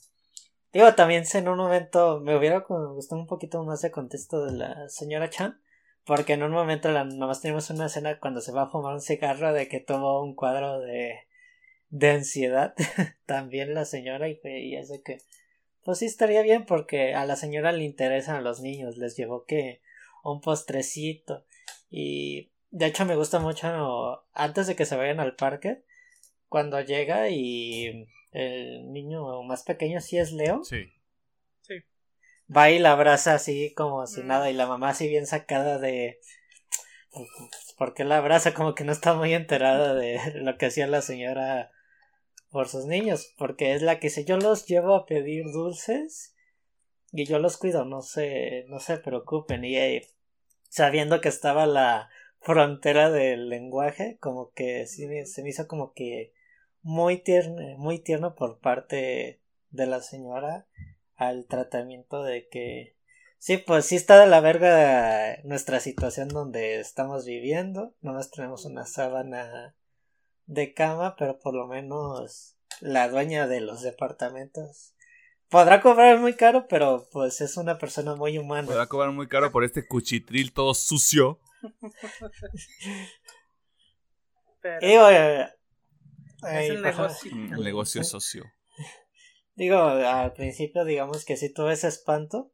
Digo, también en un momento me hubiera gustado un poquito más de contexto de la señora Chan, porque en un momento la, nomás tenemos una escena cuando se va a fumar un cigarro de que tuvo un cuadro de, de ansiedad, también la señora, y, y es de que... Pues sí estaría bien porque a la señora le interesan a los niños, les llevó que un postrecito y de hecho me gusta mucho antes de que se vayan al parque cuando llega y el niño más pequeño sí es Leo Sí. va y la abraza así como si Mm. nada y la mamá así bien sacada de ¿por qué la abraza? como que no está muy enterada de lo que hacía la señora por sus niños, porque es la que dice yo los llevo a pedir dulces y yo los cuido, no se, no se preocupen y eh, sabiendo que estaba la frontera del lenguaje, como que sí se me hizo como que muy tierno, muy tierno por parte de la señora al tratamiento de que sí, pues sí está de la verga nuestra situación donde estamos viviendo, nomás tenemos una sábana de cama, pero por lo menos la dueña de los departamentos podrá cobrar muy caro, pero pues es una persona muy humana. Podrá cobrar muy caro por este cuchitril todo sucio. Pero eh, es ay, el pues, negocio. Mm, El negocio socio. Digo, al principio digamos que sí tuve ese espanto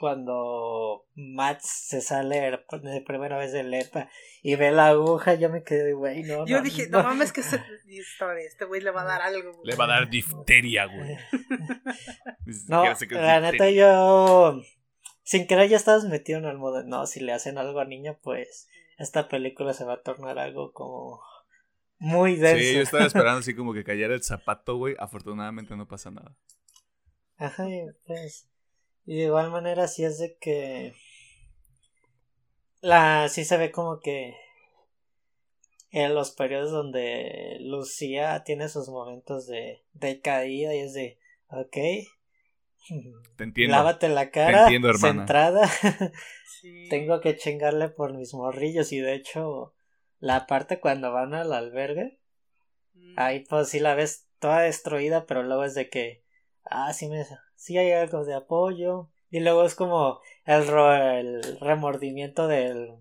cuando Matt se sale de primera vez de Lepa y ve la aguja, yo me quedé, güey, no, Yo no, dije, no, mames que se... este güey le va a dar algo. güey. Le va a dar difteria, güey. Ni No, la neta yo sin querer ya estabas metido en el modo, no, si le hacen algo a niño, pues esta película se va a tornar algo como muy denso. Sí, yo estaba esperando así como que cayera el zapato, güey. Afortunadamente no pasa nada. Ajá, pues. Y de igual manera, sí es de que. La. Sí se ve como que. En los periodos donde Lucía tiene sus momentos de, de caída y es de. Ok. Te entiendo. Lávate la cara. entiendo, hermana. Centrada. Sí. Tengo que chingarle por mis morrillos. Y de hecho, la parte cuando van al albergue. Mm. Ahí pues sí la ves toda destruida, pero luego es de que, ah, sí, me, sí hay algo de apoyo, Y luego es como el, el remordimiento del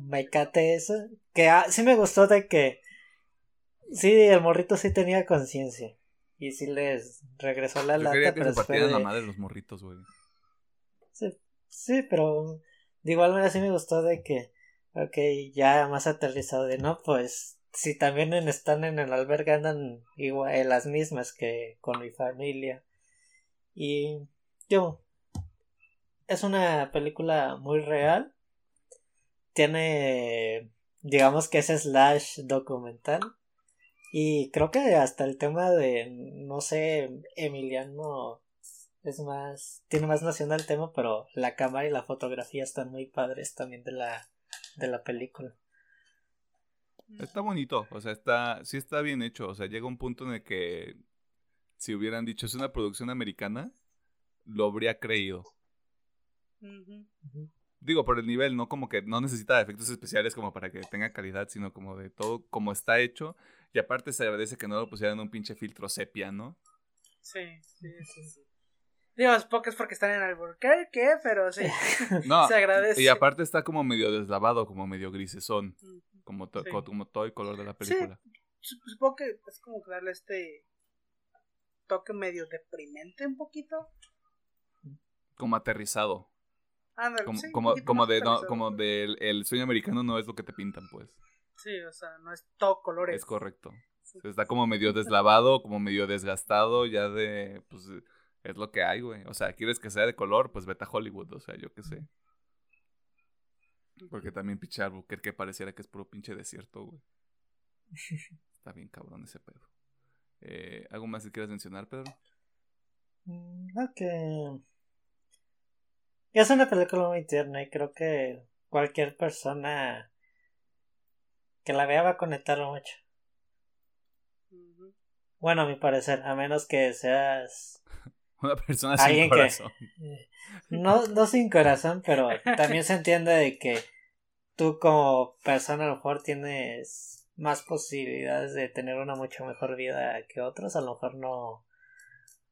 mecate eso. Que ah, sí me gustó de que sí, el morrito sí tenía conciencia. Y sí les regresó la Yo lata, quería que pero se partieran la de- madre los morritos, güey. Sí, sí, pero de igual manera sí me gustó de que, ok, ya más aterrizado de no, pues si también en- están en el albergue andan igual en las mismas que con mi familia. Y yo, es una película muy real. Tiene, digamos que es slash documental. Y creo que hasta el tema de, no sé, Emiliano es más, tiene más noción del tema, pero la cámara y la fotografía están muy padres también de la, de la película. Está bonito, o sea, está, sí está bien hecho. O sea, llega un punto en el que si hubieran dicho es una producción americana, lo habría creído. Digo, por el nivel, no como que no necesita efectos especiales como para que tenga calidad, sino como de todo como está hecho. Y aparte se agradece que no lo pusieran un pinche filtro sepia, ¿no? Sí, sí, sí, sí. Digo, es pocas porque están en Albuquerque, pero sí. No, Se agradece. y aparte está como medio deslavado, como medio grisesón, como, to- Sí. co- como todo el color de la película. Sup- Supongo que es como que darle este toque medio deprimente un poquito. Como aterrizado. Ándale, Como, sí, como, de, no, como del el sueño americano no es lo que te pintan, pues. Sí, o sea, no es todo colores. Es correcto. Sí. Está como medio deslavado, como medio desgastado, ya de, pues, es lo que hay, güey. O sea, quieres que sea de color, pues vete a Hollywood, o sea, yo qué sé. Porque también pinche Albuquerque pareciera que es puro pinche desierto, güey. Está bien cabrón ese pedo. Eh, ¿Algo más que quieras mencionar, Pedro? Mm, Ok. Es una película muy tierna y creo que cualquier persona que la vea va a conectar mucho. Bueno, a mi parecer, a menos que seas Una persona sin Alguien que- corazón. no, no sin corazón, pero también se entiende de que tú como persona a lo mejor tienes más posibilidades de tener una mucho mejor vida que otros, a lo mejor no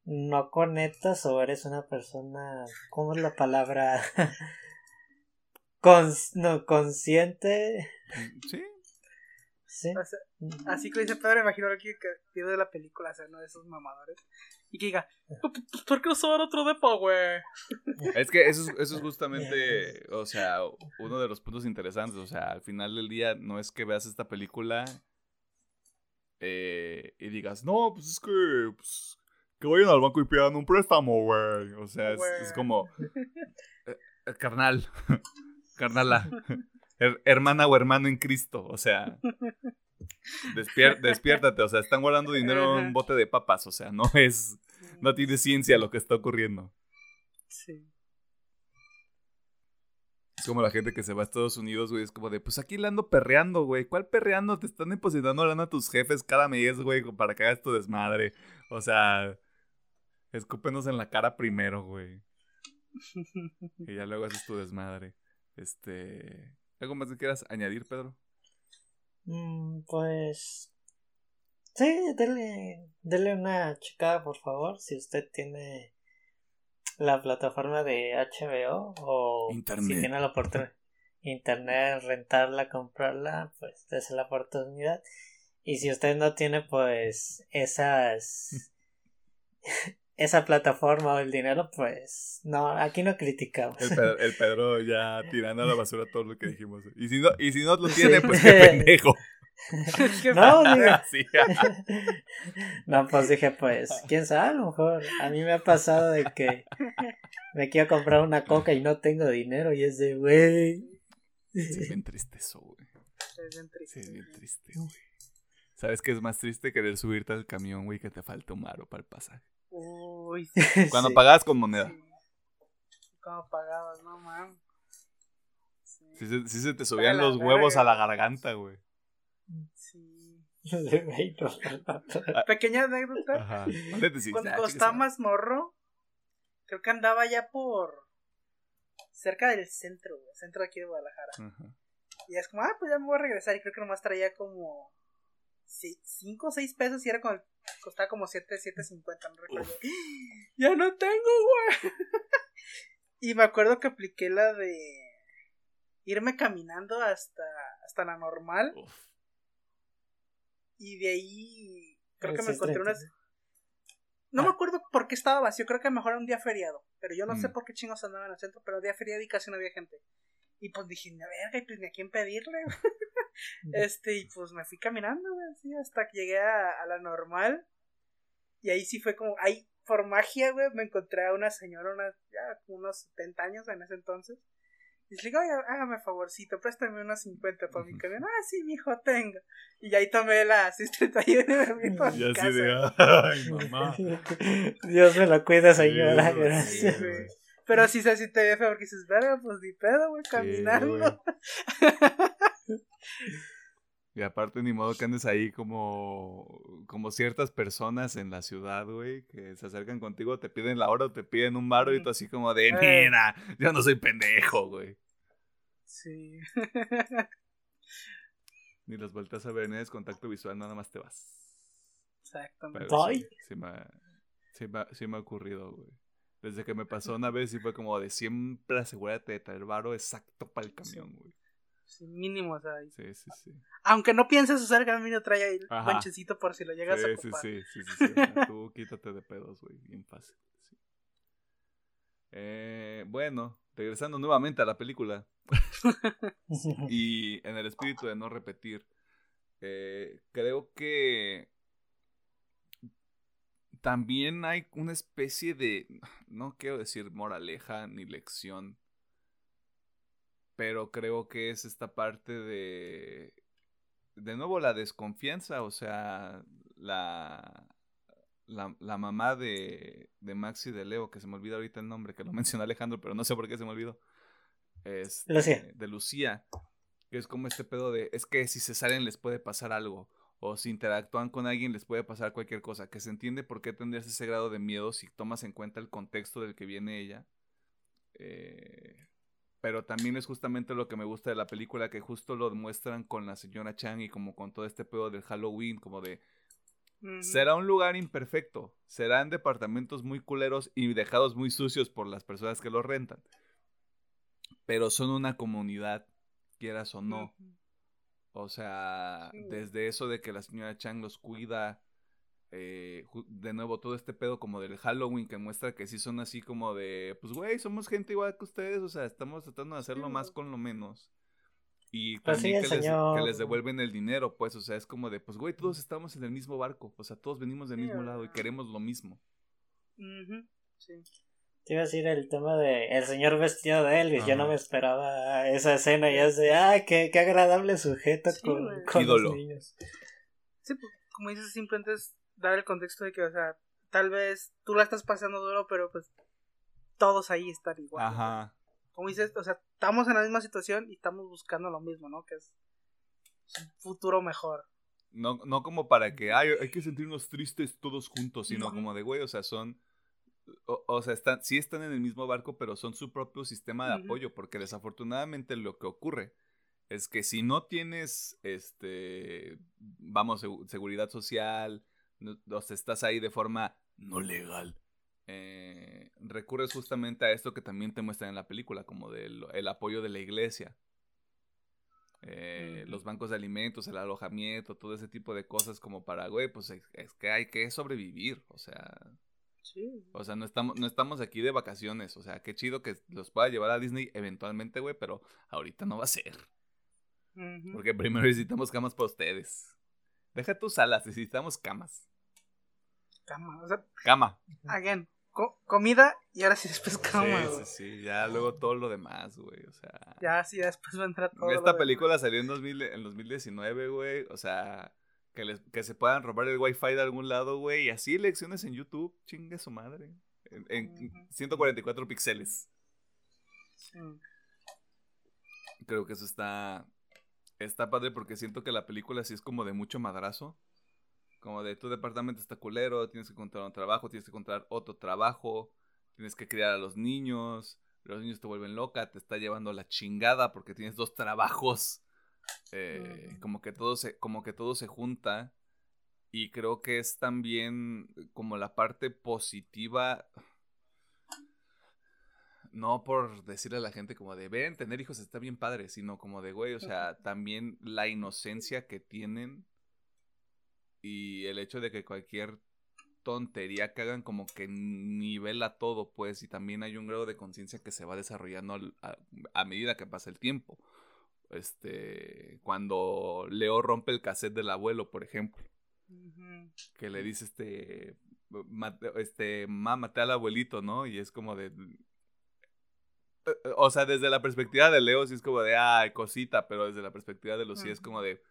no conectas o eres una persona, ¿cómo es la palabra? Cons- no, consciente, Sí, sí. O sea, así que dice Pedro, imagino que pido de la película, o sea, no de esos mamadores. Y que diga, "Pues, pues, ¿por qué no se va a dar otro depa, güey? Es que eso es, eso es justamente, o sea, uno de los puntos interesantes. O sea, al final del día no es que veas esta película eh, y digas, no, pues es que, pues, que vayan al banco y pidan un préstamo, güey. O sea, es, como, eh, eh, carnal, carnala, her- hermana o hermano en Cristo. O sea, despier- despiértate. O sea, están guardando dinero en un bote de papas. O sea, no es, no tiene ciencia lo que está ocurriendo. Sí. Es como la gente que se va a Estados Unidos, güey. Es como de, pues aquí la ando perreando, güey. ¿Cuál perreando? Te están depositando lana a tus jefes cada mes, güey, para que hagas tu desmadre. O sea, escúpenos en la cara primero, güey. Y ya luego haces tu desmadre. Este. ¿Algo más que quieras añadir, Pedro? Mm, pues sí, dele, dele una checada por favor si usted tiene la plataforma de HBO o Internet. si tiene la oportunidad internet, rentarla, comprarla, pues dése la oportunidad. Y si usted no tiene pues esas esa plataforma o el dinero, pues no, aquí no criticamos. El Pedro, el Pedro ya tirando a la basura todo lo que dijimos. Y si no, y si no lo Sí. tiene, pues qué pendejo. Qué No. No, pues dije, pues, quién sabe, a lo mejor. A mí me ha pasado de que me quiero comprar una coca y no tengo dinero y es de, güey. Sí, es bien triste eso, güey. Es bien triste. Sí, es bien triste, güey. ¿Sabes qué es más triste? Querer subirte al camión, güey, que te falta un maro para el pasaje. Uy, Cuando Sí. pagabas con moneda. ¿Cómo pagabas? No, man. Sí. Sí, se- sí se te subían la los huevos a la garganta, güey. sí. No. Pequeña anécdota. Cuando, ah, cuando estaba más morro, creo que andaba ya por cerca del centro, güey, centro de aquí de Guadalajara. Ajá. Y es como, ah, pues ya me voy a regresar. Y creo que nomás traía como 5 o 6 pesos y era como, costaba como 7, 7.50, no recuerdo. Ya no tengo, güey. Y me acuerdo que apliqué la de irme caminando hasta, hasta la normal. Y de ahí creo que me encontré unas... No me ah. acuerdo por qué estaba vacío, creo que mejor era un día feriado. Pero yo no sé mm. por qué chingos andaba en el centro, pero día feriado y casi no había gente. Y pues dije, a verga, y pues ni a quién pedirle. este, y pues me fui caminando, así, hasta que llegué a, la normal. Y ahí sí fue como, ahí por magia, güey, me encontré a una señora, una, ya unos 70 años en ese entonces. Y le digo, oye, hágame favorcito, préstame unos 50 para mi camión. Ah, sí, mijo, tengo. Y ahí tomé la 631 y me fui para mi casa. De, ay, mamá. Dios me lo cuida, señora, gracias. Pero si se siente bien feo porque dices, verga, pues ni pedo, güey, caminando. Y aparte, ni modo que andes ahí como, como ciertas personas en la ciudad, güey, que se acercan contigo, te piden la hora o te piden un baro y tú así como de, eh. mira, yo no soy pendejo, güey. Sí. Ni las vueltas a ver, ni es contacto visual, nada más te vas. Exactamente. Sí, me, sí, me, sí me ha ocurrido, güey. Desde que me pasó una vez y fue como de siempre asegúrate de traer varo exacto para el camión, güey mínimo, o sea. Sí, sí, sí. Aunque no pienses usar el camino, trae ahí el ponchecito por si lo llegas a ocupar. Sí, sí, sí, sí, Tú quítate de pedos, güey, bien fácil. Eh, bueno, regresando nuevamente a la película. y en el espíritu de no repetir, eh, creo que también hay una especie de, no quiero decir moraleja ni lección, pero creo que es esta parte de, de nuevo, la desconfianza, o sea, la, la, mamá de, de Max y de Leo, que se me olvida ahorita el nombre, que lo mencionó Alejandro, pero no sé por qué se me olvidó. Este, Lucía. De Lucía, que es como este pedo de, es que si se salen les puede pasar algo, o si interactúan con alguien les puede pasar cualquier cosa, que se entiende por qué tendrías ese grado de miedo si tomas en cuenta el contexto del que viene ella. Eh, pero también es justamente lo que me gusta de la película, que justo lo demuestran con la señora Chang y como con todo este pedo del Halloween, como de... Será un lugar imperfecto, serán departamentos muy culeros y dejados muy sucios por las personas que los rentan, pero son una comunidad, quieras o no. O sea, desde eso de que la señora Chang los cuida, eh, de nuevo todo este pedo como del Halloween que muestra que sí son así como de, pues güey, somos gente igual que ustedes, o sea, estamos tratando de hacerlo más con lo menos. Y pues también que, les, devuelven el dinero, pues, o sea, es como de, pues güey, todos estamos en el mismo barco, o sea, todos venimos del mismo lado y queremos lo mismo. Sí. Te iba a decir el tema de el señor vestido de Elvis. Yo no me esperaba esa escena. Ya sé, ah, qué, qué agradable sujeto con, con los niños. Sí, pues, como dices, simplemente es dar el contexto de que, o sea, tal vez tú la estás pasando duro, pero pues todos ahí están igual. Ajá. Como dices, o sea, estamos en la misma situación y estamos buscando lo mismo, ¿no? Que es un futuro mejor. No, no como para que Ay, hay que sentirnos tristes todos juntos, sino como de, güey, o sea, son... O, sea, están, sí están en el mismo barco, pero son su propio sistema de apoyo, porque desafortunadamente lo que ocurre es que si no tienes, este, vamos, seguridad social, o sea, estás ahí de forma no legal, eh, recurres justamente a esto que también te muestran en la película, como del el apoyo de la iglesia. Eh, los bancos de alimentos, el alojamiento, todo ese tipo de cosas como para, güey, pues es, que hay que sobrevivir, o sea... O sea, no estamos, no estamos aquí de vacaciones, o sea, qué chido que los pueda llevar a Disney eventualmente, güey, pero ahorita no va a ser. Porque primero necesitamos camas para ustedes. Deja tus salas, necesitamos camas. Cama, o sea. Cama. Again, comida y ahora sí después cama. Sí, sí, sí, ya luego todo lo demás, güey, o sea. Ya, sí, después va a entrar todo. Esta película salió en, 2000, en 2019, güey, o sea, que, les, que se puedan robar el wifi de algún lado, güey, y así lecciones en YouTube, chingue su madre. En, 144 píxeles. Creo que eso está está padre porque siento que la película sí es como de mucho madrazo. Como de tu departamento está culero, tienes que encontrar un trabajo, tienes que encontrar otro trabajo, tienes que criar a los niños, los niños te vuelven loca, te está llevando la chingada porque tienes dos trabajos. Eh, como que todo se, como que todo se junta. Y creo que es también como la parte positiva no por decirle a la gente como de, ven, tener hijos está bien padre, sino como de, güey, o sea, también la inocencia que tienen y el hecho de que cualquier tontería que hagan como que nivela todo, pues, y también hay un grado de conciencia que se va desarrollando a, medida que pasa el tiempo. Este, cuando Leo rompe el cassette del abuelo, por ejemplo, que le dice este, este, mamá, al abuelito, ¿no? Y es como de, o sea, desde la perspectiva de Leo sí es como de, ay, cosita, pero desde la perspectiva de Lucía es como de,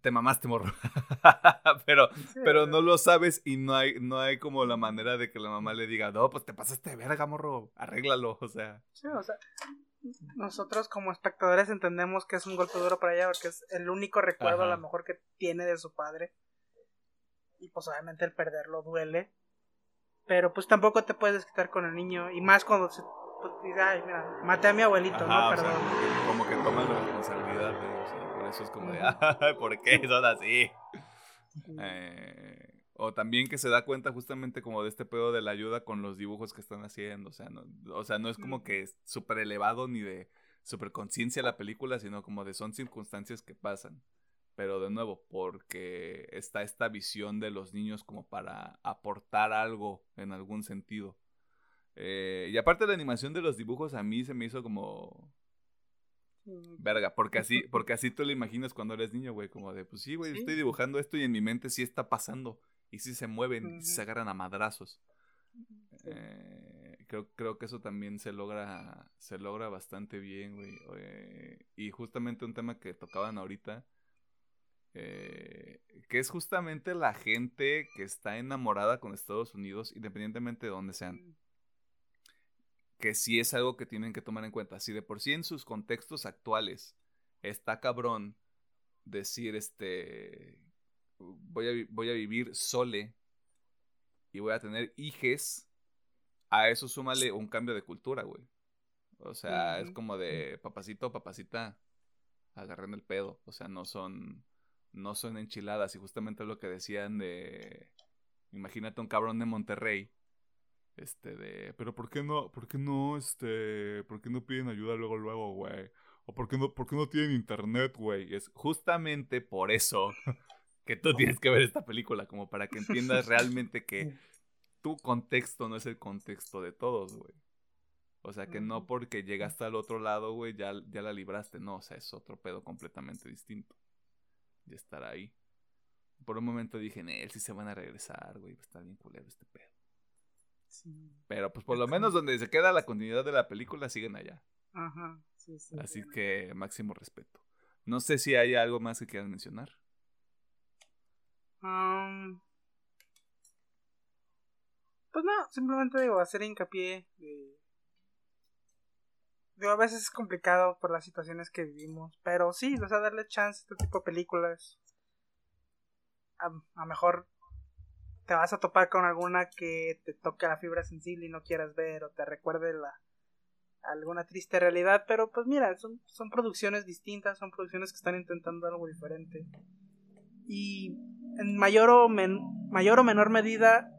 te mamaste, morro. pero, pero no lo sabes y no hay, no hay como la manera de que la mamá le diga, no, pues te pasaste de verga, morro, arréglalo, o sea. Sí, o sea, nosotros como espectadores entendemos que es un golpe duro para ella porque es el único recuerdo a lo mejor que tiene de su padre. Y pues obviamente el perderlo duele. Pero pues tampoco te puedes quitar con el niño. Y más cuando se pues dice, ay, mira, maté a mi abuelito, ¿no? Perdón. como que toman la responsabilidad de, o sea, por eso es como de, ay, ¿por qué son así? Eh, o también que se da cuenta justamente como de este pedo de la ayuda con los dibujos que están haciendo. O sea, no, o sea, no es como que es súper elevado ni de súper conciencia la película, sino como de son circunstancias que pasan. Pero de nuevo, porque está esta visión de los niños como para aportar algo en algún sentido. Eh, y aparte la animación de los dibujos a mí se me hizo como... Verga, porque así, porque así tú lo imaginas cuando eres niño, güey, como de, pues sí, güey, estoy dibujando esto y en mi mente sí está pasando. Y sí se mueven, y se agarran a madrazos. Eh, creo, creo que eso también se logra, se logra bastante bien, güey. Eh, y justamente un tema que tocaban ahorita, que es justamente la gente que está enamorada con Estados Unidos, independientemente de dónde sean que sí es algo que tienen que tomar en cuenta. Si de por sí en sus contextos actuales está cabrón decir, este, voy a, voy a vivir sole y voy a tener hijes, a eso súmale un cambio de cultura, güey. O sea, es como de papacito, papacita, agarren el pedo. O sea, no son, no son enchiladas. Y justamente lo que decían de, imagínate un cabrón de Monterrey este, de, pero ¿por qué no, por qué no, este, por qué no piden ayuda luego, luego, güey? O ¿por qué no, por qué no tienen internet, güey? Es justamente por eso que tú tienes que ver esta película, como para que entiendas realmente que tu contexto no es el contexto de todos, güey. O sea, que no porque llegaste al otro lado, güey, ya, ya la libraste. No, o sea, es otro pedo completamente distinto. De estar ahí. Por un momento dije, él sí se van a regresar, güey. Va a estar bien culero este pedo. Pero pues por lo menos donde se queda la continuidad de la película siguen allá. Ajá, sí, sí. Así que máximo respeto. No sé si hay algo más que quieran mencionar. pues no, simplemente digo, hacer hincapié de... Digo, a veces es complicado por las situaciones que vivimos, pero sí, o sea, darle chance a este tipo de películas. A, a mejor te vas a topar con alguna que te toque la fibra sensible y no quieras ver o te recuerde la alguna triste realidad, pero pues mira, son, son producciones distintas, son producciones que están intentando algo diferente. Y en mayor o, mayor o menor medida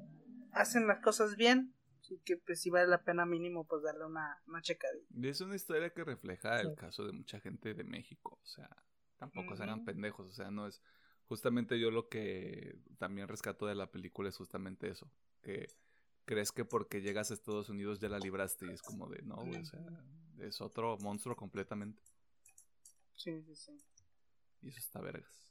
hacen las cosas bien, así que pues si vale la pena mínimo pues darle una, una checadita. Es una historia que refleja el caso de mucha gente de México, o sea, tampoco se hagan pendejos, o sea, no es justamente yo lo que también rescato de la película es justamente eso, que crees que porque llegas a Estados Unidos ya la libraste y es como de, no, o sea, es otro monstruo completamente. Sí, sí, sí. Y eso está vergas.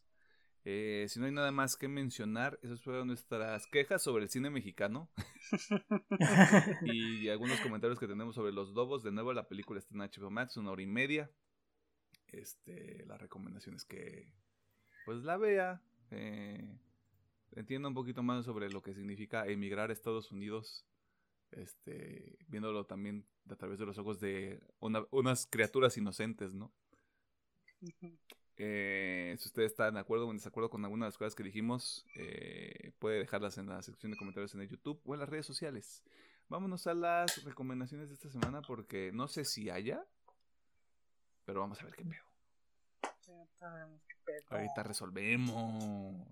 Eh, si no hay nada más que mencionar, esas fueron nuestras quejas sobre el cine mexicano. y algunos comentarios que tenemos sobre los Dobos. De nuevo, la película está en HBO Max, una hora y media. Este, las recomendaciones que, pues la vea, eh, entienda un poquito más sobre lo que significa emigrar a Estados Unidos, este, viéndolo también a través de los ojos de unas criaturas inocentes, ¿no? Eh, si ustedes están de acuerdo o en desacuerdo con alguna de las cosas que dijimos, eh, puede dejarlas en la sección de comentarios en el YouTube o en las redes sociales. Vámonos a las recomendaciones de esta semana porque no sé si haya, pero vamos a ver qué pedo. Ahorita resolvemos.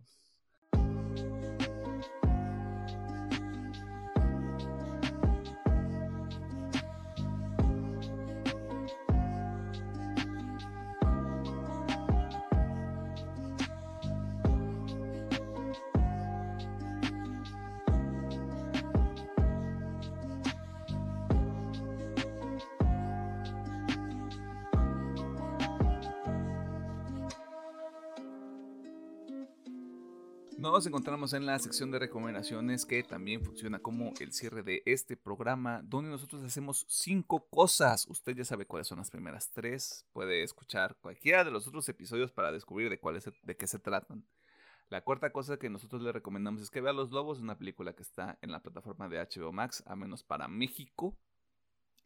Nos encontramos en la sección de recomendaciones que también funciona como el cierre de este programa, donde nosotros hacemos cinco cosas. Usted ya sabe cuáles son las primeras tres. Puede escuchar cualquiera de los otros episodios para descubrir de, cuáles, de qué se tratan. La cuarta cosa que nosotros le recomendamos es que vea Los Lobos, una película que está en la plataforma de HBO Max, a menos para México.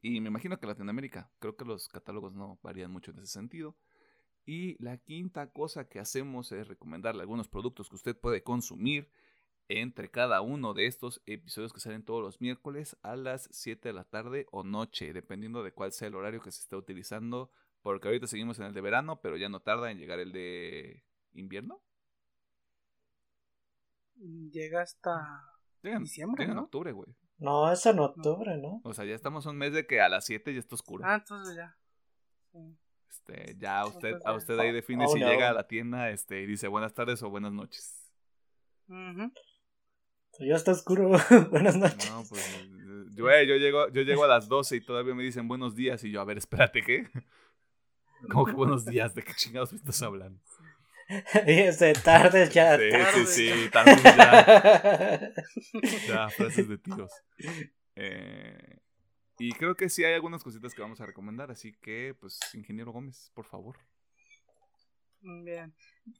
Y me imagino que Latinoamérica. Creo que los catálogos no varían mucho en ese sentido. Y la quinta cosa que hacemos es recomendarle algunos productos que usted puede consumir entre cada uno de estos episodios que salen todos los miércoles a las 7 de la tarde o noche, dependiendo de cuál sea el horario que se esté utilizando, porque ahorita seguimos en el de verano, pero ya no tarda en llegar el de invierno. Llega hasta diciembre, en octubre, güey. No, es en octubre, ¿no? O sea, ya estamos un mes de que a las 7 ya está oscuro. Ah, entonces ya. Este, ya usted, a usted ahí define oh, si llega a la tienda este, y dice buenas tardes o buenas noches. Pues ya está oscuro. buenas noches. No, pues yo, eh, yo, llego, yo llego a las 12 y todavía me dicen buenos días y yo, a ver, espérate, ¿qué? ¿Cómo que buenos días? ¿De qué chingados me estás hablando? Este, tardes ya. Sí, sí, sí, tardes ya. ya, frases de tiros. Eh, y creo que sí hay algunas cositas que vamos a recomendar, así que, pues, ingeniero Gómez, por favor. Bien.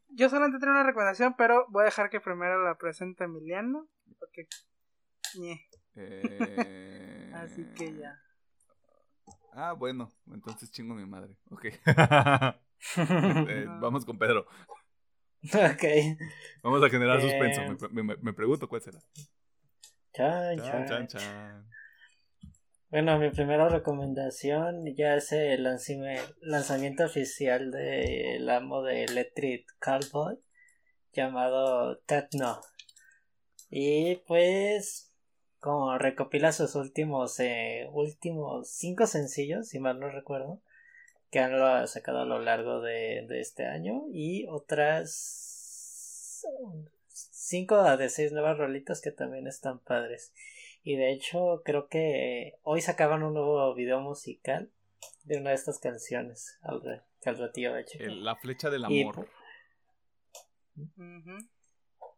Yo solamente tengo una recomendación, pero voy a dejar que primero la presente Emiliano. Porque. Eh... así que ya. Ah, bueno, entonces chingo a mi madre. Ok. Eh, vamos con Pedro. Ok. Vamos a generar suspenso. Eh, me, pregunto cuál será. Chan, chan, chan, Bueno, mi primera recomendación ya es el lanzamiento oficial del amo de Electric Cowboy llamado Techno. Y pues, como recopila sus últimos, eh, últimos cinco sencillos, si mal no recuerdo, que han sacado a lo largo de, este año y otras 5 de 6 nuevas rolitas que también están padres. Y de hecho creo que hoy sacaban un nuevo video musical de una de estas canciones al, que al La flecha del amor.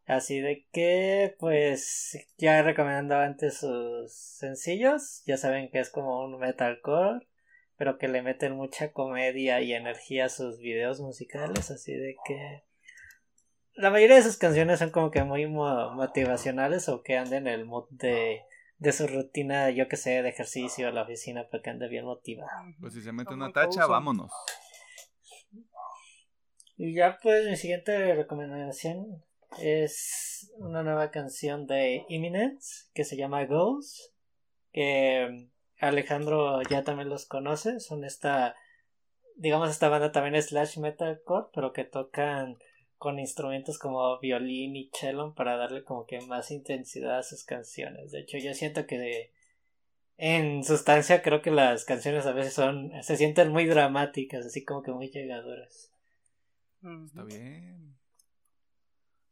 Así de que, pues, ya recomendado antes sus sencillos. Ya saben que es como un metalcore pero que le meten mucha comedia y energía a sus videos musicales, así de que la mayoría de sus canciones son como que muy motivacionales o que anden en el mood de, de su rutina, yo que sé, de ejercicio a la oficina para que ande bien motivado. Pues si se mete una tacha, vámonos. Y ya pues mi siguiente recomendación es una nueva canción de Imminence que se llama Ghost que Alejandro ya también los conoce, son esta, digamos, esta banda también es slash metalcore, pero que tocan con instrumentos como violín y cello para darle como que más intensidad a sus canciones. De hecho, yo siento que en sustancia creo que las canciones a veces son, se sienten muy dramáticas, así como que muy llegadoras. Está bien.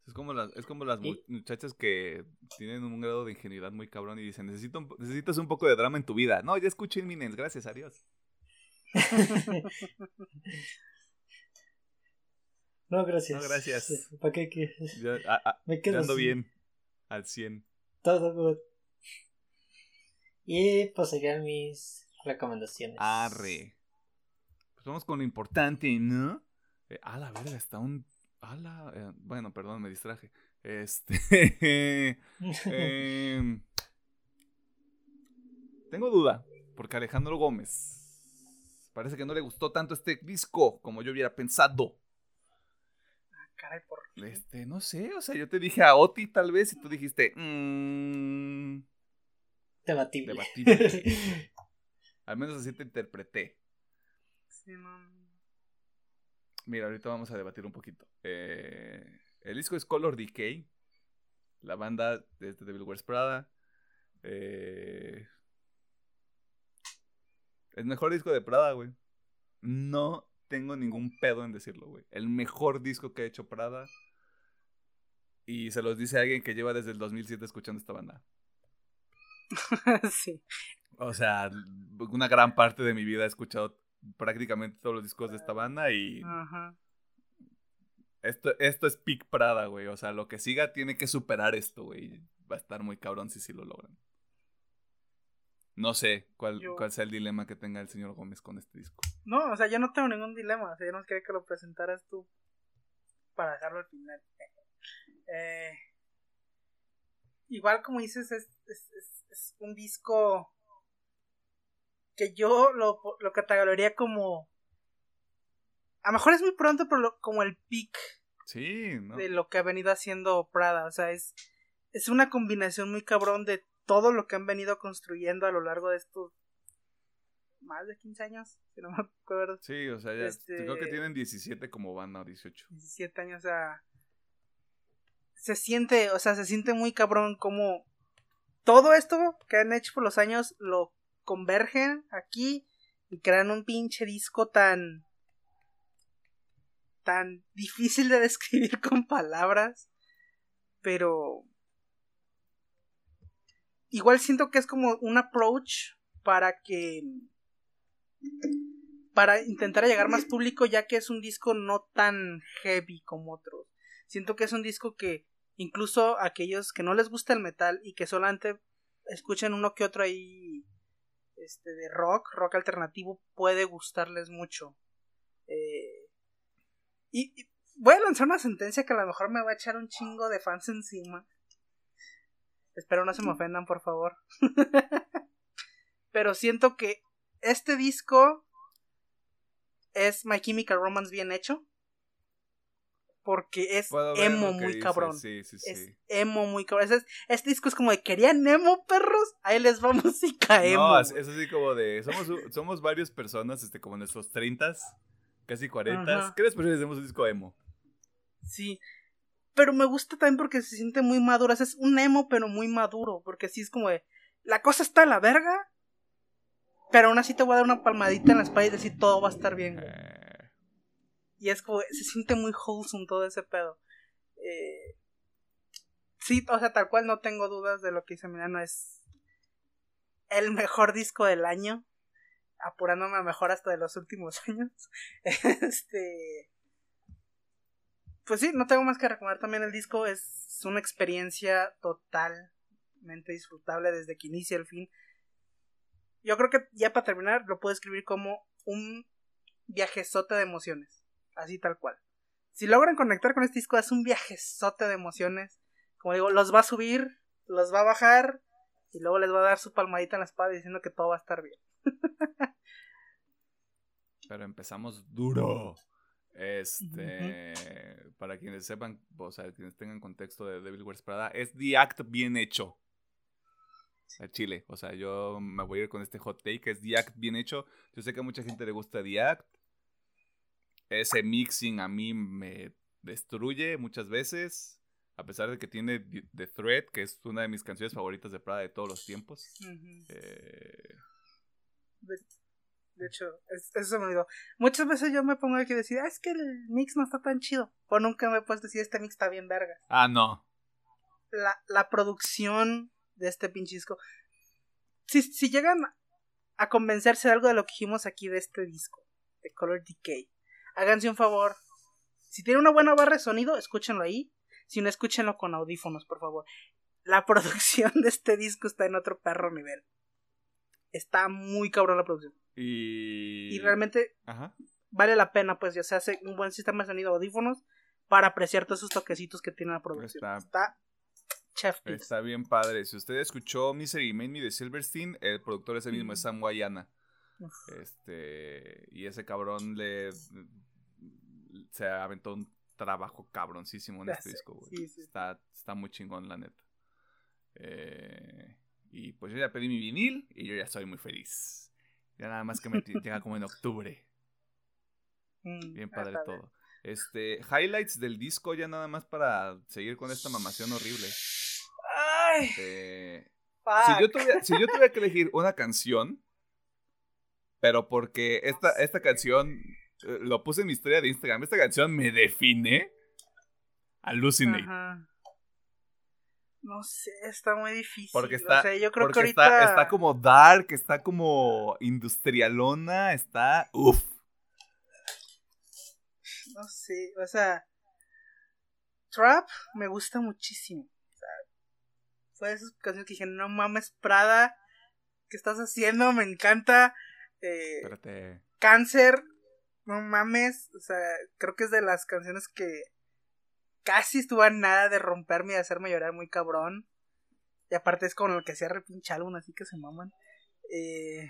Es como las, es como las muchachas que tienen un grado de ingenuidad muy cabrón y dicen, Necesito necesitas un poco de drama en tu vida. No, ya escuché Imminence, gracias a Dios. no, gracias. No, gracias. ¿Para qué quieres? Me quedo bien, al 100. Todo good. Y pues serían mis recomendaciones. Arre. Pues vamos con lo importante, ¿no? Eh, a la verga, está un eh, bueno, perdón, me distraje. Este. Em, tengo duda, porque Alejandro Gómez parece que no le gustó tanto este disco como yo hubiera pensado. Caray, ¿por Este, no sé, o sea, yo te dije a Oti tal vez y tú dijiste. Mmm, debatible. Debatible. Al menos así te interpreté. Sí, no. Mira, ahorita vamos a debatir un poquito. Eh, el disco es Color Decay. La banda de Devil Wears Prada. Eh, el mejor disco de Prada, güey. No tengo ningún pedo en decirlo, güey. El mejor disco que ha hecho Prada. Y se los dice alguien que lleva desde el 2007 escuchando esta banda. sí. O sea, una gran parte de mi vida he escuchado prácticamente todos los discos de esta banda y Esto, esto es Peak Prada, güey. O sea, lo que siga tiene que superar esto, güey. Va a estar muy cabrón si sí lo logran. No sé cuál, Yo- cuál sea el dilema que tenga el señor Gómez con este disco. No, o sea, yo no tengo ningún dilema. O sea, yo no quería que lo presentaras tú para dejarlo al final. Eh, igual como dices, es, es, es- es un disco que yo lo, lo catalogaría como... A lo mejor es muy pronto, pero lo- como el peak Sí, ¿no? de lo que ha venido haciendo Prada. O sea, es, es una combinación muy cabrón de todo lo que han venido construyendo a lo largo de estos más de 15 años, si no me acuerdo. Sí, o sea, ya Este- creo que tienen 17 como banda o 18. 17 años, o sea, se siente, o sea, se siente muy cabrón como todo esto que han hecho por los años lo convergen aquí y crean un pinche disco tan tan difícil de describir con palabras, pero igual siento que es como un approach para que para intentar llegar más público ya que es un disco no tan heavy como otros. Siento que es un disco que incluso aquellos que no les gusta el metal y que solamente escuchan uno que otro ahí este de rock, rock alternativo puede gustarles mucho. Eh, y, y voy a lanzar una sentencia que a lo mejor me va a echar un chingo de fans encima. Espero no se me ofendan, por favor. Pero siento que este disco es My Chemical Romance bien hecho. Porque es emo muy cabrón. Sí, sí, sí. Es emo muy cabrón. Ese es- este disco es como de querían emo, perros. Ahí les va música emo. No, es, así como de. Somos, somos varias personas, este, como en nuestros 30 casi 40 Ajá. ¿Qué les parece hacemos un disco emo? Sí. Pero me gusta también porque se siente muy maduro. Es un emo, pero muy maduro. Porque sí es como de. La cosa está a la verga. Pero aún así te voy a dar una palmadita en la espalda y decir todo va a estar bien. güey. Eh, Y es como. Se siente muy wholesome todo ese pedo. Eh, sí, o sea, tal cual no tengo dudas de lo que dice Milano. Es el mejor disco del año. Apurándome a mejor hasta de los últimos años. este. Pues sí, no tengo más que recomendar también el disco. Es una experiencia totalmente disfrutable desde que inicia el fin. Yo creo que ya para terminar lo puedo escribir como un viajezote de emociones. Así tal cual. Si logran conectar con este disco, es un viajezote de emociones. Como digo, los va a subir, los va a bajar y luego les va a dar su palmadita en la espalda diciendo que todo va a estar bien. pero empezamos duro. Este. Para quienes sepan, o sea, quienes tengan contexto de Devil Wears Prada, es The Act bien hecho. A Chile. O sea, yo me voy a ir con este hot take. Es The Act bien hecho. Yo sé que a mucha gente le gusta The Act. Ese mixing a mí me destruye muchas veces. A pesar de que tiene The- Thread, que es una de mis canciones favoritas de Prada de todos los tiempos. Eh, De, de hecho, es- eso me olvidó. Muchas veces yo me pongo aquí a decir, "Ah, es que el mix no está tan chido. O nunca me he puesto a decir, este mix está bien verga. Ah, no. la, la producción de este pinche disco. Si, si llegan a convencerse de algo de lo que dijimos aquí de este disco, de Color Decay, háganse un favor. Si tiene una buena barra de sonido, escúchenlo ahí. Si no, escúchenlo con audífonos, por favor. La producción de este disco está en otro perro nivel. Está muy cabrón la producción. Y. Y realmente Ajá. vale la pena, pues ya se hace un buen sistema de sonido audífonos para apreciar todos esos toquecitos que tiene la producción. Está- Está, chef. Está bien padre. Si usted escuchó Misery Made Me de Silverstein, el productor es el mismo, es Sam Guayana. Este. Y ese cabrón le. Se aventó un trabajo cabroncísimo en este disco, güey. sí, sí. Está, está muy chingón, la neta. Eh, y pues yo ya pedí mi vinil y yo ya soy muy feliz. Ya nada más que me llega como en octubre. Mm, Bien padre todo. Este, highlights del disco ya nada más para seguir con esta mamación horrible. Ay, Eh, fuck. si, yo tuviera, si yo tuviera que elegir una canción, pero porque esta, esta canción eh, lo puse en mi historia de Instagram, esta canción me define. Ajá. No sé, está muy difícil. Porque está, o sea, yo creo que ahorita está, está como dark, está como industrialona, está. Uff. no sé, o sea, Trap me gusta muchísimo. Fue de esas canciones que dije, no mames, Prada, ¿qué estás haciendo? Me encanta. Eh, Espérate. Cáncer, no mames. O sea, creo que es de las canciones que casi estuvo a nada de romperme y hacerme llorar muy cabrón. Y aparte es con el que hacía repinche álbum, así que se maman. Eh,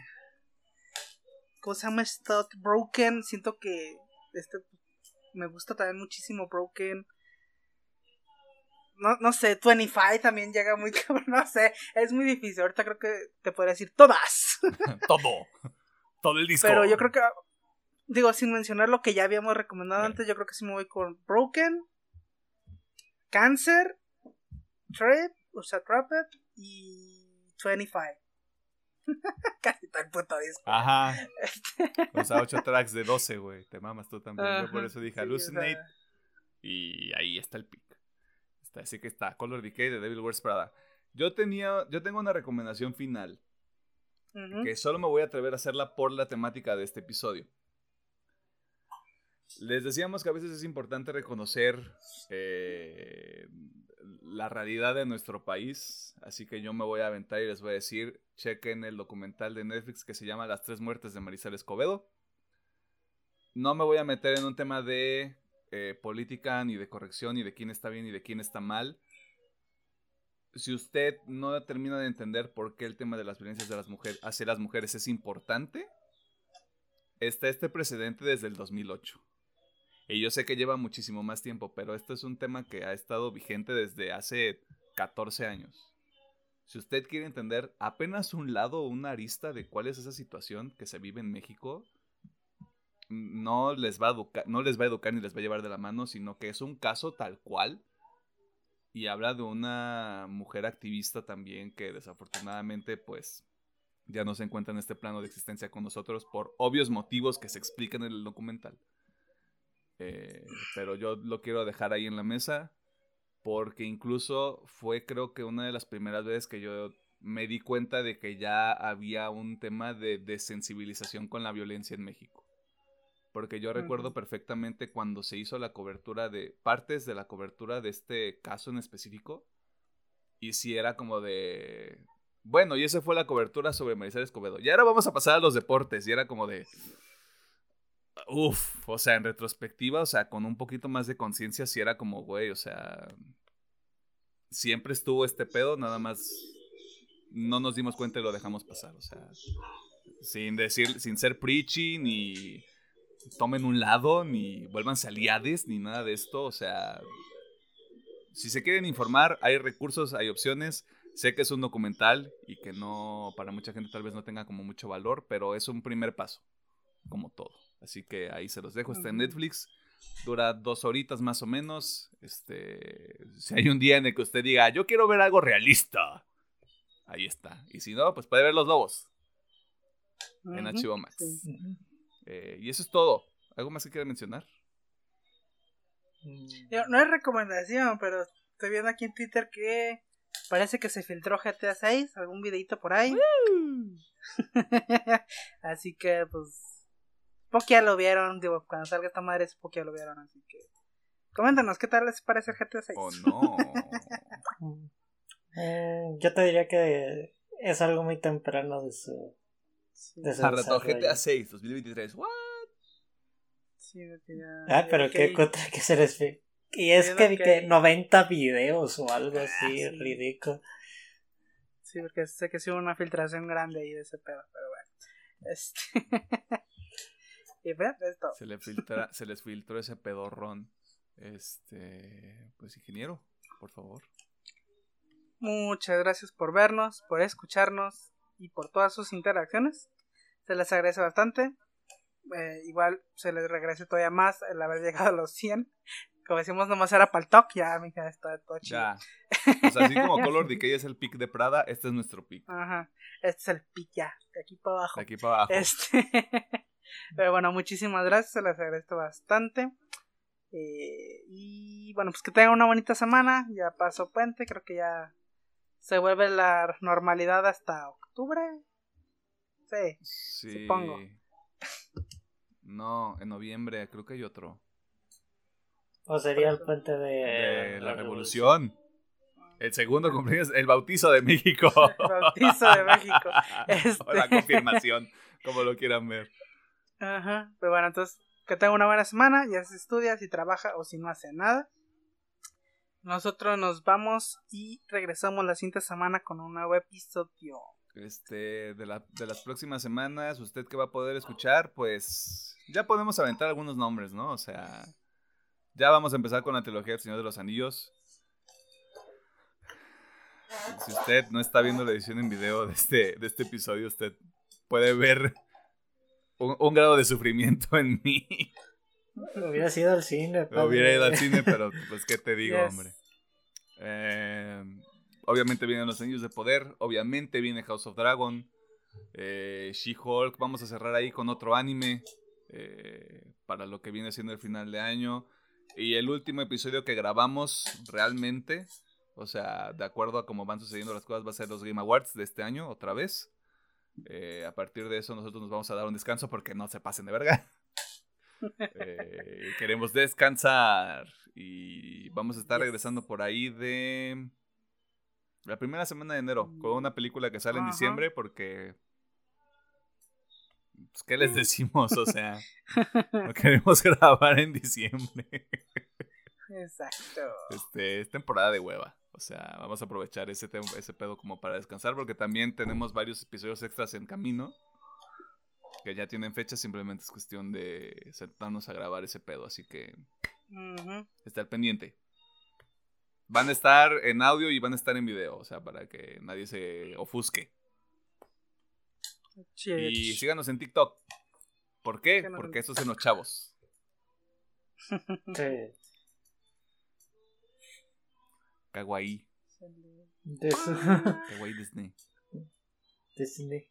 ¿Cómo se llama? Broken. Siento que este me gusta también muchísimo Broken. No, no sé, 25 también llega muy cabrón, no sé, es muy difícil. Ahorita creo que te podría decir todas. Todo. Todo el disco. Pero yo creo que, digo, sin mencionar lo que ya habíamos recomendado antes, yo creo que sí me voy con Broken, Cancer, Trip, o sea, Trapped y 25. Casi todo el puto disco. Ajá. O sea, 8 tracks de 12, güey. Te mamas tú también. Yo por eso dije sí, o Hallucinate. sea, Y ahí está el pick. Así que está Color Decay de Devil Wears Prada. Yo tenía, yo tengo una recomendación final que solo me voy a atrever a hacerla por la temática de este episodio. Les decíamos que a veces es importante reconocer eh, la realidad de nuestro país, así que yo me voy a aventar y les voy a decir, chequen el documental de Netflix que se llama Las tres muertes de Marisol Escobedo. No me voy a meter en un tema de eh, política, ni de corrección, ni de quién está bien y de quién está mal. Si usted no termina de entender por qué el tema de las violencias de las mujeres hacia las mujeres es importante, está este precedente desde el 2008. Y yo sé que lleva muchísimo más tiempo, pero esto es un tema que ha estado vigente desde hace 14 años. Si usted quiere entender apenas un lado o una arista de cuál es esa situación que se vive en México, no les va a educar, no les va a educar ni les va a llevar de la mano, sino que es un caso tal cual y habla de una mujer activista también que desafortunadamente pues ya no se encuentra en este plano de existencia con nosotros por obvios motivos que se explican en el documental. Eh, pero yo lo quiero dejar ahí en la mesa porque incluso fue creo que una de las primeras veces que yo me di cuenta de que ya había un tema de desensibilización con la violencia en México. Porque yo recuerdo perfectamente cuando se hizo la cobertura de partes de la cobertura de este caso en específico. Y si era como de... Bueno, y esa fue la cobertura sobre Marisol Escobedo. Y ahora vamos a pasar a los deportes. Y era como de... Uf, o sea, en retrospectiva, o sea, con un poquito más de conciencia, sí era como, güey, o sea... Siempre estuvo este pedo, nada más no nos dimos cuenta y lo dejamos pasar, o sea... Sin decir, sin ser preachy, ni tomen un lado, ni vuélvanse aliades, ni nada de esto. O sea, si se quieren informar, hay recursos, hay opciones. Sé que es un documental y que no, para mucha gente tal vez no tenga como mucho valor, pero es un primer paso, como todo. Así que ahí se los dejo, está en. Netflix, dura dos horitas más o menos. Este, si hay un día en el que usted diga, yo quiero ver algo realista, ahí está. Y si no, pues puede ver Los Lobos en HBO Max. Eh, y eso es todo. ¿Algo más que quiera mencionar? Mm, No es recomendación, pero estoy viendo aquí en Twitter que parece que se filtró GTA 6, algún videito por ahí. así que, pues, poco ya lo vieron. Digo, cuando salga esta madre, poco ya lo vieron. Así que, coméntanos, ¿qué tal les parece el GTA 6? ¿O no? mm. Eh, yo te diría que es algo muy temprano de su, rato desarrollo. GTA 6, 2023. ¿What? Sí, que ya- Ah, pero qué que- contra que se les fi- Y es que, vi que que hay- 90 videos o algo así, sí. ridículo. Sí, porque sé que sí hubo una filtración grande ahí de ese pedo, pero bueno. Este... y pues, es todo. Se, le filtra, se les filtró ese pedorrón. Este. Pues, ingeniero, por favor. Muchas gracias por vernos, por escucharnos y por todas sus interacciones. Se les agradece bastante. Eh, igual se les regrese todavía más el haber llegado a los 100. Como decimos, nomás era para el talk. Ya, mija, está todo chido. Ya. Sea, así como Color Decay es el pick de Prada, este es nuestro pick. Ajá. Este es el pic ya, de aquí para abajo. De aquí para abajo. Este. Pero bueno, muchísimas gracias, se les agradezco bastante. Eh, y bueno, pues que tengan una bonita semana. Ya pasó puente, creo que ya se vuelve la normalidad hasta octubre. Sí, Sí. supongo. No, en noviembre creo que hay otro. O sería el puente de, de la revolución. El segundo cumpleaños, el bautizo de México. El bautizo de México. o la Este. confirmación, como lo quieran ver. Ajá. Pero bueno, entonces, que tenga una buena semana. Ya se estudia, si trabaja o si no hace nada. Nosotros nos vamos y regresamos la siguiente semana con un nuevo episodio. Este, de, la- de las próximas semanas, usted que va a poder escuchar, pues ya podemos aventar algunos nombres, ¿no? O sea, ya vamos a empezar con la trilogía del Señor de los Anillos. Si usted no está viendo la edición en video de este, de este episodio, usted puede ver un, un grado de sufrimiento en mí. Hubiera sido al cine. Me hubiera ido al padre. cine, pero pues qué te digo, Yes. hombre. Eh, obviamente vienen los Anillos de Poder, obviamente viene House of Dragon, eh, She-Hulk, vamos a cerrar ahí con otro anime eh, para lo que viene siendo el final de año. Y el último episodio que grabamos realmente, o sea, de acuerdo a cómo van sucediendo las cosas, va a ser los Game Awards de este año, otra vez. Eh, a partir de eso nosotros nos vamos a dar un descanso porque no se pasen de verga. Queremos descansar y vamos a estar regresando por ahí de la primera semana de enero con una película que sale en diciembre porque pues, ¿qué les decimos? O sea, no queremos grabar en diciembre. Exacto. Este, es temporada de hueva. O sea, vamos a aprovechar ese, ese pedo como para descansar porque también tenemos varios episodios extras en camino que ya tienen fecha, simplemente es cuestión de sentarnos a grabar ese pedo, así que estar pendiente. Van a estar en audio y van a estar en video, o sea, para que nadie se ofusque. Chido. Y síganos en TikTok. ¿Por qué? Síganos en Porque estos son los chavos. Sí. Kawaii Disney. Disney.